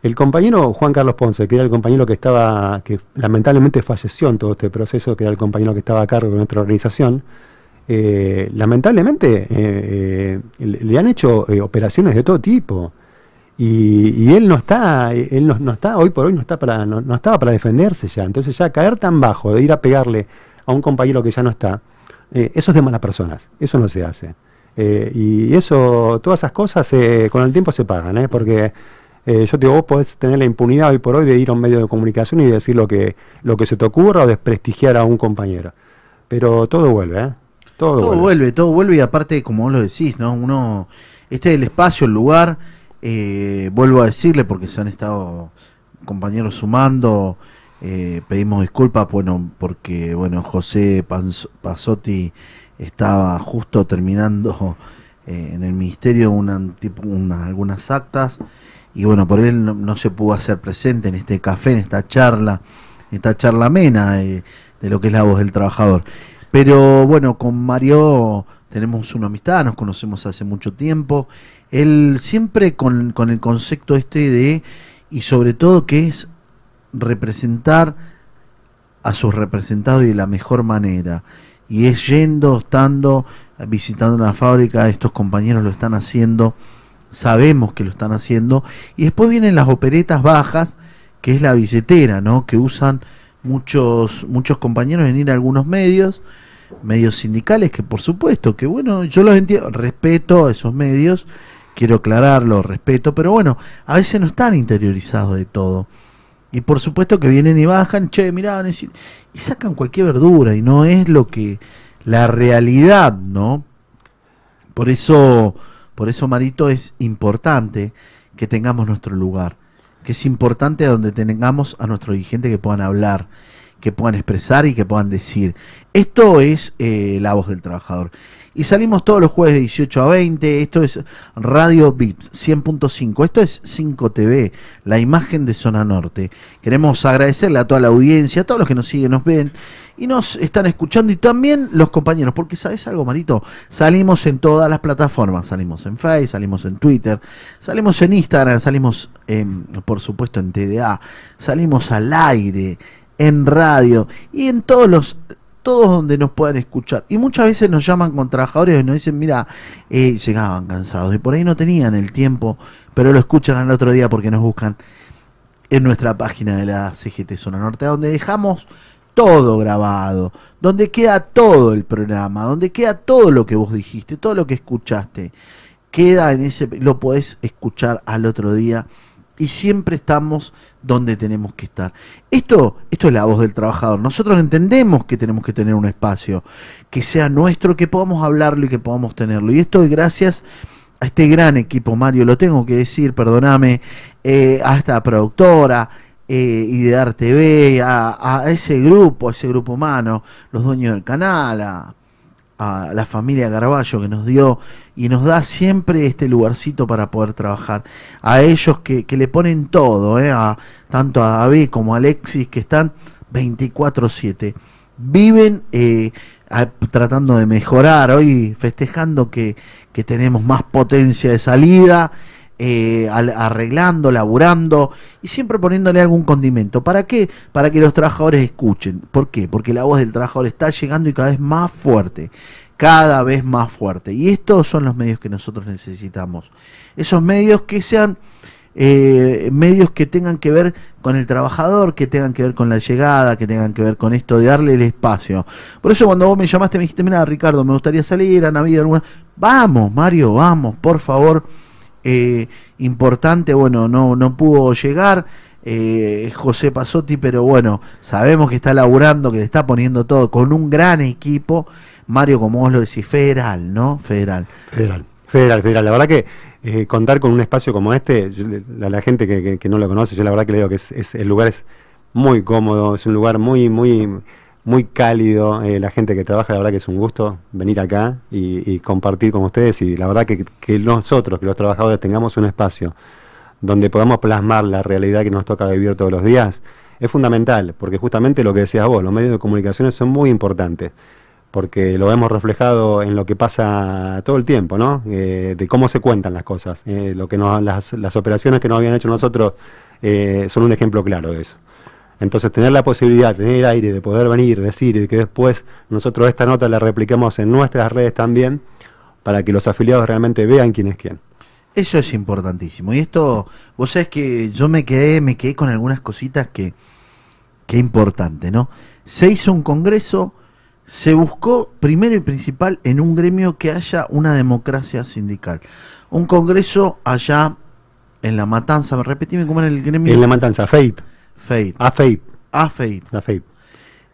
El compañero Juan Carlos Ponce, que era el compañero que estaba, que lamentablemente falleció en todo este proceso, que era el compañero que estaba a cargo de nuestra organización, eh, lamentablemente eh, le le han hecho operaciones de todo tipo. Y, y él no está, él no, no está, hoy por hoy no está para, no, no estaba para defenderse ya. Entonces ya caer tan bajo de ir a pegarle a un compañero que ya no está, eh, eso es de malas personas, eso no se hace. Eh, y eso, todas esas cosas eh, con el tiempo se pagan, ¿eh? porque eh, yo te digo, vos podés tener la impunidad hoy por hoy de ir a un medio de comunicación y decir lo que, lo que se te ocurra o desprestigiar a un compañero. Pero todo vuelve, ¿eh? Todo,
Todo
vuelve.
vuelve, todo vuelve y aparte, como vos lo decís, ¿no? Uno, este es el espacio, el lugar, eh, vuelvo a decirle porque se han estado compañeros sumando, eh, pedimos disculpas, bueno, porque, bueno, José Panz- Pasotti estaba justo terminando (laughs) eh, en el ministerio una, tipo, una- algunas actas y bueno, por él no, no se pudo hacer presente en este café, en esta charla, en esta charla amena de lo que es la voz del trabajador. Pero bueno, con Mario tenemos una amistad, nos conocemos hace mucho tiempo. Él siempre con, con el concepto este de, y sobre todo que es representar a sus representados y de la mejor manera. Y es yendo, estando, visitando una fábrica, estos compañeros lo están haciendo, sabemos que lo están haciendo. Y después vienen las operetas bajas, que es la billetera, ¿no? Que usan muchos, muchos compañeros en ir a algunos medios, medios sindicales, que por supuesto, que bueno, yo los entiendo, respeto a esos medios, quiero aclararlo, respeto, pero bueno, a veces no están interiorizados de todo. Y por supuesto que vienen y bajan, che, mirá, y sacan cualquier verdura, y no es lo que, la realidad, ¿no? Por eso, por eso, Marito, es importante que tengamos nuestro lugar, que es importante donde tengamos a nuestros dirigentes que puedan hablar, que puedan expresar y que puedan decir. Esto es eh, la voz del trabajador. Y salimos todos los jueves de 18 a 20. Esto es Radio Vips 100.5. Esto es 5 TV, la imagen de Zona Norte. Queremos agradecerle a toda la audiencia, a todos los que nos siguen, nos ven y nos están escuchando y también los compañeros, porque sabes algo, Marito, salimos en todas las plataformas, salimos en Facebook, salimos en Twitter, salimos en Instagram, salimos por supuesto en TDA, salimos al aire, en radio y en todos los todos donde nos puedan escuchar. Y muchas veces nos llaman con trabajadores y nos dicen, mira, eh, llegaban cansados y por ahí no tenían el tiempo, pero lo escuchan al otro día porque nos buscan en nuestra página de la CGT Zona Norte, donde dejamos todo grabado, donde queda todo el programa, donde queda todo lo que vos dijiste, todo lo que escuchaste, queda en ese, lo podés escuchar al otro día y siempre estamos donde tenemos que estar. Esto, esto es la voz del trabajador. Nosotros entendemos que tenemos que tener un espacio que sea nuestro, que podamos hablarlo y que podamos tenerlo. Y esto es gracias a este gran equipo, Mario, lo tengo que decir, perdóname, eh, a esta productora, eh, Idear TV, a, a ese grupo, a ese grupo humano, los dueños del canal, a, a la familia Carballo que nos dio y nos da siempre este lugarcito para poder trabajar. A ellos que, que le ponen todo, eh, a, tanto a David como a Alexis, que están 24-7. Viven eh, tratando de mejorar, hoy festejando que, que tenemos más potencia de salida. Eh, arreglando, laburando y siempre poniéndole algún condimento. ¿Para qué? Para que los trabajadores escuchen. ¿Por qué? Porque la voz del trabajador está llegando y cada vez más fuerte. Cada vez más fuerte. Y estos son los medios que nosotros necesitamos. Esos medios que sean eh, medios que tengan que ver con el trabajador, que tengan que ver con la llegada, que tengan que ver con esto de darle el espacio. Por eso cuando vos me llamaste me dijiste, mira Ricardo, me gustaría salir a Navidad alguna. Vamos, Mario, vamos, por favor. Eh, importante, bueno, no, no pudo llegar. eh, José Pasotti, pero bueno, sabemos que está laburando, que le está poniendo todo con un gran equipo. Mario, como vos lo decís, federal, ¿no? Federal.
Federal. Federal, federal. La verdad que eh, contar con un espacio como este, yo la gente que, que- que no lo conoce, yo la verdad que le digo que es, es- el lugar es muy cómodo, es un lugar muy, muy, muy cálido. eh, la gente que trabaja, la verdad que es un gusto venir acá y, compartir con ustedes. Y la verdad que, que nosotros, que los trabajadores, tengamos un espacio donde podamos plasmar la realidad que nos toca vivir todos los días, es fundamental, porque justamente lo que decías vos, los medios de comunicación son muy importantes porque lo hemos reflejado en lo que pasa todo el tiempo, ¿no? Eh, de cómo se cuentan las cosas. Eh, lo que nos, las, las operaciones que nos habían hecho nosotros eh, son un ejemplo claro de eso. Entonces, tener la posibilidad, tener aire, de poder venir, decir y que después nosotros esta nota la repliquemos en nuestras redes también, para que los afiliados realmente vean quién es quién.
Eso es importantísimo. Y esto, vos sabés que yo me quedé, me quedé con algunas cositas que, que importante, ¿no? Se hizo un congreso, se buscó primero y principal en un gremio que haya una democracia sindical. Un congreso allá en La Matanza, repetime cómo era el gremio.
En La Matanza, FEIP.
FEIP.
AFEIP.
AFEIP.
AFEIP.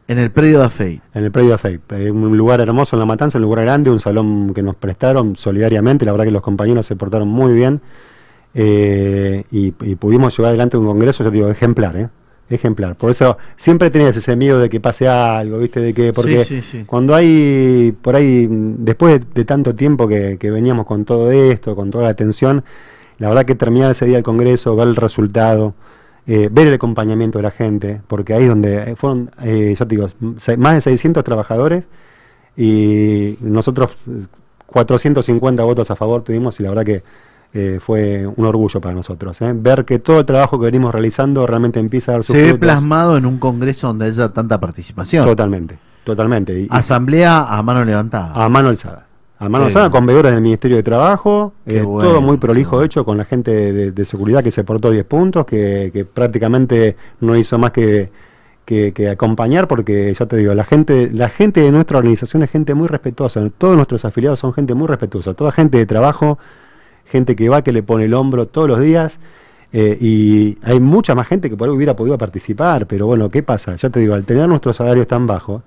En el predio de AFEIP.
En el predio de AFEIP. Eh, un lugar hermoso en La Matanza, un lugar grande, un salón que nos prestaron solidariamente. La verdad que los compañeros se portaron muy bien. eh, y, y pudimos llevar adelante un congreso, yo digo, ejemplar, ¿eh? Ejemplar. Por eso siempre tenías ese miedo de que pase algo, ¿viste? De que, porque
Sí, sí, sí.
cuando hay, por ahí, después de, de tanto tiempo que, que veníamos con todo esto, con toda la atención, la verdad que terminar ese día el congreso, ver el resultado, eh, ver el acompañamiento de la gente, porque ahí es donde eh, fueron, eh, yo te digo, más de 600 trabajadores y nosotros eh, 450 votos a favor tuvimos y la verdad que eh, fue un orgullo para nosotros. ¿eh? Ver que todo el trabajo que venimos realizando realmente empieza a dar sus
Se ve plasmado en un congreso donde haya tanta participación.
Totalmente, totalmente. Y-
Asamblea a mano levantada.
a mano alzada. A mano
bien.
con veedores del Ministerio de Trabajo, eh,
bueno,
todo muy prolijo hecho con la gente de, de seguridad que se portó 10 puntos, que, que prácticamente no hizo más que, que, que acompañar, porque ya te digo, la gente, la gente de nuestra organización es gente muy respetuosa, todos nuestros afiliados son gente muy respetuosa, toda gente de trabajo, gente que va, que le pone el hombro todos los días. eh, y hay mucha más gente que por ahí hubiera podido participar, pero bueno, ¿qué pasa? Ya te digo, al tener nuestros salarios tan bajos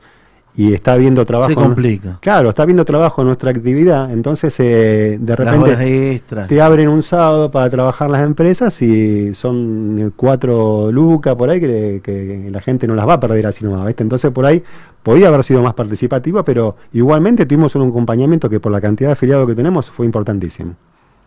y está habiendo trabajo.
Se complica.
Claro, está habiendo trabajo en nuestra actividad, entonces eh, de
Las
repente te abren un sábado para trabajar las empresas y son eh, cuatro lucas por ahí que, que la gente no las va a perder así nomás, ¿viste? Entonces por ahí podía haber sido más participativa, pero igualmente tuvimos un acompañamiento que por la cantidad de afiliados que tenemos fue importantísimo.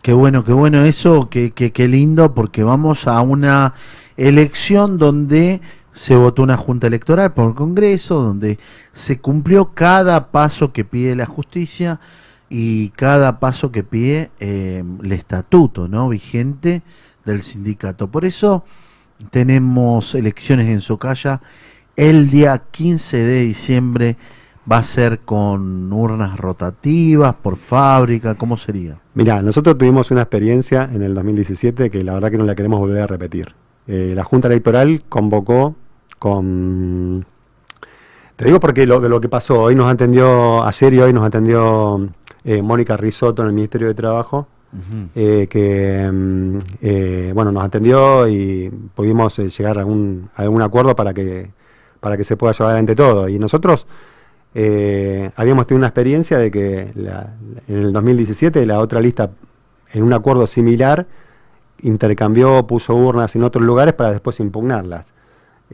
Qué bueno, qué bueno eso, qué, qué, qué lindo, porque vamos a una elección donde se votó una junta electoral por el Congreso, donde se cumplió cada paso que pide la justicia y cada paso que pide eh, el estatuto no vigente del sindicato. Por eso tenemos elecciones en Socaya el día 15 de diciembre. Va a ser con urnas rotativas, por fábrica, ¿cómo sería?
Mira, nosotros tuvimos una experiencia en el 2017 que la verdad que no la queremos volver a repetir. Eh, la Junta Electoral convocó con... Te digo porque lo, lo que pasó, hoy nos atendió, ayer y hoy nos atendió eh, Mónica Risotto en el Ministerio de Trabajo, eh, que mm, eh, bueno nos atendió y pudimos eh, llegar a algún, a algún acuerdo para que, para que se pueda llevar adelante todo. Y nosotros eh, habíamos tenido una experiencia de que la- en el 2017 la otra lista, en un acuerdo similar, intercambió, puso urnas en otros lugares para después impugnarlas.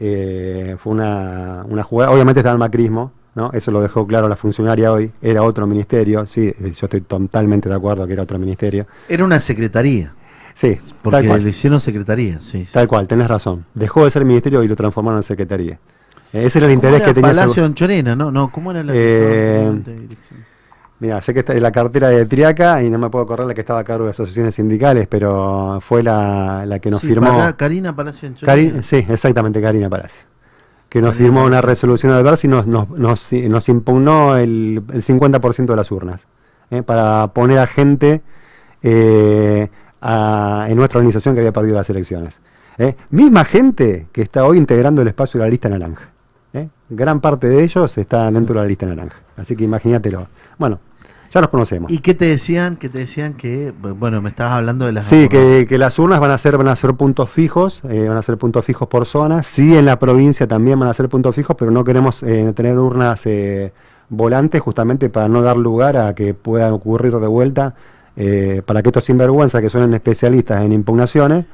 Eh, fue una, una jugada, obviamente estaba el macrismo, ¿no? eso lo dejó claro la funcionaria hoy, era otro ministerio, sí, eh, yo estoy totalmente de acuerdo que era otro ministerio.
Era una secretaría.
Sí, tal
Porque
cual.
le hicieron secretaría, sí. sí.
Tal cual, tenés razón. Dejó de ser ministerio y lo transformaron en secretaría. Eh, ese era el
¿Cómo
interés
era
que tenía.
Palacio Anchorena, ¿no? No, ¿cómo era la
Eh,
dirección?
Mira, sé que está en la cartera de Triaca y no me puedo correr la que estaba a cargo de asociaciones sindicales, pero fue la, la que nos
Sí,
firmó.
Pala- Karina Palacio.
Cari- sí, exactamente, Karina Palacio. Que nos
Karina
firmó una resolución adversa y nos, nos, nos, nos impugnó el, el 50% de las urnas. ¿eh? Para poner a gente eh, a- en nuestra organización que había perdido las elecciones. ¿eh? Misma gente que está hoy integrando el espacio de la lista naranja. Gran parte de ellos está dentro de la lista naranja. Así que imagínatelo. Bueno, ya nos conocemos.
¿Y qué te decían? Que te decían que, bueno, me estabas hablando de las
Sí, que, que las urnas van a ser van a ser puntos fijos, eh, van a ser puntos fijos por zona. Sí, en la provincia también van a ser puntos fijos, pero no queremos eh, tener urnas eh, volantes justamente para no dar lugar a que puedan ocurrir de vuelta eh, para que estos sinvergüenzas que son especialistas en impugnaciones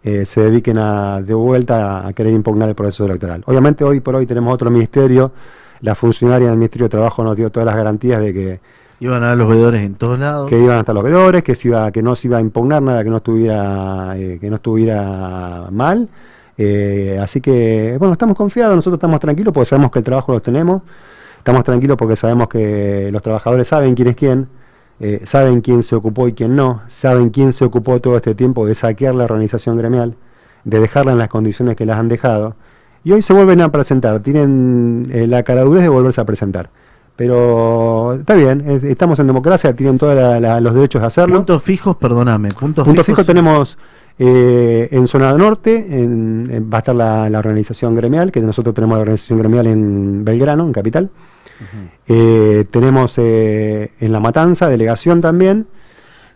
se dediquen a, de vuelta a querer impugnar el proceso electoral. Obviamente hoy por hoy tenemos otro ministerio, la funcionaria del Ministerio de Trabajo nos dio todas las garantías de que
Iban a ver los veedores en todos lados.
que iban hasta los veedores, que se iba, que no se iba a impugnar nada que no estuviera, eh, que no estuviera mal. Eh, así que, bueno, estamos confiados, nosotros estamos tranquilos porque sabemos que el trabajo lo tenemos, estamos tranquilos porque sabemos que los trabajadores saben quién es quién, eh, saben quién se ocupó y quién no, saben quién se ocupó todo este tiempo de saquear la organización gremial, de dejarla en las condiciones que las han dejado, y hoy se vuelven a presentar, tienen eh, la caradurez de volverse a presentar. Pero está bien, es- estamos en democracia, tienen todos los derechos de hacerlo.
Puntos fijos, perdóname. Puntos
Punto
fijos.
fijo tenemos eh, en zona norte, en- en- va a estar la, la organización gremial, que nosotros tenemos la organización gremial en Belgrano, en Capital. Eh, tenemos eh, en La Matanza, delegación también.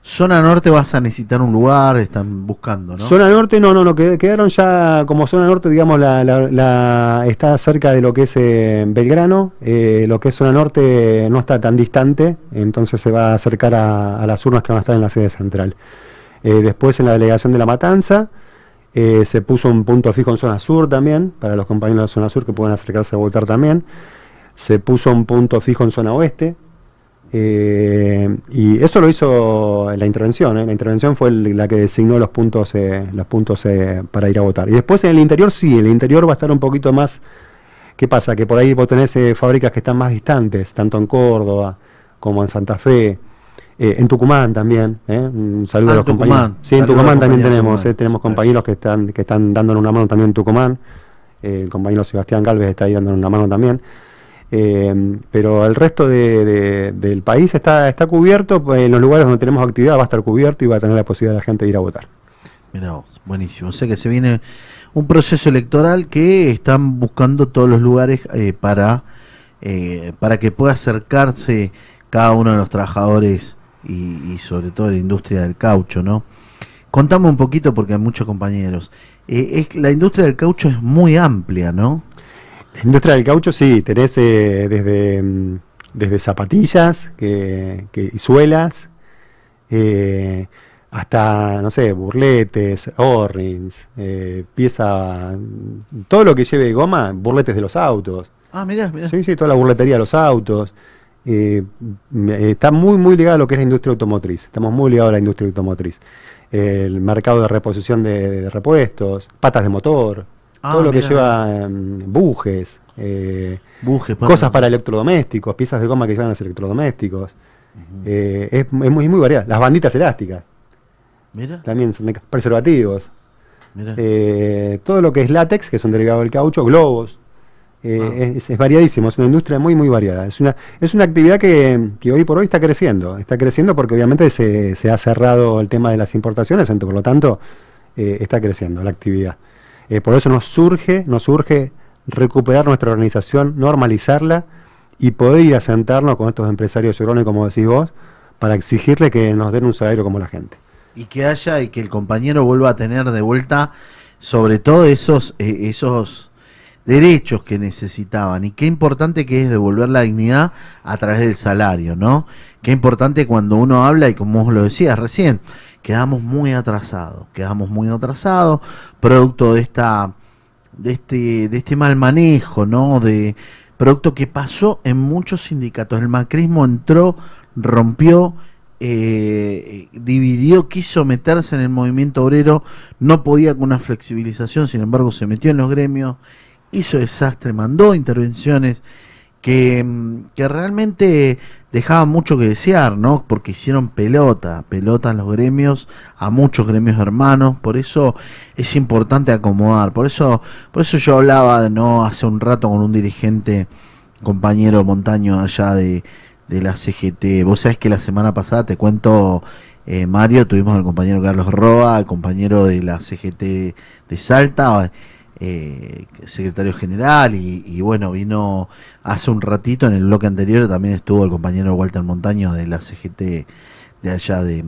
Zona norte vas a necesitar un lugar, están buscando, ¿no?
Zona norte, no, no, no, qued- quedaron ya como zona norte, digamos, la, la- la- está cerca de lo que es eh, Belgrano, eh, lo que es zona norte no está tan distante, entonces se va a acercar a, las urnas que van a estar en la sede central. Eh, después en la delegación de La Matanza se puso un punto fijo en zona sur también, para los compañeros de zona sur que puedan acercarse a votar también. Se puso un punto fijo en zona oeste, eh, y eso lo hizo la intervención, ¿eh? la intervención fue el- la que designó los puntos, eh, los puntos eh, para ir a votar. Y después en el interior sí, el interior va a estar un poquito más, ¿qué pasa? Que por ahí vos tenés eh, fábricas que están más distantes, tanto en Córdoba como en Santa Fe, eh, en Tucumán también, ¿eh? un saludo
Ah,
a
en
los compañeros.
Tucumán.
Sí, en Tucumán también
compañeros
tenemos, eh, tenemos compañeros que están, que están dándonos una mano también en Tucumán, el compañero Sebastián Galvez está ahí dándonos una mano también. Eh, pero el resto de- de- del país está, está cubierto, en los lugares donde tenemos actividad va a estar cubierto y va a tener la posibilidad de la gente de ir a votar.
Mirá vos, buenísimo. O sea que se viene un proceso electoral que están buscando todos los lugares eh, para, eh, para que pueda acercarse cada uno de los trabajadores y, y sobre todo la industria del caucho, ¿no? Contame un poquito porque hay muchos compañeros. Eh, es, la industria del caucho es muy amplia, ¿no?
La industria del caucho, sí, tenés eh, desde, mm, desde zapatillas que, que- y suelas eh, hasta, no sé, burletes, O-rings, eh, pieza, todo lo que lleve goma, burletes de los autos.
Ah, mirá, mirá.
Sí, sí, toda la burletería de los autos. Me- está muy, muy ligado a lo que es la industria automotriz. Estamos muy ligados a la industria automotriz. El mercado de reposición de, de repuestos, patas de motor,
Ah,
todo lo que lleva em, bujes, eh,
Bujes,
cosas para electrodomésticos, piezas de goma que llevan los electrodomésticos. Eh, es, es muy, muy variada. Las banditas elásticas,
Mira,
también son de- preservativos.
mira.
Eh, todo lo que es látex, que es un derivado del caucho, globos. eh,
Ah.
es, es variadísimo, es una industria muy, muy variada. Es una, es una actividad que, que hoy por hoy está creciendo. Está creciendo porque obviamente se, se ha cerrado el tema de las importaciones, entonces por lo tanto está creciendo la actividad. Eh, por eso nos surge, nos surge recuperar nuestra organización, normalizarla y poder ir a sentarnos con estos empresarios llorones, como decís vos, para exigirle que nos den un salario como la gente.
y que haya y que el compañero vuelva a tener de vuelta sobre todo esos eh, esos derechos que necesitaban y qué importante que es devolver la dignidad a través del salario, ¿no? Qué importante cuando uno habla y como vos lo decías recién, quedamos muy atrasados, quedamos muy atrasados producto de esta de este de este mal manejo, ¿no? De producto que pasó en muchos sindicatos. El macrismo entró, rompió eh, dividió, quiso meterse en el movimiento obrero, no podía con una flexibilización, sin embargo se metió en los gremios, hizo desastre, mandó intervenciones que, mm, que realmente dejaban mucho que desear, ¿no? Porque hicieron pelota, pelota en los gremios, a muchos gremios hermanos, por eso es importante acomodar, por eso, por eso yo hablaba, ¿no? Hace un rato con un dirigente, compañero montaño allá de, de la CGT. Vos sabés que la semana pasada, te cuento, eh, Mario, tuvimos al compañero Carlos Roa, compañero de la CGT de Salta, eh, secretario general, y, bueno, vino hace un ratito, en el bloque anterior también estuvo el compañero Walter Montaño de la CGT de allá de,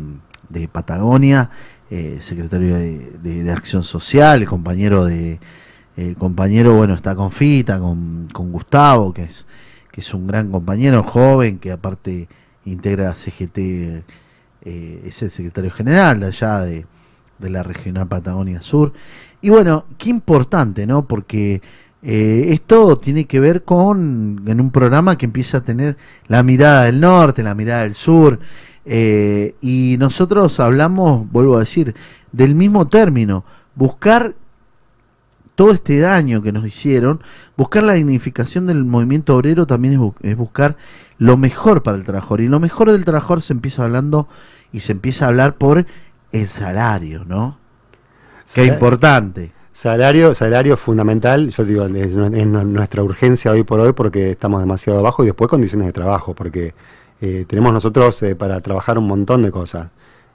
Patagonia, eh, secretario de, Acción Social, el compañero de... El compañero, bueno, está con Fita, con, con Gustavo, que es, que es un gran compañero, joven, que aparte integra CGT eh, es el secretario general de allá de, de la regional Patagonia Sur. Y bueno, qué importante, ¿no? Porque eh, esto tiene que ver con, en un programa que empieza a tener la mirada del norte, la mirada del sur, eh, y nosotros hablamos, vuelvo a decir, del mismo término, buscar todo este daño que nos hicieron, buscar la dignificación del movimiento obrero también es, bu- es buscar lo mejor para el trabajador. Y lo mejor del trabajador se empieza hablando y se empieza a hablar por el salario, ¿no? Qué importante.
Salario, salario fundamental, yo digo, es, nu- es nu- nuestra urgencia hoy por hoy porque estamos demasiado abajo y después condiciones de trabajo, porque eh, tenemos nosotros eh, para trabajar un montón de cosas.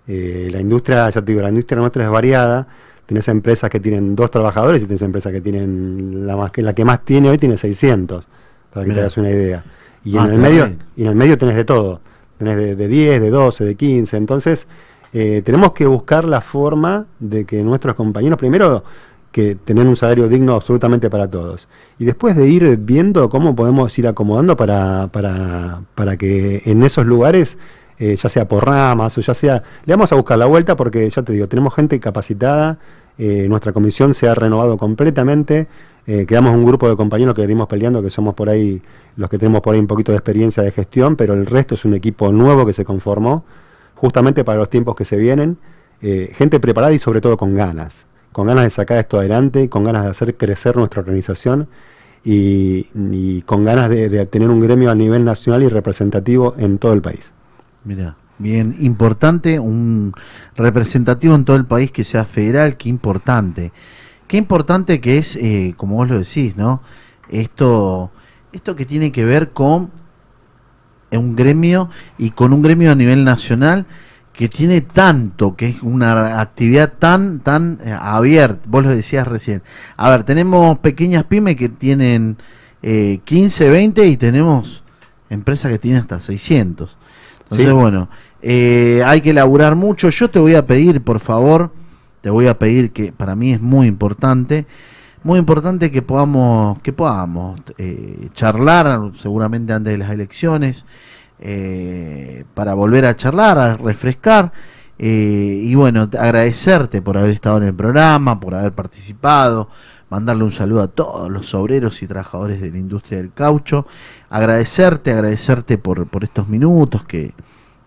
Eh, la industria, ya te digo, la industria nuestra es variada, tenés empresas que tienen dos trabajadores y tenés empresas que tienen, la, más, que, la que más tiene hoy tiene 600, para que te hagas una idea. Y
Ah,
en el medio, y en el medio tenés de todo, tenés de, de 10, de 12, de 15, entonces eh, tenemos que buscar la forma de que nuestros compañeros, primero, que tener un salario digno absolutamente para todos. Y después de ir viendo cómo podemos ir acomodando para, para, para que en esos lugares, eh, ya sea por ramas o ya sea, le vamos a buscar la vuelta porque ya te digo, tenemos gente capacitada, eh, nuestra comisión se ha renovado completamente, eh, quedamos un grupo de compañeros que venimos peleando, que somos por ahí los que tenemos por ahí un poquito de experiencia de gestión, pero el resto es un equipo nuevo que se conformó justamente para los tiempos que se vienen, eh, gente preparada y sobre todo con ganas, con ganas de sacar esto adelante, con ganas de hacer crecer nuestra organización y, con ganas de, de tener un gremio a nivel nacional y representativo en todo el país.
Mira, bien importante, un representativo en todo el país que sea federal, qué importante. Qué importante que es, eh, como vos lo decís, ¿no? Esto, esto que tiene que ver con un gremio y con un gremio a nivel nacional que tiene tanto, que es una actividad tan, tan eh, abierta, vos lo decías recién. A ver, tenemos pequeñas pymes que tienen eh, 15, 20 y tenemos empresas que tienen hasta 600. Entonces,
Sí.
bueno, eh, hay que elaborar mucho. Yo te voy a pedir, por favor, te voy a pedir que para mí es muy importante, muy importante que podamos, que podamos eh, charlar, seguramente antes de las elecciones, eh, para volver a charlar, a refrescar. eh, y bueno, te- agradecerte por haber estado en el programa, por haber participado, mandarle un saludo a todos los obreros y trabajadores de la industria del caucho, agradecerte, agradecerte por, por estos minutos que,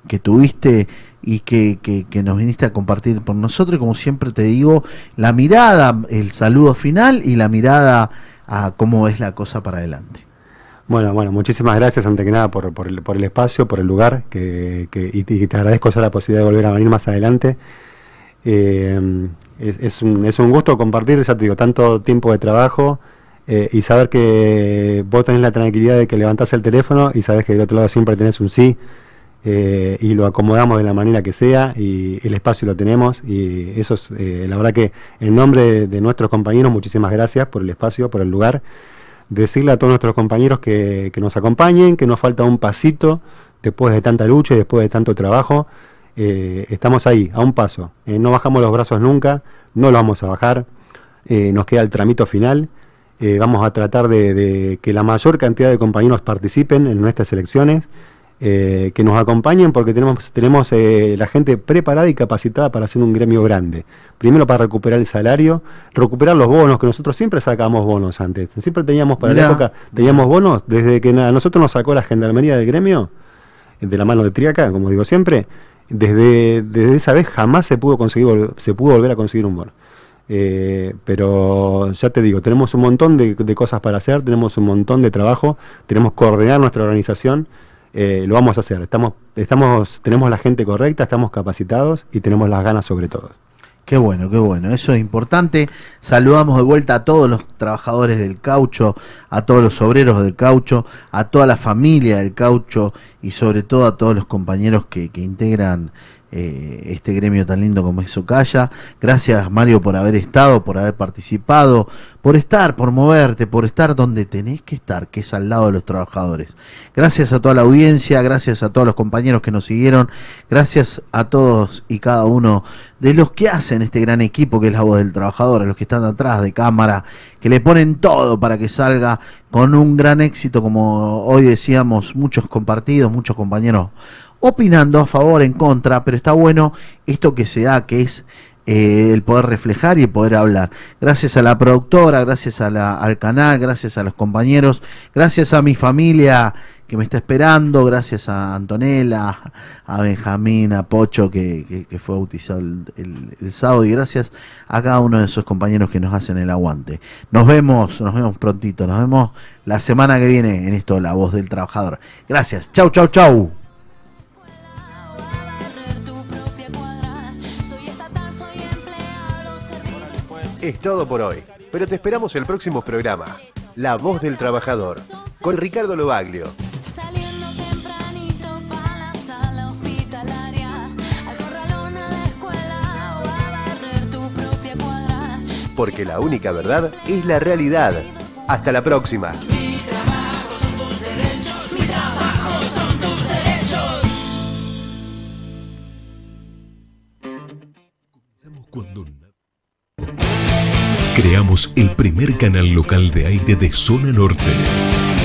que tuviste y que, que- nos viniste a compartir por nosotros. Como siempre te digo, la mirada, el saludo final y la mirada a cómo es la cosa para adelante.
Bueno, bueno, muchísimas gracias ante que nada por, por, el, espacio, por el lugar, que, que- y, te- agradezco ya la posibilidad de volver a venir más adelante. Eh, es, es un, es un gusto compartir, ya te digo, tanto tiempo de trabajo eh, y saber que vos tenés la tranquilidad de que levantás el teléfono y sabes que del otro lado siempre tenés un sí eh, y lo acomodamos de la manera que sea y el espacio lo tenemos y eso es, eh, la verdad que en nombre de, nuestros compañeros, muchísimas gracias por el espacio, por el lugar decirle a todos nuestros compañeros que, que nos acompañen, que nos falta un pasito después de tanta lucha y después de tanto trabajo. eh, estamos ahí, a un paso. No bajamos los brazos nunca, no lo vamos a bajar. nos queda el tramito final. vamos a tratar de, de que la mayor cantidad de compañeros participen en nuestras elecciones. Eh, que nos acompañen porque tenemos, tenemos eh, la gente preparada y capacitada para hacer un gremio grande. Primero para recuperar el salario, recuperar los bonos, que nosotros siempre sacamos bonos antes. Siempre teníamos para
Mirá.
la época, teníamos bonos, desde que a nosotros nos sacó la gendarmería del gremio, de la mano de Triaca, como digo siempre, desde, desde esa vez jamás se pudo conseguir se pudo volver a conseguir un bono. Eh, pero ya te digo, tenemos un montón de, de cosas para hacer, tenemos un montón de trabajo, tenemos que coordinar nuestra organización, eh, lo vamos a hacer. Estamos, estamos, tenemos la gente correcta, estamos capacitados y tenemos las ganas sobre todo.
Qué bueno, qué bueno, eso es importante. Saludamos de vuelta a todos los trabajadores del caucho, a todos los obreros del caucho, a toda la familia del caucho y sobre todo a todos los compañeros que, que integran eh, este gremio tan lindo como es Ocaya. Gracias Mario por haber estado, por haber participado, por estar, por moverte, por estar donde tenés que estar, que es al lado de los trabajadores. Gracias a toda la audiencia, gracias a todos los compañeros que nos siguieron, gracias a todos y cada uno de los que hacen este gran equipo que es la voz del trabajador, a los que están atrás de cámara, que le ponen todo para que salga con un gran éxito, como hoy decíamos, muchos compartidos, muchos compañeros opinando a favor, en contra, pero está bueno esto que se da, que es eh, el poder reflejar y el poder hablar. Gracias a la productora, gracias a al canal, gracias a los compañeros, gracias a mi familia que me está esperando, gracias a Antonella, a Benjamín, a Pocho que, fue bautizado el- el sábado y gracias a cada uno de esos compañeros que nos hacen el aguante. Nos vemos, nos vemos prontito, nos vemos la semana que viene en esto, La Voz del Trabajador. Gracias, chau, chau, chau.
Es todo por hoy, pero te esperamos el próximo programa, La Voz del Trabajador, con Ricardo Lobaglio.
Saliendo tempranito para la sala hospitalaria, al corralón a la escuela o a barrer tu propia cuadra.
Porque la única verdad es la realidad. Hasta la próxima.
Mi
Creamos el primer canal local de aire de zona norte.